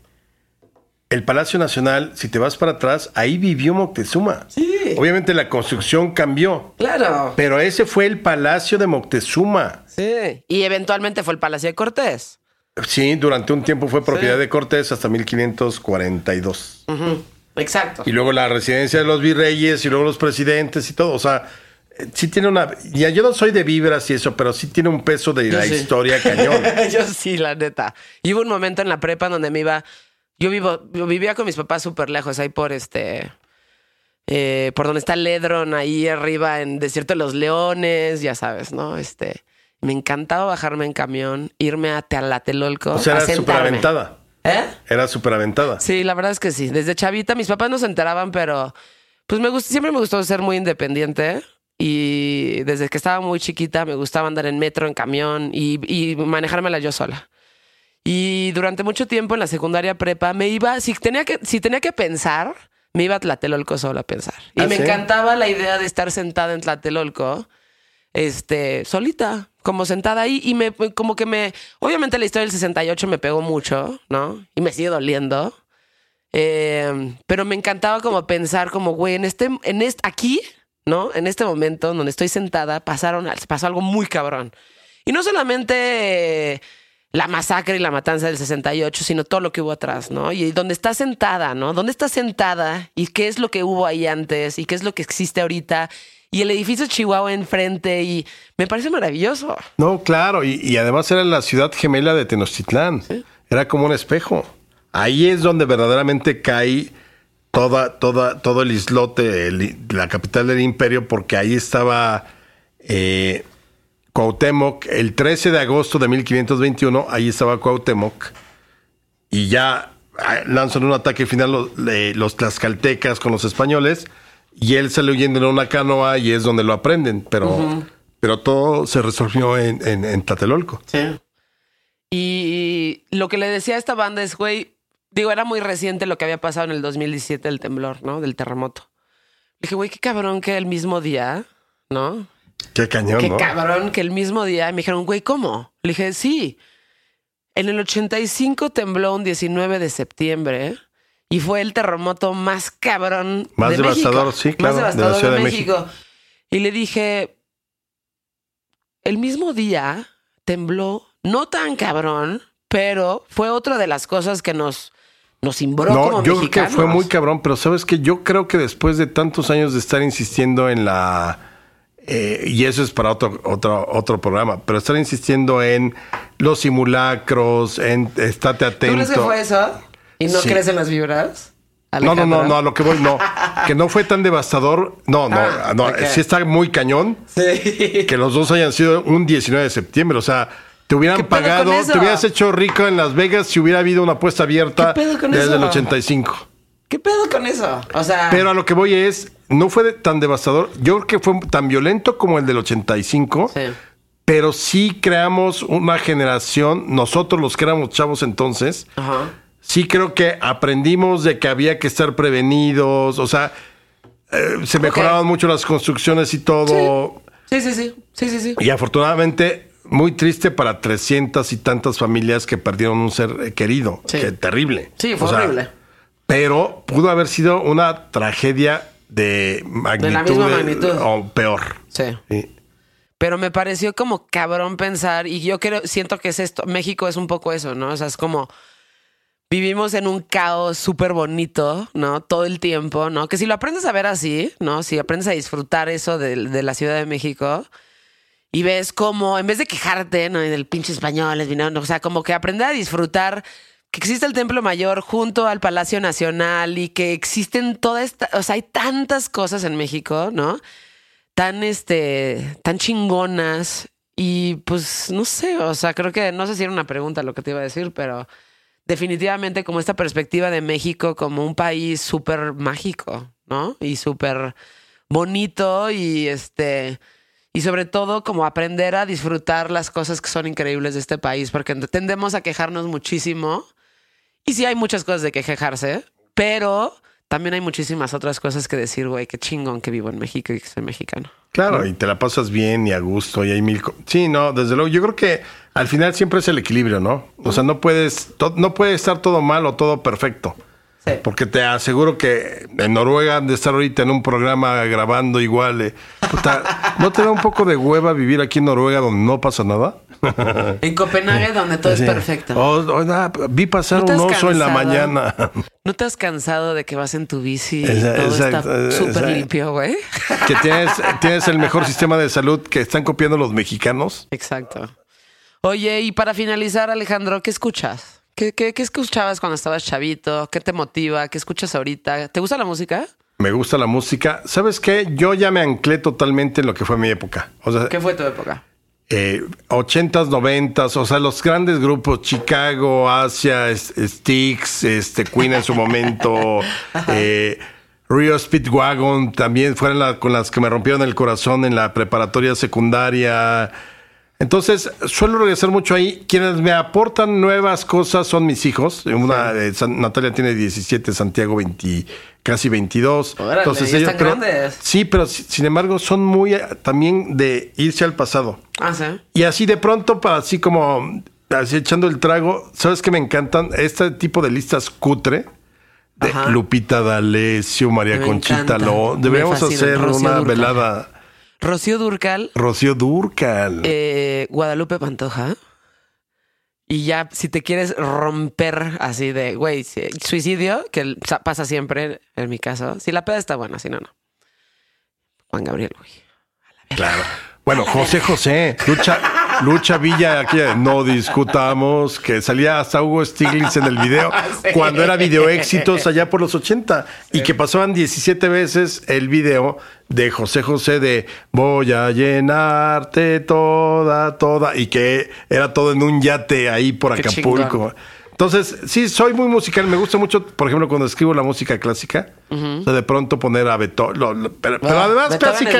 Speaker 4: el Palacio Nacional, si te vas para atrás, ahí vivió Moctezuma.
Speaker 2: Sí.
Speaker 4: Obviamente la construcción cambió,
Speaker 2: Claro.
Speaker 4: pero ese fue el Palacio de Moctezuma.
Speaker 2: Sí. Y eventualmente fue el Palacio de Cortés.
Speaker 4: Sí, durante un tiempo fue propiedad
Speaker 2: Sí.
Speaker 4: de Cortés hasta 1542.
Speaker 2: Ujú. Exacto.
Speaker 4: Y luego la residencia de los virreyes y luego los presidentes y todo. O sea, eh, sí tiene una... Ya yo no soy de vibras y eso, pero sí tiene un peso de
Speaker 2: Yo
Speaker 4: la
Speaker 2: sí.
Speaker 4: historia cañón.
Speaker 2: yo sí, la neta. Y hubo un momento en la prepa donde me iba. Yo vivo, yo vivía con mis papás súper lejos, ahí por este. eh, por donde está Ledron, ahí arriba en Desierto de los Leones, ya sabes, ¿no? Este. Me encantaba bajarme en camión, irme a Tlatelolco.
Speaker 4: O sea, era súper aventada.
Speaker 2: ¿Eh?
Speaker 4: Era súper aventada.
Speaker 2: Sí, la verdad es que sí. Desde chavita, mis papás no se enteraban, pero pues me gust- siempre me gustó ser muy independiente. Y desde que estaba muy chiquita me gustaba andar en metro, en camión y, y manejármela yo sola. Y durante mucho tiempo en la secundaria prepa me iba, si tenía que, si tenía que pensar, me iba a Tlatelolco solo a pensar. Y
Speaker 4: ¿Ah,
Speaker 2: me
Speaker 4: sí?
Speaker 2: encantaba la idea de estar sentada en Tlatelolco, este, solita, como sentada ahí. Y me, como que me, obviamente la historia del 68 me pegó mucho, ¿no? Y me sigue doliendo. Eh, pero me encantaba como pensar como, güey, en este, en este, aquí, ¿no? En este momento donde estoy sentada, pasaron, pasó algo muy cabrón. Y no solamente eh, la masacre y la matanza del 68, sino todo lo que hubo atrás, ¿no? Y donde está sentada, ¿no? ¿Dónde está sentada? ¿Y qué es lo que hubo ahí antes? ¿Y qué es lo que existe ahorita? Y el edificio Chihuahua enfrente y me parece maravilloso.
Speaker 4: No, claro, y, y además era la ciudad gemela de Tenochtitlán. Era como un espejo. Ahí es donde verdaderamente cae toda, toda, todo el islote, el- la capital del imperio, porque ahí estaba eh, Cuauhtémoc. El 13 de agosto de 1521, ahí estaba Cuauhtémoc. Y ya ah, lanzan un ataque final los, los tlaxcaltecas con los españoles. Y él sale huyendo en una canoa y es donde lo aprenden. Pero, pero todo se resolvió en, en, en Tlatelolco.
Speaker 2: Sí. Y lo que le decía a esta banda es, güey, digo, era muy reciente lo que había pasado en el 2017 del temblor, ¿no? Del terremoto. Le dije, güey, qué cabrón que el mismo día, ¿no?
Speaker 4: Qué cañón,
Speaker 2: Qué
Speaker 4: ¿no?
Speaker 2: cabrón que el mismo día. Me dijeron, güey, ¿cómo? Le dije, sí. En el 85 tembló un 19 de septiembre y fue el terremoto más cabrón.
Speaker 4: Más
Speaker 2: de
Speaker 4: devastador,
Speaker 2: México.
Speaker 4: sí, claro, de la
Speaker 2: Más devastador
Speaker 4: Ciudad
Speaker 2: de,
Speaker 4: de
Speaker 2: México. Y le dije, el mismo día tembló, no tan cabrón, pero fue otra de las cosas que nos, nos imbró como
Speaker 4: No, yo creo que fue muy cabrón, pero sabes que yo creo que después de tantos años de estar insistiendo en la eh, y eso es para otro, otro, otro programa, pero estar insistiendo en los simulacros, en estate
Speaker 2: ¿Tú
Speaker 4: atento.
Speaker 2: crees que fue eso? ¿Y no
Speaker 4: Sí.
Speaker 2: crees en las vibras?
Speaker 4: No, no, no, no, a lo que voy, no. Que no fue tan devastador. No, no,
Speaker 2: Ah,
Speaker 4: no.
Speaker 2: ok.
Speaker 4: Sí está muy cañón
Speaker 2: Sí.
Speaker 4: que los dos hayan sido un 19 de septiembre. O sea, te hubieran
Speaker 2: ¿Qué pedo
Speaker 4: pagado, te hubieras hecho rico en Las Vegas si hubiera habido una apuesta abierta
Speaker 2: ¿Qué pedo con
Speaker 4: desde
Speaker 2: eso?
Speaker 4: el 85.
Speaker 2: ¿Qué pedo con eso? O sea,
Speaker 4: Pero a lo que voy es, no fue de- tan devastador. Yo creo que fue tan violento como el del 85.
Speaker 2: Sí.
Speaker 4: Pero sí creamos una generación, nosotros los que éramos chavos entonces,
Speaker 2: Ajá.
Speaker 4: sí creo que aprendimos de que había que estar prevenidos, o sea, eh, se mejoraban mucho las construcciones y todo.
Speaker 2: Sí, sí, sí. Sí, sí, sí.
Speaker 4: Y afortunadamente, muy triste para 300 y tantas familias que perdieron un ser querido.
Speaker 2: Sí.
Speaker 4: Que terrible.
Speaker 2: Sí, fue
Speaker 4: O sea,
Speaker 2: horrible.
Speaker 4: Pero pudo haber sido una tragedia de magnitud.
Speaker 2: misma magnitud.
Speaker 4: O peor.
Speaker 2: Sí.
Speaker 4: Sí.
Speaker 2: Pero me pareció como cabrón pensar, y yo creo, siento que es esto, México es un poco eso, ¿no? O sea, es como vivimos en un caos súper bonito, ¿no? Todo el tiempo, ¿no? Que si lo aprendes a ver así, ¿no? Si aprendes a disfrutar eso de, de la Ciudad de México y ves como, en vez de quejarte, ¿no? Y del pinche español, es vino, o sea, como que aprender a disfrutar que existe el Templo Mayor junto al Palacio Nacional y que existen todas estas, o sea, hay tantas cosas en México, ¿no? tan este tan chingonas y pues no sé, o sea, creo que no sé si era una pregunta lo que te iba a decir, pero definitivamente como esta perspectiva de México como un país súper mágico, ¿no? Y súper bonito y este y sobre todo como aprender a disfrutar las cosas que son increíbles de este país, porque tendemos a quejarnos muchísimo y sí hay muchas cosas de que quejarse, pero también hay muchísimas otras cosas que decir, güey, qué chingón que vivo en México y que soy mexicano.
Speaker 4: Claro, y te la pasas bien y a gusto y hay mil... Sí, no, desde luego. Yo creo que al final siempre es el equilibrio, ¿no? O sea, no puedes, to- no puede estar todo mal o todo perfecto.
Speaker 2: Sí.
Speaker 4: Porque te aseguro que en Noruega han de estar ahorita en un programa grabando igual. eh. Puta, ¿No te da un poco de hueva vivir aquí en Noruega donde no pasa nada?
Speaker 2: En Copenhague, donde todo
Speaker 4: Sí.
Speaker 2: es perfecto.
Speaker 4: Oh, oh, nada, vi pasar
Speaker 2: ¿No te
Speaker 4: un oso en la mañana.
Speaker 2: ¿No te has cansado de que vas en tu bici y
Speaker 4: Esa-
Speaker 2: todo
Speaker 4: exacto,
Speaker 2: está súper
Speaker 4: exacto.
Speaker 2: limpio, güey?
Speaker 4: que tienes, tienes el mejor sistema de salud que están copiando los mexicanos.
Speaker 2: Exacto. Oye, y para finalizar, Alejandro, ¿qué escuchas? ¿Qué, qué, qué escuchabas cuando estabas chavito? ¿Qué te motiva? ¿Qué escuchas ahorita? ¿Te gusta la música?
Speaker 4: Me gusta la música. ¿Sabes qué? Yo ya me anclé totalmente en lo que fue mi época. O sea,
Speaker 2: ¿Qué fue tu época?
Speaker 4: Eh, 80s, 90s, o sea, los grandes grupos, Chicago, Asia, Styx, este, Queen en su momento, eh, Rio Speedwagon, también fueron la- con las que me rompieron el corazón en la preparatoria secundaria. Entonces, suelo regresar mucho ahí. Quienes me aportan nuevas cosas son mis hijos. Una, eh, San- Natalia tiene 17, Santiago 20, casi 22.
Speaker 2: Órale, ya están
Speaker 4: pero-
Speaker 2: grandes.
Speaker 4: Sí, pero si- sin embargo son muy eh, también de irse al pasado.
Speaker 2: Ah, sí.
Speaker 4: Y así de pronto, para así como así echando el trago, ¿sabes qué me encantan? Este tipo de listas cutre. De
Speaker 2: Ajá.
Speaker 4: Lupita D'Alessio, María
Speaker 2: Me
Speaker 4: Conchita. Lo. Deberíamos hacer
Speaker 2: Rocío
Speaker 4: una velada.
Speaker 2: Rocío Durcal,
Speaker 4: Rocío Durcal.
Speaker 2: eh, Guadalupe Pantoja. Y ya, si te quieres romper así de, güey, suicidio, que pasa siempre en mi caso. Si la peda está buena, si no, no. Juan Gabriel, güey.
Speaker 4: Claro. Bueno, José José, Lucha, Lucha Villa, aquí no discutamos, que salía hasta Hugo Stiglitz en el video, cuando era video éxitos allá por los 80, y que pasaban 17 veces el video de José José de Voy a llenarte toda, toda, y que era todo en un yate ahí por Acapulco. Entonces, sí, soy muy musical. Me gusta mucho, por ejemplo, cuando escribo la música clásica, o sea, de pronto poner a Beethoven. lo- lo- pero, pero
Speaker 2: Ah,
Speaker 4: además,
Speaker 2: Beethoven
Speaker 4: clásica.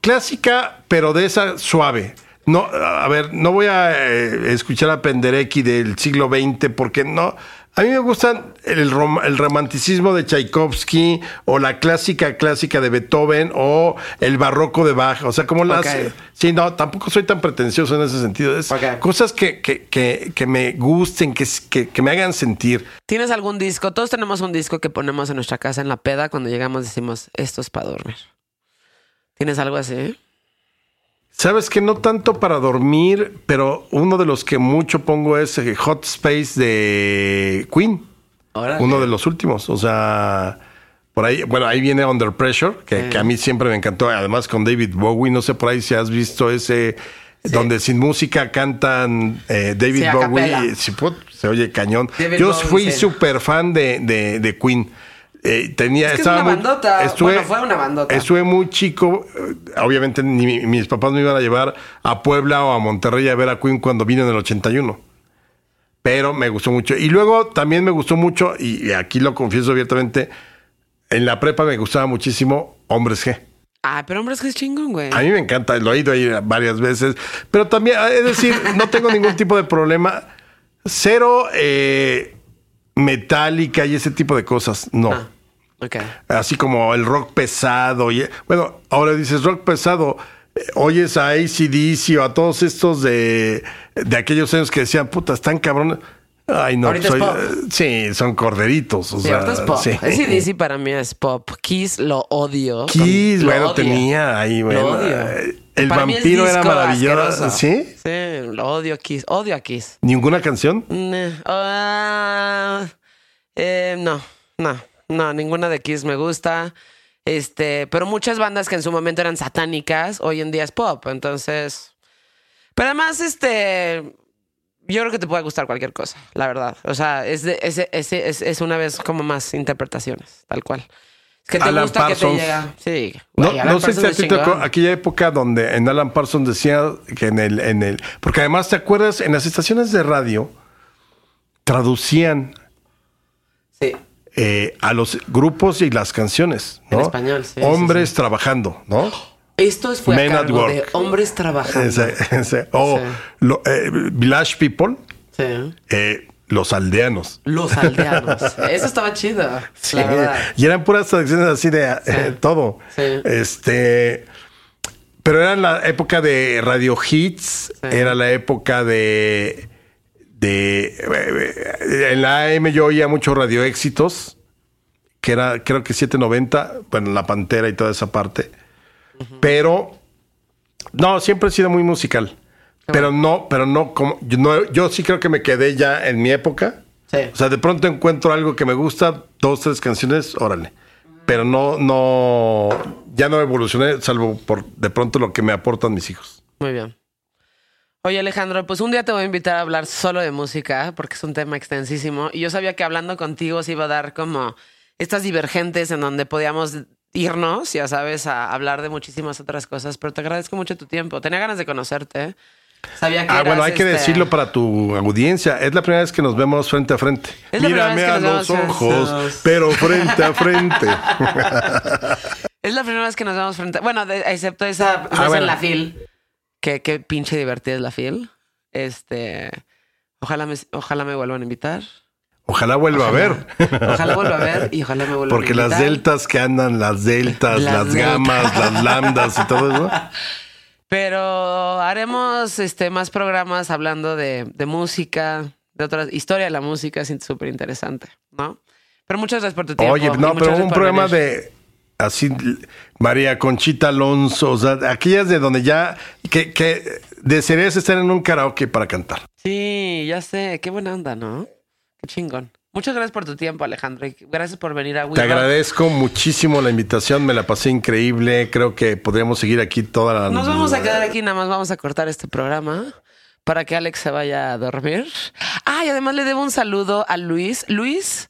Speaker 4: Clásica, pero de esa suave. No, a ver, no voy a eh, escuchar a Penderecki del siglo XX porque no. A mí me gustan el, rom- el romanticismo de Tchaikovsky o la clásica clásica de Beethoven o el barroco de Bach. O sea, como las.
Speaker 2: Ok.
Speaker 4: Sí, no, tampoco soy tan pretencioso en ese sentido. Es cosas que, que, que, que me gusten, que, que, que me hagan sentir.
Speaker 2: ¿Tienes algún disco? Todos tenemos un disco que ponemos en nuestra casa en la peda. Cuando llegamos decimos, esto es para dormir. ¿Tienes algo así?
Speaker 4: Sabes que no tanto para dormir, pero uno de los que mucho pongo es eh, Hot Space de Queen. Uno de los últimos. O sea, por ahí, bueno, ahí viene Under Pressure, que, que a mí siempre me encantó. Además, con David Bowie, no sé por ahí si has visto ese. Donde sin música cantan eh, David
Speaker 2: Sí,
Speaker 4: Bowie. put, se oye cañón.
Speaker 2: David
Speaker 4: Yo
Speaker 2: Bowie,
Speaker 4: fui súper fan de, de, de Queen.
Speaker 2: Eh,
Speaker 4: tenía,
Speaker 2: es que estaba es una bandota.
Speaker 4: Estuve,
Speaker 2: bueno, fue una bandota.
Speaker 4: Estuve muy chico. Eh, obviamente ni mis papás me iban a llevar a Puebla o a Monterrey a ver a Queen cuando vino en el 81. Pero me gustó mucho. Y luego también me gustó mucho, y aquí lo confieso abiertamente, en la prepa me gustaba muchísimo Hombres G.
Speaker 2: Ah, pero Hombres G es chingón, güey.
Speaker 4: A mí me encanta, lo he ido ahí varias veces. Pero también, es decir, no tengo ningún tipo de problema. Cero eh, metálica y ese tipo de cosas, no. Ah. Así como el rock pesado. Y, bueno, ahora dices rock pesado. Eh, oyes a ACDC o a todos estos de, de aquellos años que decían, puta, están cabrones. Ay, no, soy, sí, son corderitos. O sea,
Speaker 2: es pop. Sí. para mí es pop. Kiss lo odio.
Speaker 4: Kiss, bueno, tenía ahí, bueno. Eh, el vampiro era maravilloso. ¿Sí?
Speaker 2: Sí, lo odio Kiss. Odio a Kiss.
Speaker 4: ¿Ninguna canción?
Speaker 2: Ah, eh, no, no. No, ninguna de Kiss me gusta. Este, pero muchas bandas que en su momento eran satánicas, hoy en día es pop. Entonces. Pero además, este. Yo creo que te puede gustar cualquier cosa, la verdad. O sea, es, es, una vez como más interpretaciones, tal cual. que te gusta que te llega. Sí.
Speaker 4: no, sé si a ti tocó aquella época donde en Alan Parsons decía que en el, en el. Porque además, ¿te acuerdas? En las estaciones de radio traducían.
Speaker 2: Sí.
Speaker 4: Eh, a los grupos y las canciones. ¿no?
Speaker 2: En español, sí.
Speaker 4: Hombres trabajando, ¿no?
Speaker 2: Esto fue Men a cargo de hombres trabajando.
Speaker 4: O eh, Village People.
Speaker 2: Sí.
Speaker 4: Eh, los aldeanos.
Speaker 2: Los aldeanos. Eso estaba chido.
Speaker 4: Y eran puras traducciones así de todo.
Speaker 2: Sí.
Speaker 4: Este. Pero era la época de radio hits. Era la época de de en la AM yo oía mucho radio éxitos, que era creo que 790, bueno, La Pantera y toda esa parte. Pero no, siempre he sido muy musical. pero no, pero no como yo, no, yo sí creo que me quedé ya en mi época. O sea, de pronto encuentro algo que me gusta, dos, tres canciones, órale. Pero no, no, ya no evolucioné, salvo por de pronto lo que me aportan mis hijos.
Speaker 2: Muy bien. Oye Alejandro, pues un día te voy a invitar a hablar solo de música porque es un tema extensísimo y yo sabía que hablando contigo se iba a dar como estas divergentes en donde podíamos irnos, ya sabes, a hablar de muchísimas otras cosas, pero te agradezco mucho tu tiempo. Tenía ganas de conocerte. Sabía que
Speaker 4: ah, bueno, hay que este decirlo para tu audiencia. Es la primera vez que nos vemos frente a frente. Mírame a los ojos, pero frente a frente.
Speaker 2: es la primera vez que nos vemos frente. Bueno, excepto esa ah, en la fil. Qué, qué pinche divertida es la fiel. Este. Ojalá me, ojalá me vuelvan a invitar.
Speaker 4: Ojalá vuelva a ver.
Speaker 2: Ojalá vuelva a ver y ojalá me vuelva
Speaker 4: a. Porque las deltas que andan, las deltas, las, gamas, las lambdas y todo eso.
Speaker 2: Pero haremos este, más programas hablando de, de música, de otras historia de la música, es súper interesante, ¿no? Pero muchas gracias por tu tiempo.
Speaker 4: Oye, no, pero un programa de así María Conchita Alonso, o sea, aquellas de donde ya que, que desearías estar en un karaoke para cantar.
Speaker 2: Sí, ya sé, qué buena onda, ¿no? Qué chingón. Muchas gracias por tu tiempo, Alejandro. Gracias por venir a
Speaker 4: Te agradezco muchísimo la invitación, me la pasé increíble. Creo que podríamos seguir aquí toda la
Speaker 2: Nos vamos a quedar aquí, nada más vamos a cortar este programa para que Alex se vaya a dormir. Ah, y además le debo un saludo a Luis. Luis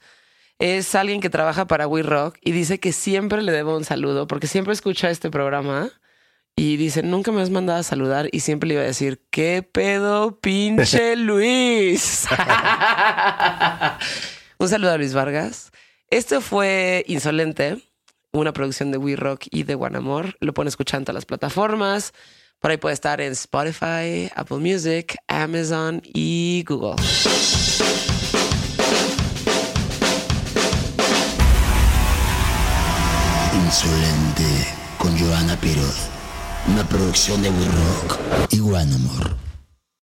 Speaker 2: es alguien que trabaja para We Rock y dice que siempre le debo un saludo porque siempre escucha este programa y dice, nunca me has mandado a saludar y siempre le iba a decir, ¿qué pedo, pinche Luis? un saludo a Luis Vargas. Esto fue Insolente, una producción de We Rock y de One Amor. Lo pone escuchando a las plataformas. Por ahí puede estar en Spotify, Apple Music, Amazon y Google.
Speaker 1: Insolente con Joana Piroz. Una producción de We Rock y One Amor.